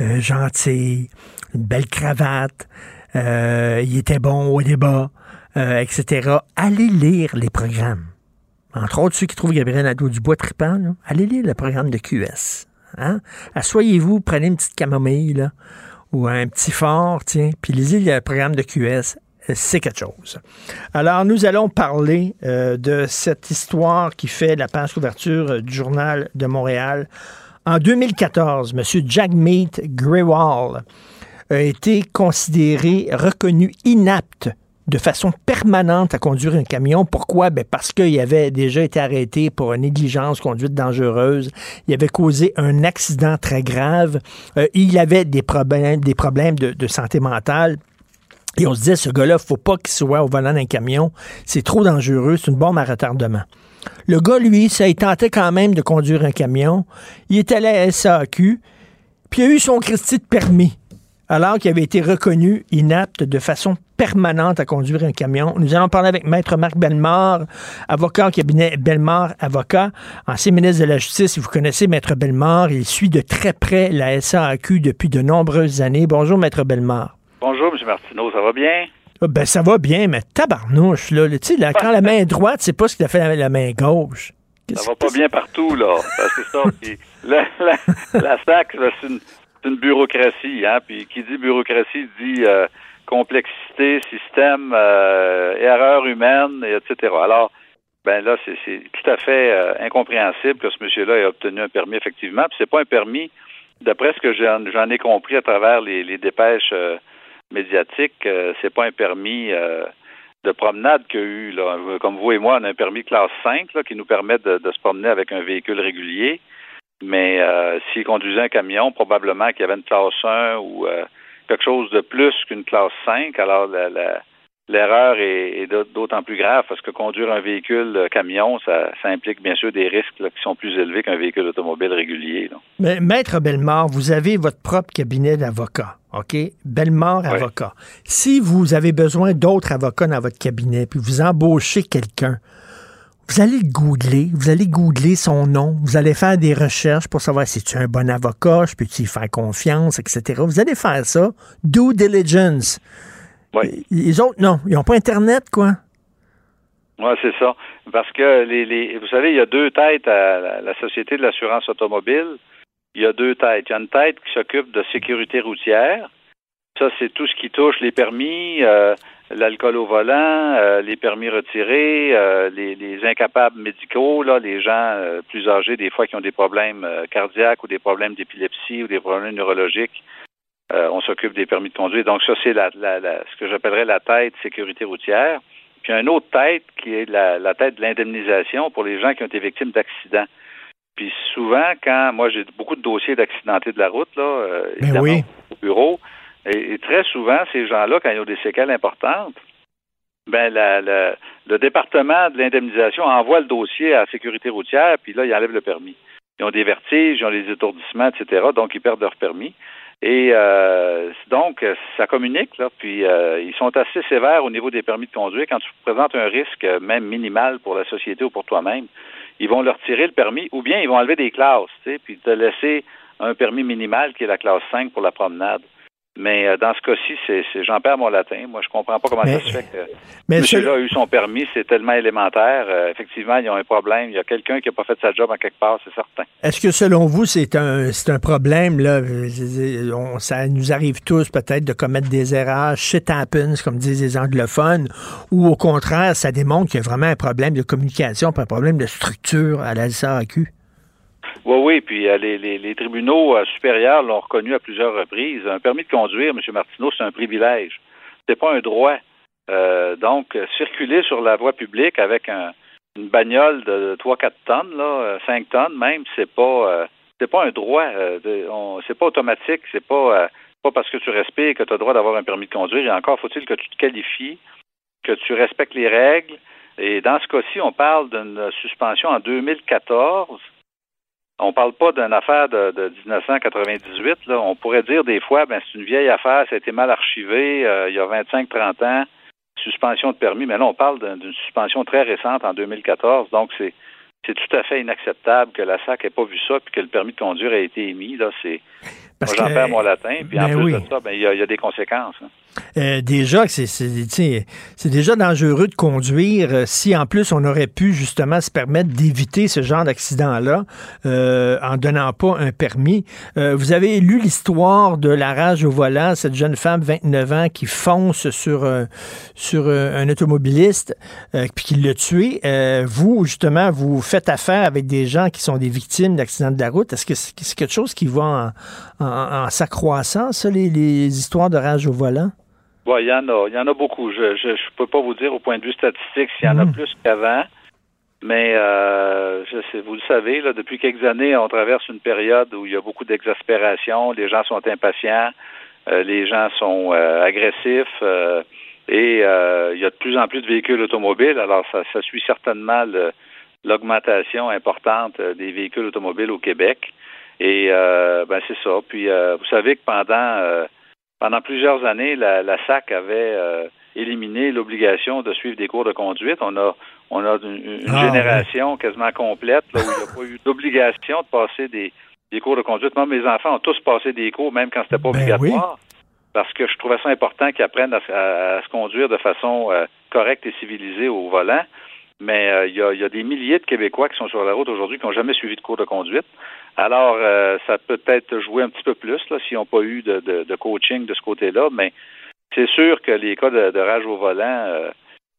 euh, gentil, une belle cravate, euh, il était bon au débat, euh, etc. Allez lire les programmes. Entre autres, ceux qui trouvent Gabriel Nadeau-Dubois trippant, là, allez lire le programme de QS. Hein? Assoyez-vous, prenez une petite camomille, là ou un petit fort, tiens, puis lisez le programme de QS, c'est quelque chose. Alors, nous allons parler euh, de cette histoire qui fait la page couverture du Journal de Montréal. En 2014, M. Jagmeet Grewal a été considéré, reconnu inapte de façon permanente à conduire un camion. Pourquoi? Ben parce qu'il avait déjà été arrêté pour une négligence, conduite dangereuse. Il avait causé un accident très grave. Euh, il avait des problèmes, des problèmes de, santé mentale. Et on se disait, ce gars-là, faut pas qu'il soit au volant d'un camion. C'est trop dangereux. C'est une bombe à retardement. Le gars, lui, ça, il tentait quand même de conduire un camion. Il est allé à SAQ, puis il a eu son Christie de permis alors qu'il avait été reconnu inapte de façon permanente à conduire un camion. Nous allons parler avec Maître Marc Bellemare, avocat au cabinet Bellemare Avocat, ancien ministre de la Justice. Vous connaissez Maître Bellemare, il suit de très près la SAQ depuis de nombreuses années. Bonjour, Maître Bellemare. Bonjour, M. Martineau, ça va bien? Ah, Ben, ça va bien, mais tabarnouche, là. Tu sais, là, quand la main droite, c'est pas ce qu'il a fait avec la main gauche. Ça va pas bien partout, là. C'est ça. La, la, la SAC, là, c'est une, une bureaucratie, hein. Puis qui dit bureaucratie dit euh, complexité, système, euh, erreur humaine, et etc. Alors, ben là, c'est, tout à fait euh, incompréhensible que ce monsieur-là ait obtenu un permis, effectivement. Puis c'est pas un permis, d'après ce que j'en, ai compris à travers les, dépêches médiatiques, c'est pas un permis de promenade qu'il y a eu. Là. Comme vous et moi, on a un permis classe 5 là, qui nous permet de se promener avec un véhicule régulier. Mais euh, s'il conduisait un camion, probablement qu'il y avait une classe 1 ou euh, quelque chose de plus qu'une classe 5. Alors, l'erreur est, est d'autant plus grave parce que conduire un véhicule camion, ça, ça implique bien sûr des risques là, qui sont plus élevés qu'un véhicule automobile régulier. là. Mais, Maître Bellemare, vous avez votre propre cabinet d'avocat, OK? Bellemare Avocat. Si vous avez besoin d'autres avocats dans votre cabinet, puis vous embauchez quelqu'un, vous allez le googler, vous allez googler son nom, vous allez faire des recherches pour savoir si tu es un bon avocat, je peux-tu y faire confiance, etc. Vous allez faire ça. Due diligence. Les autres, non. Ils n'ont pas Internet, quoi. Oui, c'est ça. Parce que les, les, vous savez, il y a deux têtes à la, la Société de l'assurance automobile. Il y a deux têtes. Il y a une tête qui s'occupe de sécurité routière. Ça, c'est tout ce qui touche les permis, euh, l'alcool au volant, euh, les permis retirés, euh, les, les incapables médicaux, là, les gens euh, plus âgés, des fois qui ont des problèmes euh, cardiaques ou des problèmes d'épilepsie ou des problèmes neurologiques. Euh, on s'occupe des permis de conduire. Donc ça, c'est la, la, la- ce que j'appellerais la tête sécurité routière. Puis une autre tête qui est la, la tête de l'indemnisation pour les gens qui ont été victimes d'accidents. Puis souvent, quand moi j'ai beaucoup de dossiers d'accidentés de la route, là, euh, évidemment, oui. au bureau, et, très souvent, ces gens-là, quand ils ont des séquelles importantes, ben le département de l'indemnisation envoie le dossier à la sécurité routière, puis là, ils enlèvent le permis. Ils ont des vertiges, ils ont des étourdissements, etc., donc ils perdent leur permis. Et euh, donc, ça communique, là, puis euh, ils sont assez sévères au niveau des permis de conduire. Quand tu présentes un risque, même minimal pour la société ou pour toi-même, ils vont leur tirer le permis, ou bien ils vont enlever des classes, tu sais, puis te laisser un permis minimal qui est la classe 5 pour la promenade. Mais euh, dans ce cas-ci, c'est, c'est- j'en perds mon latin. Moi, je comprends pas comment Mais- ça se fait que mais monsieur-là a eu son permis. C'est tellement élémentaire. Euh, effectivement, ils ont un problème. Il y a quelqu'un qui n'a pas fait sa job en quelque part, c'est certain. Est-ce que selon vous, c'est un, c'est un problème, là? on- ça nous arrive tous peut-être de commettre des erreurs, shit happens, comme disent les anglophones, ou au contraire, ça démontre qu'il y a vraiment un problème de communication, puis un problème de structure à la SAQ? Oui, oui, puis euh, les, tribunaux euh, supérieurs l'ont reconnu à plusieurs reprises. Un permis de conduire, M. Martineau, c'est un privilège. C'est pas un droit. Euh, donc, circuler sur la voie publique avec un, une bagnole de 3-4 tonnes, là, euh, 5 tonnes même, c'est pas c'est pas un droit. C'est pas automatique, c'est pas pas parce que tu respires que tu as le droit d'avoir un permis de conduire. Et encore faut-il que tu te qualifies, que tu respectes les règles. Et dans ce cas-ci, on parle d'une suspension en 2014 on parle pas d'une affaire de, de 1998. Là. On pourrait dire des fois, ben c'est une vieille affaire, ça a été mal archivé euh, il y a 25-30 ans, suspension de permis. Mais là, on parle d'un- d'une suspension très récente en 2014. Donc, c'est c'est tout à fait inacceptable que la SAC n'ait pas vu ça puis que le permis de conduire ait été émis. Là, c'est moi, j'en perds mon latin. Puis en Ben plus oui. de ça, ben, il y, a- il y a des conséquences. hein. Euh, déjà, c'est, c'est, déjà dangereux de conduire euh, si en plus on aurait pu justement se permettre d'éviter ce genre d'accident-là euh, en donnant pas un permis. Euh, vous avez lu l'histoire de la rage au volant, cette jeune femme 29 ans qui fonce sur, euh, sur un automobiliste puis qui l'a tué. Vous, justement, vous faites affaire avec des gens qui sont des victimes d'accidents de la route. Est-ce que c'est, c'est quelque chose qui va en, en, en s'accroissant, ça, les, les histoires de rage au volant? Ouais, il y en a, il y en a beaucoup. Je, je, je peux pas vous dire au point de vue statistique s'il y en a plus qu'avant, mais euh, je sais, vous le savez, là, depuis quelques années, on traverse une période où il y a beaucoup d'exaspération, les gens sont impatients, euh, les gens sont euh, agressifs euh, et euh, il y a de plus en plus de véhicules automobiles. Alors, ça, ça suit certainement l'augmentation importante des véhicules automobiles au Québec. Et euh, ben c'est ça. Puis euh, vous savez que pendant euh, pendant plusieurs années, la, la SAC avait euh, éliminé l'obligation de suivre des cours de conduite. On a, on a une, une Ah, génération quasiment complète là, où il n'y a pas eu d'obligation de passer des, des cours de conduite. Moi, mes enfants ont tous passé des cours, même quand c'était pas Ben obligatoire, parce que je trouvais ça important qu'ils apprennent à, se- à- à se conduire de façon euh, correcte et civilisée au volant. Mais euh, il y, y a des milliers de Québécois qui sont sur la route aujourd'hui qui n'ont jamais suivi de cours de conduite. Alors, euh, ça peut peut-être jouer un petit peu plus là, s'ils n'ont pas eu de, de- de coaching de ce côté-là, mais c'est sûr que les cas de, de rage au volant, euh,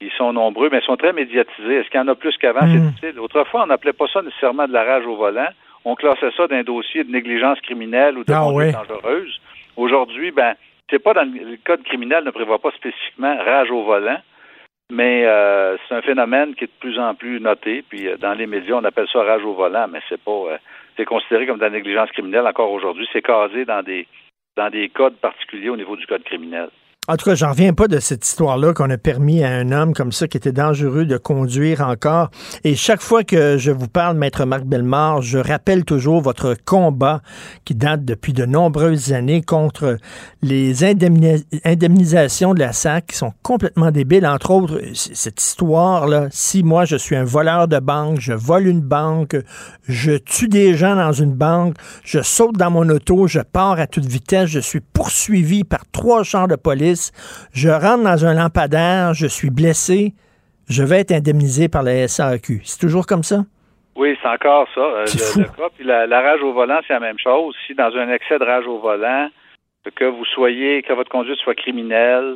ils sont nombreux, mais ils sont très médiatisés. Est-ce qu'il y en a plus qu'avant? C'est Mm. difficile. Autrefois, on n'appelait pas ça nécessairement de la rage au volant. On classait ça d'un dossier de négligence criminelle ou de Ah conduite dangereuse. Aujourd'hui, ben, c'est pas dans le, le code criminel ne prévoit pas spécifiquement rage au volant, mais euh, c'est un phénomène qui est de plus en plus noté. Puis euh, dans les médias, on appelle ça rage au volant, mais c'est pas euh, c'est considéré comme de la négligence criminelle encore aujourd'hui. C'est casé dans des dans des codes particuliers au niveau du code criminel. En tout cas, j'en reviens pas de cette histoire-là qu'on a permis à un homme comme ça qui était dangereux de conduire encore. Et chaque fois que je vous parle, Maître Marc Bellemare, je rappelle toujours votre combat qui date depuis de nombreuses années contre les indemni- indemnisations de la SAC qui sont complètement débiles. Entre autres, cette histoire-là, si moi je suis un voleur de banque, je vole une banque, je tue des gens dans une banque, je saute dans mon auto, je pars à toute vitesse, je suis poursuivi par trois chars de police, je rentre dans un lampadaire, je suis blessé, je vais être indemnisé par la SAQ. C'est toujours comme ça? Oui, c'est encore ça. euh, C'est le, fou. le cas. Puis la, la rage au volant, c'est la même chose. Si dans un excès de rage au volant, que vous soyez, que votre conduite soit criminelle,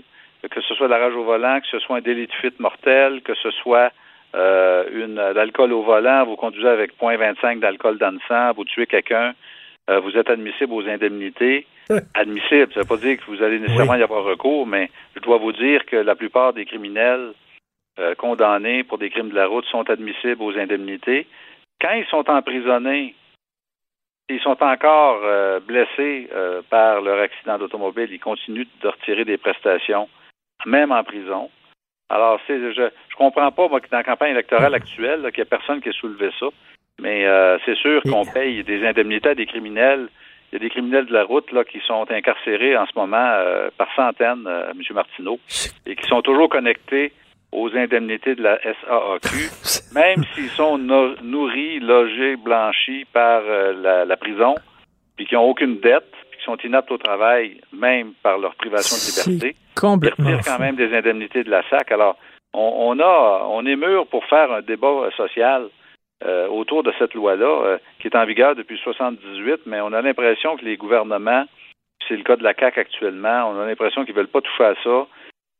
que ce soit de la rage au volant, que ce soit un délit de fuite mortel, que ce soit euh, une l'alcool au volant, vous conduisez avec 0.25 d'alcool dans le sang, vous tuez quelqu'un, euh, vous êtes admissible aux indemnités. Admissible, ça ne veut pas dire que vous allez nécessairement Oui. y avoir recours, mais je dois vous dire que la plupart des criminels euh, condamnés pour des crimes de la route sont admissibles aux indemnités. Quand ils sont emprisonnés, s'ils sont encore euh, blessés euh, par leur accident d'automobile, ils continuent de retirer des prestations, même en prison. Alors, c'est, je je comprends pas, moi, que dans la campagne électorale actuelle, qu'il n'y a personne qui ait soulevé ça. Mais euh, c'est sûr qu'on paye des indemnités à des criminels. Il y a des criminels de la route là, qui sont incarcérés en ce moment euh, par centaines, euh, M. Martineau, et qui sont toujours connectés aux indemnités de la SAAQ, même s'ils sont no- nourris, logés, blanchis par euh, la, la prison, puis qui n'ont aucune dette, puis qui sont inaptes au travail, même par leur privation de liberté. Complètement. Ils retirent quand même des indemnités de la SAC. Alors, on, on a, on est mûr pour faire un débat social euh, autour de cette loi-là, euh, qui est en vigueur depuis 78, mais on a l'impression que les gouvernements, c'est le cas de la CAC actuellement, on a l'impression qu'ils veulent pas toucher à ça.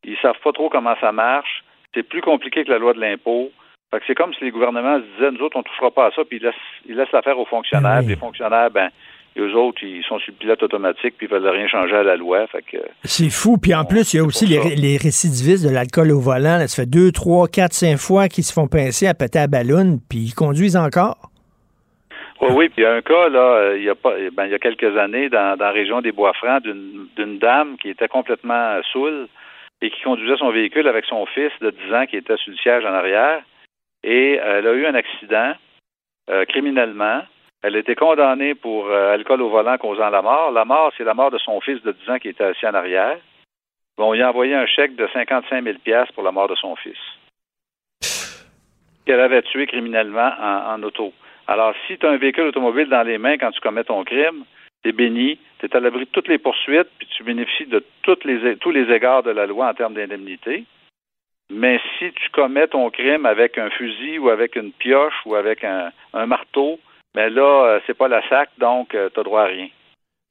Ils savent pas trop comment ça marche. C'est plus compliqué que la loi de l'impôt. Fait que c'est comme si les gouvernements se disaient, nous autres, on touchera pas à ça, puis ils laissent, ils laissent l'affaire aux fonctionnaires. Puis Les fonctionnaires, ben, eux autres, ils sont sur le pilote automatique, puis ils veulent rien changer à la loi. C'est fou. Puis en plus, il y a aussi les, les récidivistes de l'alcool au volant. Là, ça fait deux, trois, quatre, cinq fois qu'ils se font pincer à péter à ballon, puis ils conduisent encore. Oui, oui, puis il y a un cas, là, euh, il y a pas ben, il y a quelques années, dans, dans la région des Bois-Francs, d'une d'une dame qui était complètement euh, saoule et qui conduisait son véhicule avec son fils de 10 ans qui était sur le siège en arrière. Et euh, elle a eu un accident euh, criminellement. Elle a été condamnée pour euh, alcool au volant causant la mort. La mort, c'est la mort de son fils de 10 ans qui était assis en arrière. Bon, il a envoyé un chèque de 55 000 piastres pour la mort de son fils qu'elle avait tué criminellement en, auto. Alors, si tu as un véhicule automobile dans les mains quand tu commets ton crime, tu es béni, tu es à l'abri de toutes les poursuites, puis tu bénéficies de toutes les, tous les égards de la loi en termes d'indemnité. Mais si tu commets ton crime avec un fusil ou avec une pioche ou avec un marteau, ben là, euh, c'est pas la SAC, donc tu n'as droit à rien.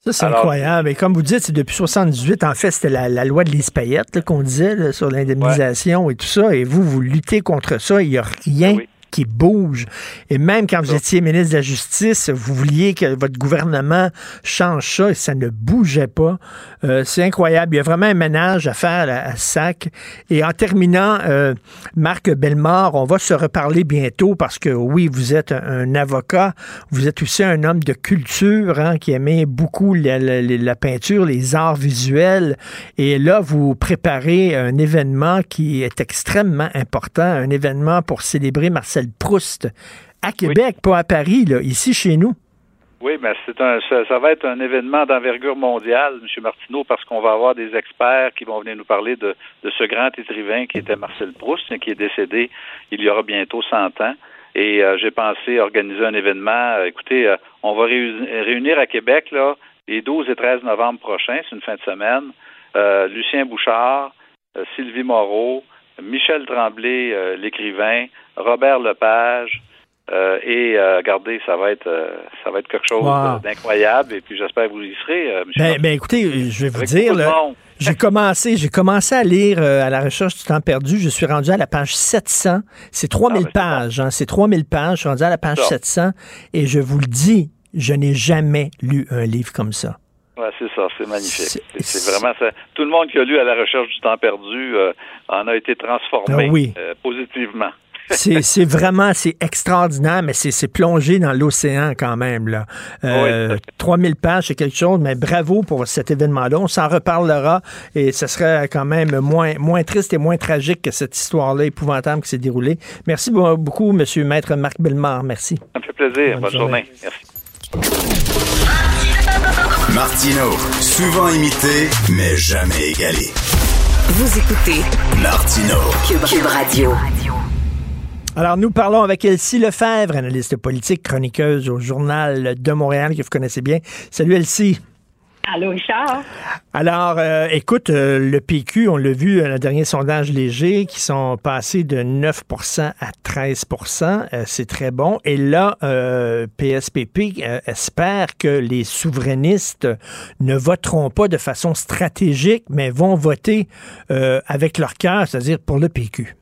Ça, c'est incroyable. Et comme vous dites, c'est depuis 78. En fait, c'était la, la loi de Lise Payette qu'on disait là, sur l'indemnisation et tout ça. Et vous, vous luttez contre ça. Il n'y a rien qui bouge. Et même quand vous étiez ministre de la Justice, vous vouliez que votre gouvernement change ça et ça ne bougeait pas. Euh, c'est incroyable. Il y a vraiment un ménage à faire à, à SAC. Et en terminant, euh, Marc Bellemare, on va se reparler bientôt parce que oui, vous êtes un, un avocat. Vous êtes aussi un homme de culture hein, qui aimait beaucoup la, la- la peinture, les arts visuels. Et là, vous préparez un événement qui est extrêmement important, un événement pour célébrer Marcel Proust à Québec, pas à Paris, là, ici chez nous. Oui, mais c'est un, ça, ça va être un événement d'envergure mondiale, M. Martineau, parce qu'on va avoir des experts qui vont venir nous parler de, de ce grand écrivain qui était Marcel Proust, qui est décédé il y aura bientôt 100 ans. Et euh, j'ai pensé organiser un événement. Euh, écoutez, euh, on va réu- réunir à Québec là, les 12 et 13 novembre prochains, c'est une fin de semaine, euh, Lucien Bouchard, Sylvie Moreau, Michel Tremblay, l'écrivain, Robert Lepage, euh, et euh, regardez, ça va être euh, ça va être quelque chose Wow. d'incroyable. Et puis j'espère que vous y serez, euh, M. Ben, ben, écoutez, je vais vous dire, j'ai commencé, j'ai commencé à lire euh, à la recherche du temps perdu. Je suis rendu à la page 700. C'est 3000 pages. hein, c'est 3000 pages. Je suis rendu à la page Ça. 700. Et je vous le dis, je n'ai jamais lu un livre comme ça. Ouais, c'est ça, c'est magnifique. C'est- vraiment ça. Tout le monde qui a lu à la recherche du temps perdu euh, en a été transformé Ah oui. euh, positivement. C'est c'est vraiment, c'est extraordinaire, mais c'est c'est plongé dans l'océan quand même. Là. Euh, 3000 pages, c'est quelque chose, mais bravo pour cet événement-là. On s'en reparlera et ce serait quand même moins, moins triste et moins tragique que cette histoire-là épouvantable qui s'est déroulée. Merci be- beaucoup, Monsieur Maître Marc Bellemare. Merci. Ça me fait plaisir. Bonne Bonne, journée. journée. Merci. Martino, souvent imité, mais jamais égalé. Vous écoutez Martino. Cube, Cube Radio. Alors, nous parlons avec Elsie Lefebvre, analyste politique, chroniqueuse au Journal de Montréal, que vous connaissez bien. Salut, Elsie. Allô, Richard? Alors, euh, écoute, euh, le PQ, on l'a vu, le dernier sondage léger, qui sont passés de 9% à 13% euh, C'est très bon. Et là, euh, PSPP euh, espère que les souverainistes ne voteront pas de façon stratégique, mais vont voter euh, avec leur cœur, c'est-à-dire pour le PQ.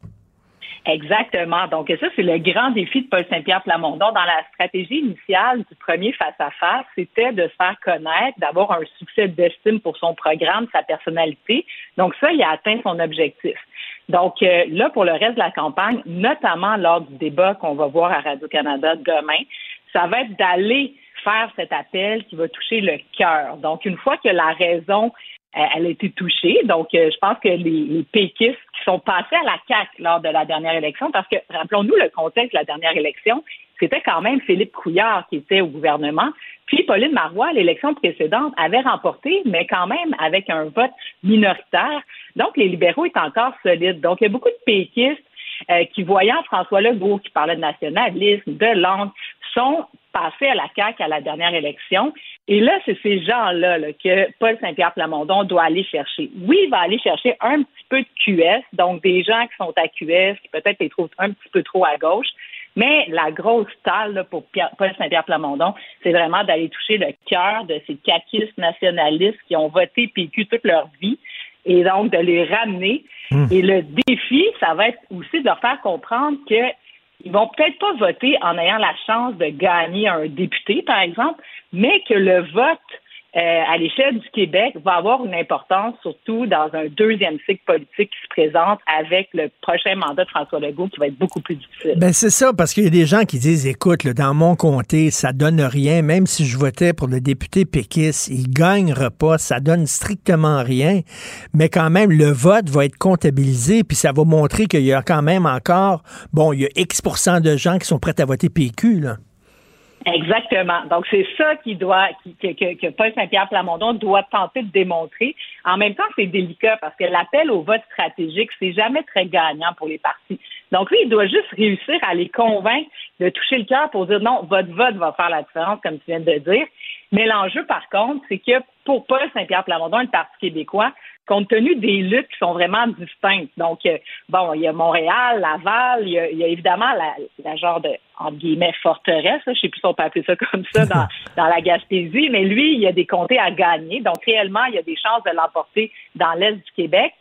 Exactement. Donc, ça, c'est le grand défi de Paul Saint-Pierre Plamondon. Dans la stratégie initiale du premier face-à-face, c'était de se faire connaître, d'avoir un succès d'estime pour son programme, sa personnalité. Donc, ça, il a atteint son objectif. Donc, euh, là, pour le reste de la campagne, notamment lors du débat qu'on va voir à Radio-Canada demain, ça va être d'aller faire cet appel qui va toucher le cœur. Donc, une fois que la raison euh, elle a été touchée. Donc, euh, je pense que les, les péquistes qui sont passés à la CAQ lors de la dernière élection, parce que rappelons-nous le contexte de la dernière élection, c'était quand même Philippe Couillard qui était au gouvernement. Puis Pauline Marois, l'élection précédente, avait remporté, mais quand même avec un vote minoritaire. Donc, les libéraux étaient encore solides. Donc, il y a beaucoup de péquistes euh, qui, voyant François Legault qui parlait de nationalisme, de langue, sont passés à la CAQ à la dernière élection. Et là, c'est ces gens-là là, que Paul Saint-Pierre Plamondon doit aller chercher. Oui, il va aller chercher un petit peu de QS, donc des gens qui sont à QS, qui peut-être les trouvent un petit peu trop à gauche. Mais la grosse là, pour Pierre- Paul Saint-Pierre Plamondon, c'est vraiment d'aller toucher le cœur de ces caquistes nationalistes qui ont voté PQ toute leur vie et donc de les ramener. Et le défi, ça va être aussi de leur faire comprendre que ils vont peut-être pas voter en ayant la chance de gagner un député, par exemple, mais que le vote euh, à l'échelle du Québec va avoir une importance, surtout dans un deuxième cycle politique qui se présente avec le prochain mandat de François Legault qui va être beaucoup plus difficile. Ben c'est ça, parce qu'il y a des gens qui disent, écoute, là, dans mon comté, ça donne rien, même si je votais pour le député péquiste, il gagnera pas, ça donne strictement rien, mais quand même, le vote va être comptabilisé, puis ça va montrer qu'il y a quand même encore, bon, il y a X de gens qui sont prêts à voter PQ, là. Exactement. Donc, c'est ça qui doit, qui- que, que, Paul Saint-Pierre Plamondon doit tenter de démontrer. En même temps, c'est délicat parce que l'appel au vote stratégique, c'est jamais très gagnant pour les partis. Donc, lui, il doit juste réussir à les convaincre de toucher le cœur pour dire non, votre vote va faire la différence, comme tu viens de dire. Mais l'enjeu, par contre, c'est que pour Paul Saint-Pierre Plamondon et le Parti québécois, compte tenu des luttes qui sont vraiment distinctes. Donc, euh, bon, il y a Montréal, Laval, il y a, il y a évidemment la, la genre de, entre guillemets, forteresse, là, je sais plus si on peut appeler ça comme ça dans, dans la Gaspésie, mais lui, il y a des comtés à gagner. Donc, réellement, il y a des chances de l'emporter dans l'Est du Québec.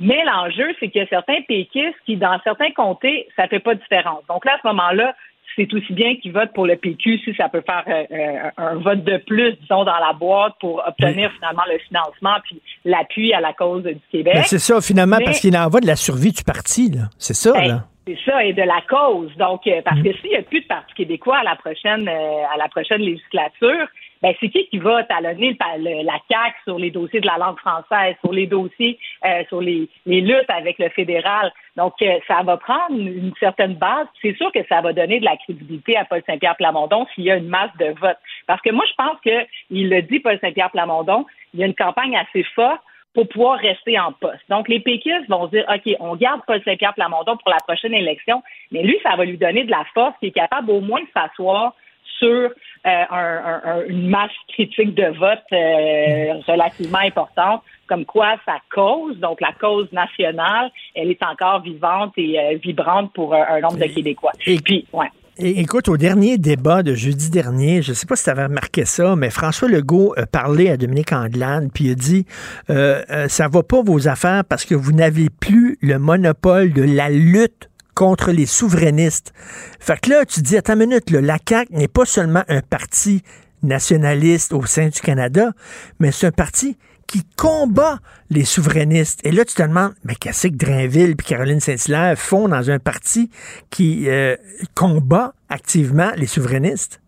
Mais l'enjeu, c'est qu'il y a certains péquistes qui, dans certains comtés, ça fait pas de différence. Donc là, à ce moment-là, c'est aussi bien qu'ils votent pour le PQ si ça peut faire euh, euh, un vote de plus, disons, dans la boîte pour obtenir finalement le financement puis l'appui à la cause du Québec. Ben, c'est ça, finalement, Mais- parce qu'il en va de la survie du parti, là. C'est ça, Ben, là. C'est ça, et de la cause. Donc, euh, parce Mm. que s'il n'y a plus de Parti québécois à la prochaine, euh, à la prochaine législature, ben c'est qui qui va talonner la CAQ sur les dossiers de la langue française, sur les dossiers, euh, sur les, les luttes avec le fédéral? Donc, euh, ça va prendre une certaine base. C'est sûr que ça va donner de la crédibilité à Paul Saint-Pierre Plamondon s'il y a une masse de votes. Parce que moi, je pense que il le dit, Paul Saint-Pierre Plamondon, il y a une campagne assez forte pour pouvoir rester en poste. Donc, les péquistes vont dire, OK, on garde Paul Saint-Pierre Plamondon pour la prochaine élection, mais lui, ça va lui donner de la force qui est capable au moins de s'asseoir sur euh, un- un- un- une masse critique de vote euh, relativement importante, comme quoi sa cause, donc la cause nationale, elle est encore vivante et euh, vibrante pour un, nombre de Québécois. Et puis, ouais. Écoute, au dernier débat de jeudi dernier, je ne sais pas si tu avais remarqué ça, mais François Legault a parlé à Dominique Anglade, puis il a dit euh, euh, ça va pas vos affaires parce que vous n'avez plus le monopole de la lutte contre les souverainistes. Fait que là, tu dis, attends une minute, là, la CAQ n'est pas seulement un parti nationaliste au sein du Canada, mais c'est un parti qui combat les souverainistes. Et là, tu te demandes, mais qu'est-ce que Drainville et Caroline Saint-Hilaire font dans un parti qui euh, combat activement les souverainistes?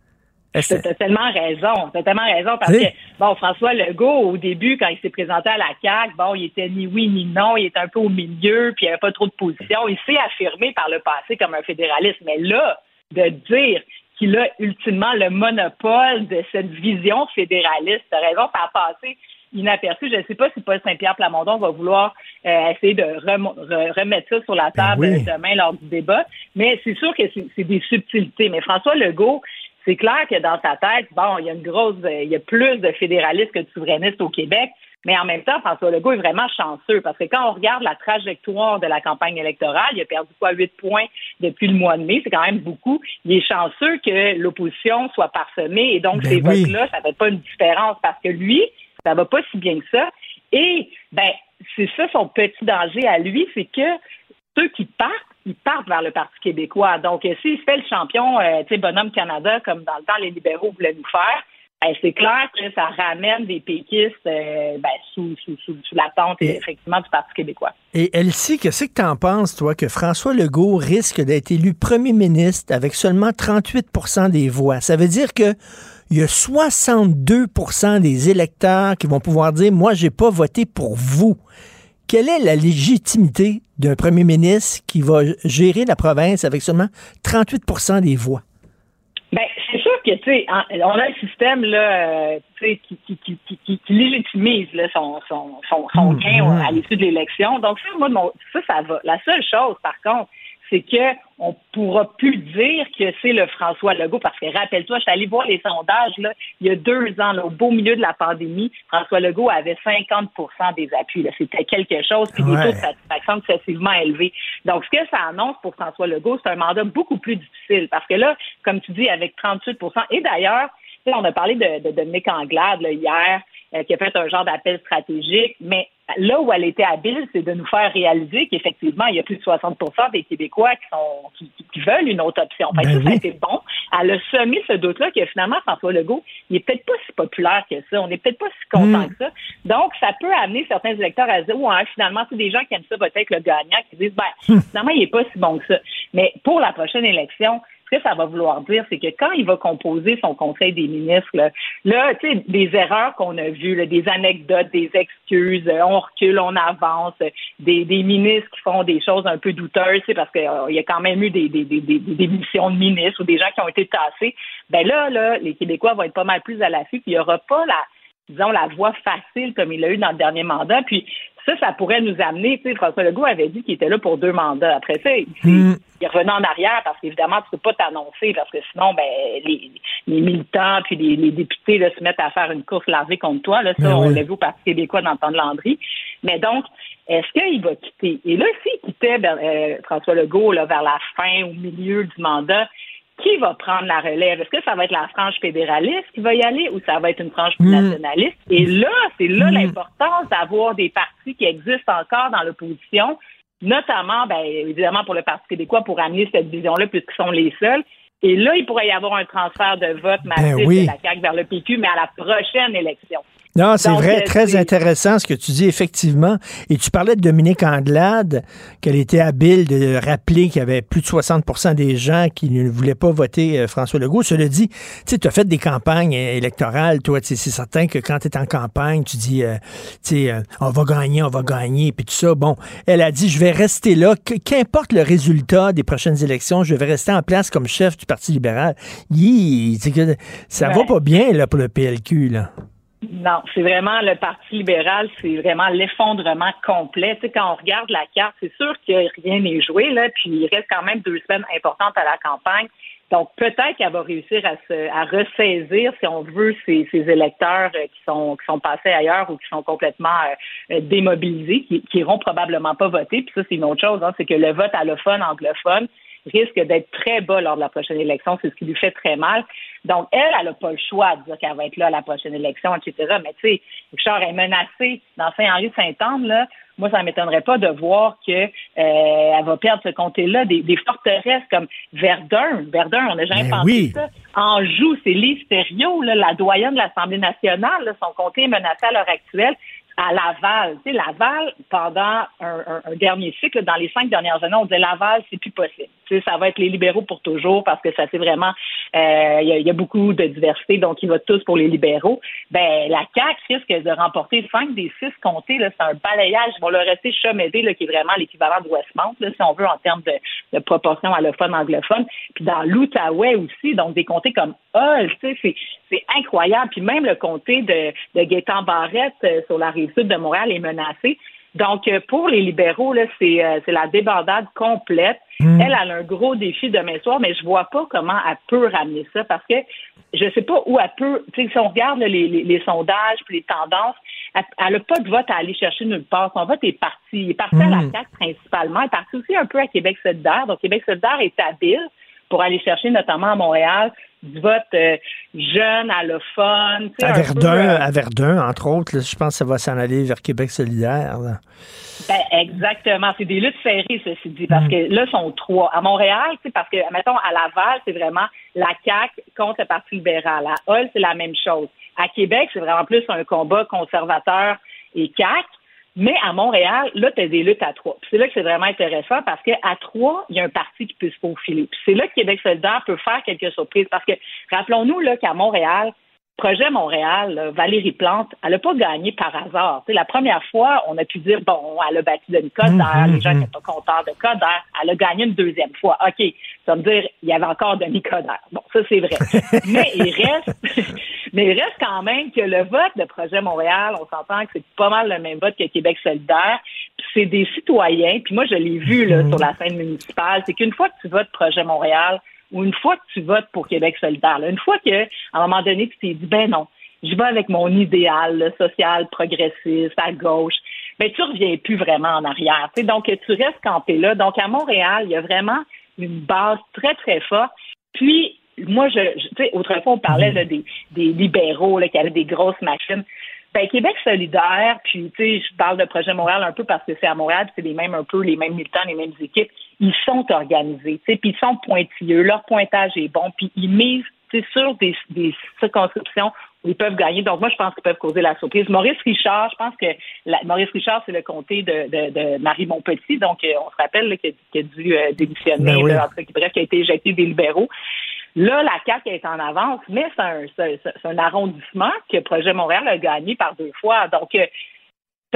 Est-ce- Tu as tellement raison. Tu tellement raison parce que, bon, François Legault, au début, quand il s'est présenté à la CAQ, bon, il était ni oui ni non, il était un peu au milieu, puis il n'y avait pas trop de position. Il s'est affirmé par le passé comme un fédéraliste. Mais là, de dire qu'il a ultimement le monopole de cette vision fédéraliste, tu as raison, ça a passé inaperçu. Je ne sais pas si Paul Saint-Pierre Plamondon va vouloir euh, essayer de re- remettre ça sur la table oui. euh, demain lors du débat. Mais c'est sûr que c'est des subtilités. Mais François Legault, c'est clair que dans sa tête, bon, il y a une grosse, il y a plus de fédéralistes que de souverainistes au Québec. Mais en même temps, François Legault est vraiment chanceux parce que quand on regarde la trajectoire de la campagne électorale, il a perdu quoi, 8 points depuis le mois de mai, c'est quand même beaucoup. Il est chanceux que l'opposition soit parsemée et donc Ben ces oui. votes-là, ça ne fait pas une différence parce que lui, ça va pas si bien que ça. Et ben, c'est ça son petit danger à lui, c'est que ceux qui partent, ils partent vers le Parti québécois. Donc, euh, s'il se fait le champion, euh, tu sais, bonhomme Canada, comme dans le temps les libéraux voulaient nous faire, ben, c'est clair que ça ramène des péquistes euh, ben, sous, sous, sous, sous la tente, effectivement, du Parti québécois. Et Elsie, qu'est-ce que tu en penses, toi, que François Legault risque d'être élu premier ministre avec seulement 38% des voix? Ça veut dire que il y a 62% des électeurs qui vont pouvoir dire Moi, j'ai pas voté pour vous. Quelle est la légitimité d'un premier ministre qui va gérer la province avec seulement 38% des voix? Ben, c'est sûr que, tu sais, on a un système, là, euh, qui, qui, légitimise, là, son, son, son, son Mhm. gain à l'issue de l'élection. Donc, ça, moi, mon- ça, ça va. La seule chose, par contre, c'est que on pourra plus dire que c'est le François Legault, parce que rappelle-toi, je suis allée voir les sondages, là, il y a deux ans, là, au beau milieu de la pandémie, François Legault avait 50% des appuis. là. C'était quelque chose, puis Ouais. des taux de satisfaction excessivement élevés. Donc, ce que ça annonce pour François Legault, c'est un mandat beaucoup plus difficile, parce que là, comme tu dis, avec 38% et d'ailleurs, on a parlé de, de Dominique Anglade là, hier, euh, qui a fait un genre d'appel stratégique, mais là où elle était habile, c'est de nous faire réaliser qu'effectivement, il y a plus de 60% des Québécois qui, sont, qui, qui- veulent une autre option. Fait Ben ça, oui. été bon. Elle a semé ce doute-là que finalement, François Legault, il est peut-être pas si populaire que ça. On n'est peut-être pas si content Mm. que ça. Donc, ça peut amener certains électeurs à dire, ouais, finalement, c'est des gens qui aiment ça avec le gagnant, qui disent, ben, finalement, il est pas si bon que ça. Mais pour la prochaine élection, ce que ça va vouloir dire, c'est que quand il va composer son conseil des ministres, là, tu sais, des erreurs qu'on a vues, des anecdotes, des excuses, euh, on recule, on avance, euh, des, des ministres qui font des choses un peu douteuses, sais, parce qu'il y a quand même eu des, des, des, des, démissions de ministres ou des gens qui ont été tassés. Ben là, là, les Québécois vont être pas mal plus à l'affût, puis il n'y aura pas la, disons, la voie facile comme il l'a eu dans le dernier mandat. Puis ça, ça pourrait nous amener, tu sais, François Legault avait dit qu'il était là pour deux mandats. Après ça, il, Mm. il revenait en arrière parce qu'évidemment, tu peux pas t'annoncer parce que sinon, ben, les, les militants puis les, les députés là, se mettent à faire une course larvée contre toi. Là, ça, Ben on oui. l'a vu au Parti québécois dans le temps de Landry. Mais donc, est-ce qu'il va quitter? Et là, s'il quittait ben, euh, François Legault là, vers la fin, au milieu du mandat, qui va prendre la relève? Est-ce que ça va être la frange fédéraliste qui va y aller ou ça va être une frange plus Mm. nationaliste? Et là, c'est là Mm. l'importance d'avoir des partis qui existent encore dans l'opposition, notamment, ben, évidemment, pour le Parti québécois, pour amener cette vision-là, puisqu'ils sont les seuls. Et là, il pourrait y avoir un transfert de vote massif Ben oui. de la CAQ vers le PQ, mais à la prochaine élection. Non, c'est vrai, euh, très intéressant ce que tu dis, effectivement. Et tu parlais de Dominique Anglade, qu'elle était habile de rappeler qu'il y avait plus de 60% des gens qui ne voulaient pas voter euh, François Legault. Cela dit, tu as fait des campagnes euh, électorales, toi, c'est certain que quand tu es en campagne, tu dis, euh, tu sais, euh, on va gagner, on va gagner, puis tout ça. Bon, elle a dit, je vais rester là, qu'importe le résultat des prochaines élections, je vais rester en place comme chef du Parti libéral. Que ça va pas bien, là, pour le PLQ, là. Non, c'est vraiment le Parti libéral, c'est vraiment l'effondrement complet. Tu sais, quand on regarde la carte, c'est sûr que rien n'est joué, là, puis il reste quand même deux semaines importantes à la campagne. Donc, peut-être qu'elle va réussir à, se, à ressaisir, si on veut, ces, ces électeurs euh, qui sont, qui sont passés ailleurs ou qui sont complètement euh, euh, démobilisés, qui, qui iront probablement pas voter. Puis ça, c'est une autre chose, hein, c'est que le vote allophone, anglophone, risque d'être très bas lors de la prochaine élection. C'est ce qui lui fait très mal. Donc, elle, elle n'a pas le choix de dire qu'elle va être là à la prochaine élection, etc. Mais tu sais, Richard est menacé dans Saint-Henri-Saint-Anne, là. Moi, ça ne m'étonnerait pas de voir que euh, va perdre ce comté-là. Des, des forteresses comme Verdun. Verdun, on n'a jamais Mais pensé oui. ça. Anjou, c'est là, la doyenne de l'Assemblée nationale. là, son comté est menacé à l'heure actuelle. À Laval. Tu sais, Laval, pendant un, un- un dernier cycle, dans les cinq dernières années, on disait Laval, c'est plus possible. Ça va être les libéraux pour toujours parce que ça c'est vraiment euh, il y, a, beaucoup de diversité, donc ils votent tous pour les libéraux. Ben la CAQ risque de remporter cinq des six comtés. C'est un balayage. Ils vont leur rester Chomédé, là, qui est vraiment l'équivalent de Westmount, là, si on veut, en termes de, proportion allophone anglophone. Puis dans l'Outaouais aussi, donc des comtés comme Hull, c'est incroyable. Puis même le comté de, de Gaétan Barrette euh, sur la rive sud de Montréal est menacé. Donc, euh, pour les libéraux, là, c'est, euh, c'est la débandade complète. Hmm. Elle, elle a un gros défi demain soir, mais je vois pas comment elle peut ramener ça parce que je sais pas où elle peut. Si on regarde là, les, les, les sondages puis les tendances, elle elle a pas de vote à aller chercher nulle part. Son vote est parti. Il est parti à la Hmm. CAQ principalement. Il est parti aussi un peu à Québec solidaire. Donc, Québec solidaire est habile pour aller chercher, notamment à Montréal, du vote euh, jeune, allophone. À peu, Verdun, euh, à Verdun, entre autres, là, je pense que ça va s'en aller vers Québec solidaire. là. Ben, exactement. C'est des luttes serrées, ceci dit, parce que là, sont trois. À Montréal, parce que, mettons, à Laval, c'est vraiment la CAQ contre le Parti libéral. À Hull, c'est la même chose. À Québec, c'est vraiment plus un combat conservateur et CAQ. Mais à Montréal, là, tu as des luttes à trois. C'est là que c'est vraiment intéressant parce qu'à trois, il y a un parti qui peut se. Puis c'est là que Québec solidaire peut faire quelques surprises. Parce que rappelons-nous là qu'à Montréal, Projet Montréal, Valérie Plante, elle n'a pas gagné par hasard. Tu sais, la première fois, on a pu dire, bon, elle a bâti d'une Coderre, Mhm, les gens mhm. n'étaient pas contents de Coderre. Elle a gagné une deuxième fois. OK, ça veut dire il y avait encore Denis Coderre. Bon, ça, c'est vrai. mais il reste mais il reste quand même que le vote de Projet Montréal, on s'entend que c'est pas mal le même vote que Québec solidaire. Puis c'est des citoyens. Puis moi, je l'ai vu là, sur la scène municipale. C'est qu'une fois que tu votes Projet Montréal ou une fois que tu votes pour Québec solidaire, une fois que à un moment donné, tu t'es dit, ben non, je vais avec mon idéal social, progressiste, à gauche, ben tu reviens plus vraiment en arrière. Donc, tu restes campé là. Donc, à Montréal, il y a vraiment une base très, très forte. Puis, moi, je, tu sais, autrefois, on parlait des, des libéraux là, qui avaient des grosses machines. Ben, Québec solidaire, puis tu sais, je parle de Projet Montréal un peu parce que c'est à Montréal, c'est les mêmes un peu, les mêmes militants, les mêmes équipes. Ils sont organisés, puis ils sont pointilleux, leur pointage est bon, puis ils misent sur des, des circonscriptions où ils peuvent gagner. Donc moi, je pense qu'ils peuvent causer la surprise. Maurice Richard, je pense que la- Maurice Richard, c'est le comté de, de, de Marie Montpetit, donc euh, on se rappelle là, qu'il a, a dû euh, démissionner, Ben oui. là, en tout cas, bref, qui a été éjecté des libéraux. Là, la CAQ est en avance, mais c'est un, c'est- c'est un arrondissement que Projet Montréal a gagné par deux fois. Donc, euh,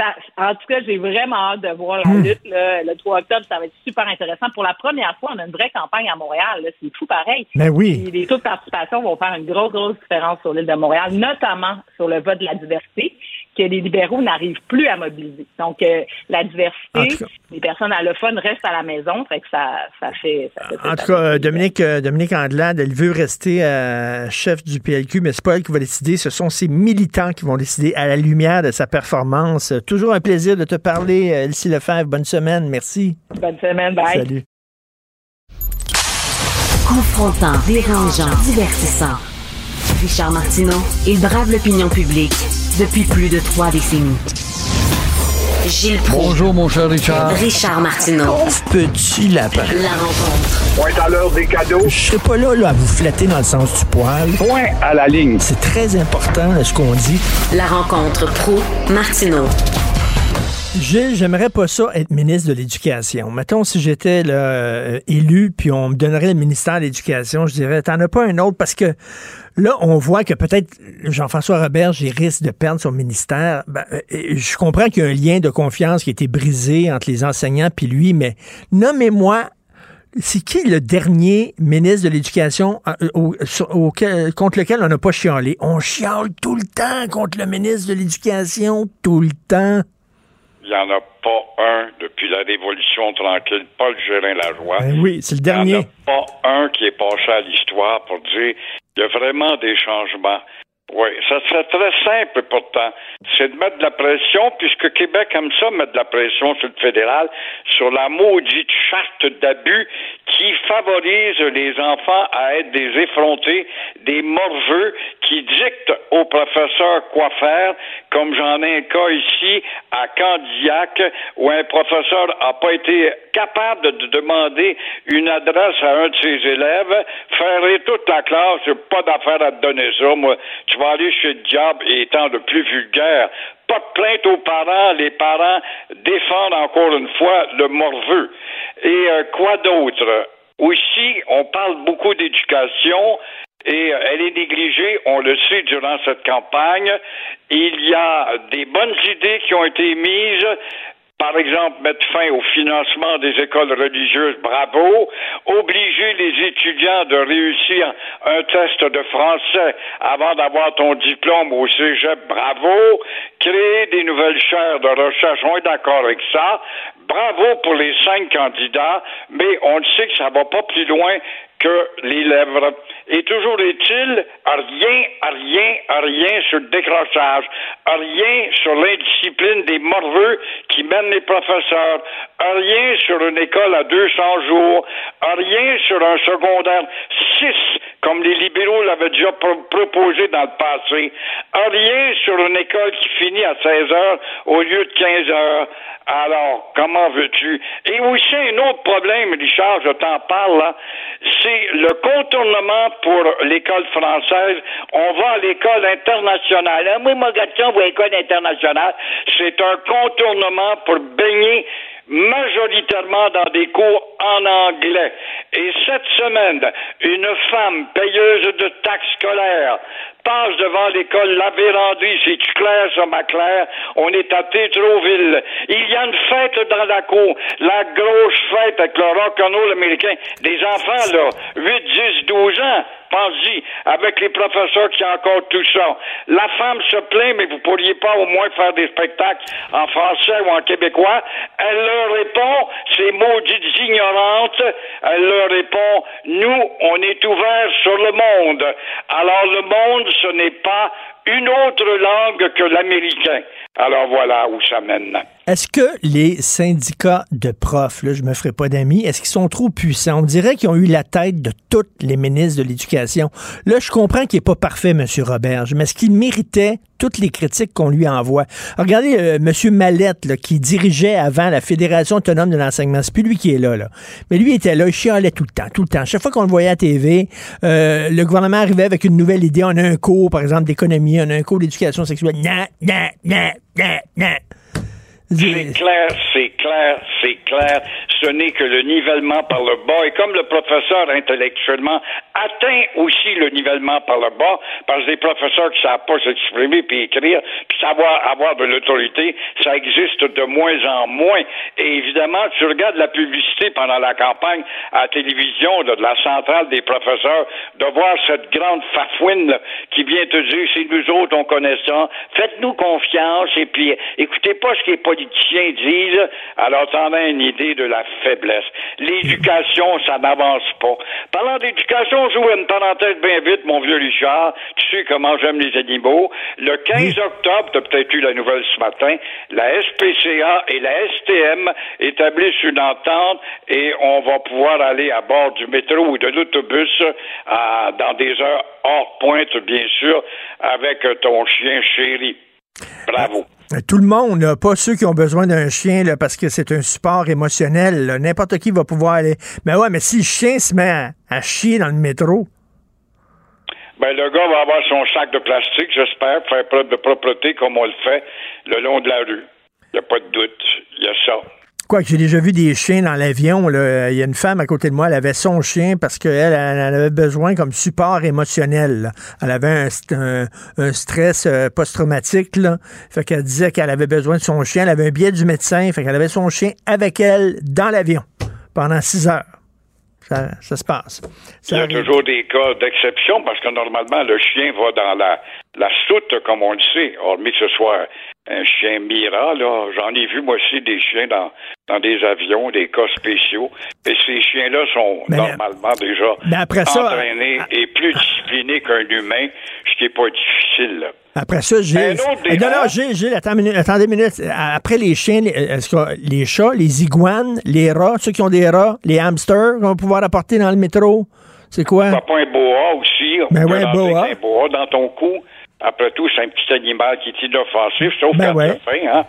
ça- en tout cas, j'ai vraiment hâte de voir la Hmm. lutte. là. le 3 octobre, ça va être super intéressant. Pour la première fois, on a une vraie campagne à Montréal. C'est fou pareil. Ben oui. Les taux de participation vont faire une grosse, grosse différence sur l'île de Montréal, notamment sur le vote de la diversité, que les libéraux n'arrivent plus à mobiliser. Donc, euh, la diversité, les personnes allophones restent à la maison, fait que ça, ça fait... Ça fait En tout cas, euh, Dominique, euh, Dominique Andelade, elle veut rester euh, chef du PLQ, mais c'est pas elle qui va décider, ce sont ses militants qui vont décider à la lumière de sa performance. Toujours un plaisir de te parler, Elsie Lefebvre. Bonne semaine, merci. Bonne semaine, bye. Salut. Confrontant, dérangeant, divertissant. Richard Martineau, il brave l'opinion publique depuis plus de trois décennies. Gilles Proulx. Bonjour, mon cher Richard. Richard Martineau. Pauvre petit lapin. La rencontre. Point à l'heure des cadeaux. Je serai pas là, là à vous flatter dans le sens du poil. Point à la ligne. C'est très important là, ce qu'on dit. La rencontre pro martineau Gilles, j'aimerais pas ça être ministre de l'Éducation. Mettons, si j'étais là, euh, élu, puis on me donnerait le ministère de l'Éducation, je dirais, t'en as pas un autre, parce que là, on voit que peut-être Jean-François Robert, risque de perdre son ministère. Ben, euh, je comprends qu'il y a un lien de confiance qui a été brisé entre les enseignants puis lui, mais nommez-moi c'est qui le dernier ministre de l'Éducation euh, auquel- contre lequel on n'a pas chialé? On chiale tout le temps contre le ministre de l'Éducation, tout le temps. Il n'y en a pas un depuis la Révolution tranquille, Paul Gérin-Lajoie. Ben oui, c'est le Il n'y en dernier. a pas un qui est passé à l'histoire pour dire il y a vraiment des changements. Oui, ça serait très simple pourtant. C'est de mettre de la pression, puisque Québec aime ça, mettre de la pression sur le fédéral, sur la maudite charte d'abus qui favorise les enfants à être des effrontés, des morveux, qui dictent aux professeurs quoi faire, comme j'en ai un cas ici à Candiac, où un professeur n'a pas été capable de, de demander une adresse à un de ses élèves, faire toute la classe, pas d'affaire à te donner ça, moi, tu vas aller chez le diable et étant le plus vulgaire. Pas de plainte aux parents, les parents défendent encore une fois le morveux. Et euh, quoi d'autre? Aussi, on parle beaucoup d'éducation et euh, elle est négligée, on le sait durant cette campagne. Il y a des bonnes idées qui ont été mises. Par exemple, mettre fin au financement des écoles religieuses, bravo. Obliger les étudiants de réussir un test de français avant d'avoir ton diplôme au cégep, bravo. Créer des nouvelles chaires de recherche, on est d'accord avec ça. Bravo pour les cinq candidats, mais on sait que ça va pas plus loin que les lèvres. Et toujours est-il, rien, rien, rien sur le décrochage, rien sur l'indiscipline des morveux qui mènent les professeurs, rien sur une école à 200 jours, rien sur un secondaire 6, comme les libéraux l'avaient déjà pro- proposé dans le passé, rien sur une école qui finit à 16 heures au lieu de 15 heures. Alors, comment veux-tu? Et aussi, un autre problème, Richard, je t'en parle, c'est le contournement pour l'école française. On va à l'école internationale. Ah, moi, mon garçon l'école internationale. C'est un contournement pour baigner majoritairement dans des cours en anglais. Et cette semaine, une femme payeuse de taxes scolaires passe devant l'école La Vérandrie, c'est-tu clair, ça, ma Claire? On est à Tétroville. Il y a une fête dans la cour, la grosse fête avec le rock'n'roll américain. Des enfants, là, 8, 10, 12 ans, pense-y, avec les professeurs qui ont encore tout ça. La femme se plaint, mais vous pourriez pas au moins faire des spectacles en français ou en québécois. Elle leur répond, ces maudites ignorantes, elle leur répond, nous, on est ouverts sur le monde. Alors le monde, ce n'est pas une autre langue que l'américain. Alors voilà où ça mène. Est-ce que les syndicats de profs, là, je me ferai pas d'amis, est-ce qu'ils sont trop puissants? On dirait qu'ils ont eu la tête de tous les ministres de l'Éducation. Là, je comprends qu'il n'est pas parfait, M. Roberge, mais est-ce qu'il méritait toutes les critiques qu'on lui envoie? Regardez euh, M. Mallette, là, qui dirigeait avant la Fédération autonome de l'enseignement. C'est plus lui qui est là, là. Mais lui était là, il chialait tout le temps, tout le temps. Chaque fois qu'on le voyait à TV, euh, le gouvernement arrivait avec une nouvelle idée. On a un cours, par exemple, d'économie, on a un cours d'éducation sexuelle. Non, non, non, non, non. C'est clair, clair, c'est clair. Ce n'est que le nivellement par le bas. Et comme le professeur intellectuellement atteint aussi le nivellement par le bas, parce que les professeurs qui ne savent pas s'exprimer puis écrire, puis savoir avoir de l'autorité, ça existe de moins en moins. Et évidemment, tu regardes la publicité pendant la campagne à la télévision de la centrale des professeurs, de voir cette grande fafouine qui vient te dire, c'est nous autres, on connaît ça, faites-nous confiance, et puis écoutez pas ce que les politiciens disent, alors t'en as une idée de la faiblesse. L'éducation, ça n'avance pas. Parlant d'éducation, j'ouvre une parenthèse bien vite, mon vieux Richard, tu sais comment j'aime les animaux. Le 15 octobre, tu as peut-être eu la nouvelle ce matin, la SPCA et la STM établissent une entente et on va pouvoir aller à bord du métro ou de l'autobus dans des heures hors pointe, bien sûr, avec ton chien chéri. Bravo. Tout le monde, pas ceux qui ont besoin d'un chien là, parce que c'est un support émotionnel. N'importe qui va pouvoir aller. Mais ouais, mais si le chien se met à, chier dans le métro, Ben, le gars va avoir son sac de plastique, j'espère, faire preuve de propreté comme on le fait le long de la rue. Il n'y a pas de doute. Il y a ça. Quoi que j'ai déjà vu des chiens dans l'avion, il y a une femme à côté de moi, elle avait son chien parce qu'elle elle, avait besoin comme support émotionnel. là. Elle avait un, st- un- un stress euh, post-traumatique. Fait qu'elle disait qu'elle avait besoin de son chien. Elle avait un billet du médecin. Fait qu'elle avait son chien avec elle dans l'avion pendant six heures. Ça, ça se passe. Il y a toujours des cas d'exception parce que normalement, le chien va dans la, la soute, comme on le sait, hormis ce soit un chien Mira. là. J'en ai vu, moi aussi, des chiens dans, dans des avions, des cas spéciaux. Et ces chiens-là sont Mais- normalement déjà Mais après ça- entraînés et plus disciplinés qu'un humain, ce qui n'est pas difficile. là. Après ça, j'ai. Euh. Non, non, j'ai, j'ai, attendez une minute. Après les chiens, les, est-ce que les chats, les iguanes, les rats, ceux qui ont des rats, les hamsters qu'on va pouvoir apporter dans le métro, c'est quoi? T'as pas un boa aussi? Ben peut ouais, boa. Un boa dans ton cou. Après tout, c'est un petit animal qui est inoffensif, sauf Ben quand ouais. faim, hein?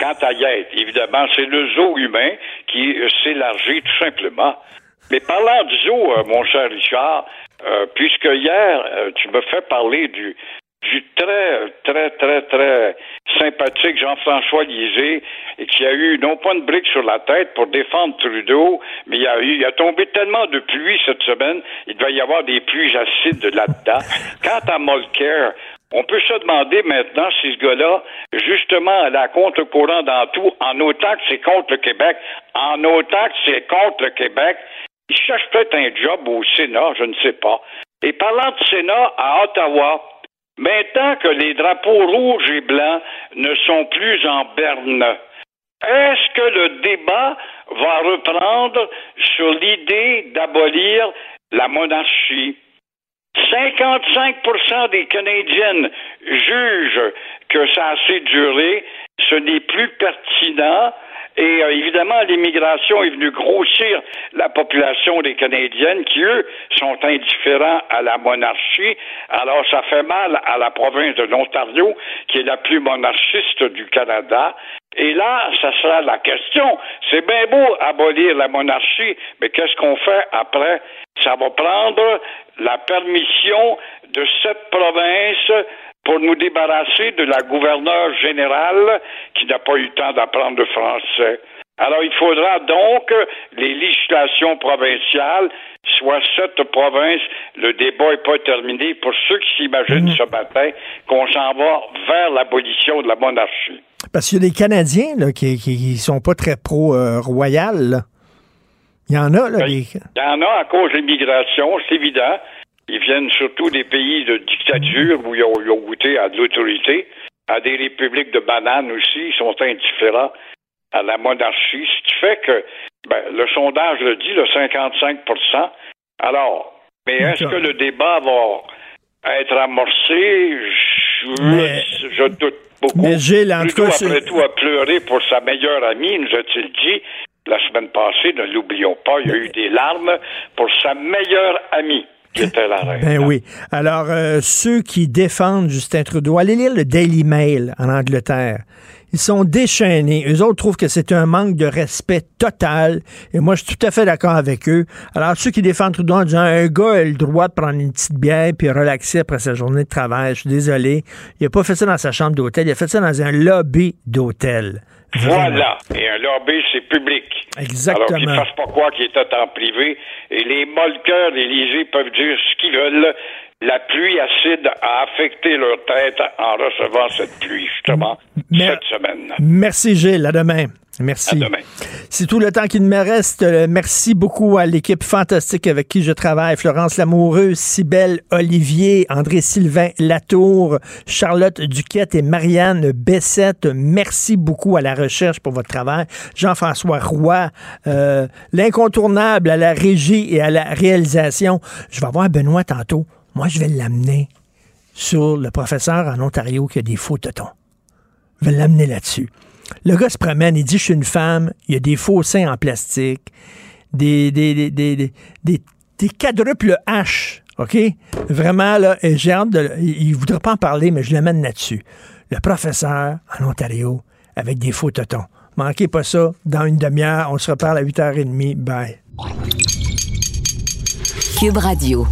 Quand t'as guette, évidemment, c'est le zoo humain qui euh, s'élargit tout simplement. Mais parlant du zoo, euh, mon cher Richard, euh, puisque hier, euh, tu me fais parler du du très, très, très, très sympathique Jean-François Lisée, et qui a eu non pas une brique sur la tête pour défendre Trudeau, mais il a, eu, il a tombé tellement de pluie cette semaine, il devait y avoir des pluies acides là-dedans. Quant à Mulcair, on peut se demander maintenant si ce gars-là, justement, à la contre-courant dans tout, en autant que c'est contre le Québec, en autant que c'est contre le Québec, il cherche peut-être un job au Sénat, je ne sais pas. Et parlant de Sénat, à Ottawa, maintenant que les drapeaux rouges et blancs ne sont plus en berne, est-ce que le débat va reprendre sur l'idée d'abolir la monarchie? 55% des Canadiennes jugent que ça a assez duré, ce n'est plus pertinent. Et euh, évidemment, l'immigration est venue grossir la population des Canadiennes qui, eux, sont indifférents à la monarchie. Alors, ça fait mal à la province de l'Ontario, qui est la plus monarchiste du Canada. Et là, ça sera la question. C'est bien beau abolir la monarchie, mais qu'est-ce qu'on fait après? Ça va prendre la permission de cette province pour nous débarrasser de la gouverneure générale qui n'a pas eu le temps d'apprendre le français. Alors, il faudra donc les législations provinciales soient cette province. Le débat n'est pas terminé pour ceux qui s'imaginent ce matin qu'on s'en va vers l'abolition de la monarchie. Parce qu'il y a des Canadiens là, qui, qui sont pas très pro-royal. Il y en a, là. des- Il y en a à cause de l'immigration, c'est évident. Ils viennent surtout des pays de dictature où ils ont, ils ont goûté à de l'autorité, à des républiques de bananes aussi. Ils sont indifférents à la monarchie, ce qui fait que ben, le sondage le dit, le 55% Alors, mais est-ce que le débat va être amorcé? Je, Mais- je doute beaucoup. Mais Gilles, en tout cas, après tout, a pleuré pour sa meilleure amie, nous a-t-il dit la semaine passée, ne l'oublions pas, il y a eu des larmes pour sa meilleure amie, qui était la reine. Ben oui. Alors, euh, ceux qui défendent Justin Trudeau, allez lire le Daily Mail en Angleterre. Ils sont déchaînés. Eux autres trouvent que c'est un manque de respect total. Et moi, je suis tout à fait d'accord avec eux. Alors, ceux qui défendent Trudeau en disant un gars a le droit de prendre une petite bière puis relaxer après sa journée de travail, je suis désolé. Il a pas fait ça dans sa chambre d'hôtel. Il a fait ça dans un lobby d'hôtel. Voilà. Et un lobby, c'est public. Exactement. Alors qu'ils ne fassent pas quoi qu'ils étaient en privé. Et les mollqueurs, les peuvent dire ce qu'ils veulent. La pluie acide a affecté leur tête en recevant cette pluie, justement, cette semaine. Merci Gilles, à demain. Merci. À demain. C'est tout le temps qu'il me reste. Euh, Merci beaucoup à l'équipe fantastique avec qui je travaille. Florence Lamoureux, Cybelle Olivier, André-Sylvain Latour, Charlotte Duquette et Marianne Bessette. Merci beaucoup à la recherche pour votre travail. Jean-François Roy, euh, l'incontournable à la régie et à la réalisation. Je vais voir Benoît tantôt. Moi, je vais l'amener sur le professeur en Ontario qui a des faux totons. Je vais l'amener là-dessus. Le gars se promène, il dit Je suis une femme, il y a des faux seins en plastique, des, des, des, des, quadruples H, OK? Vraiment, là, j'ai hâte de. Il ne voudrait pas en parler, mais je l'amène là-dessus. le professeur en Ontario avec des faux totons. Manquez pas ça. Dans une demi-heure, on se reparle à 8h30. Bye. Cube Radio.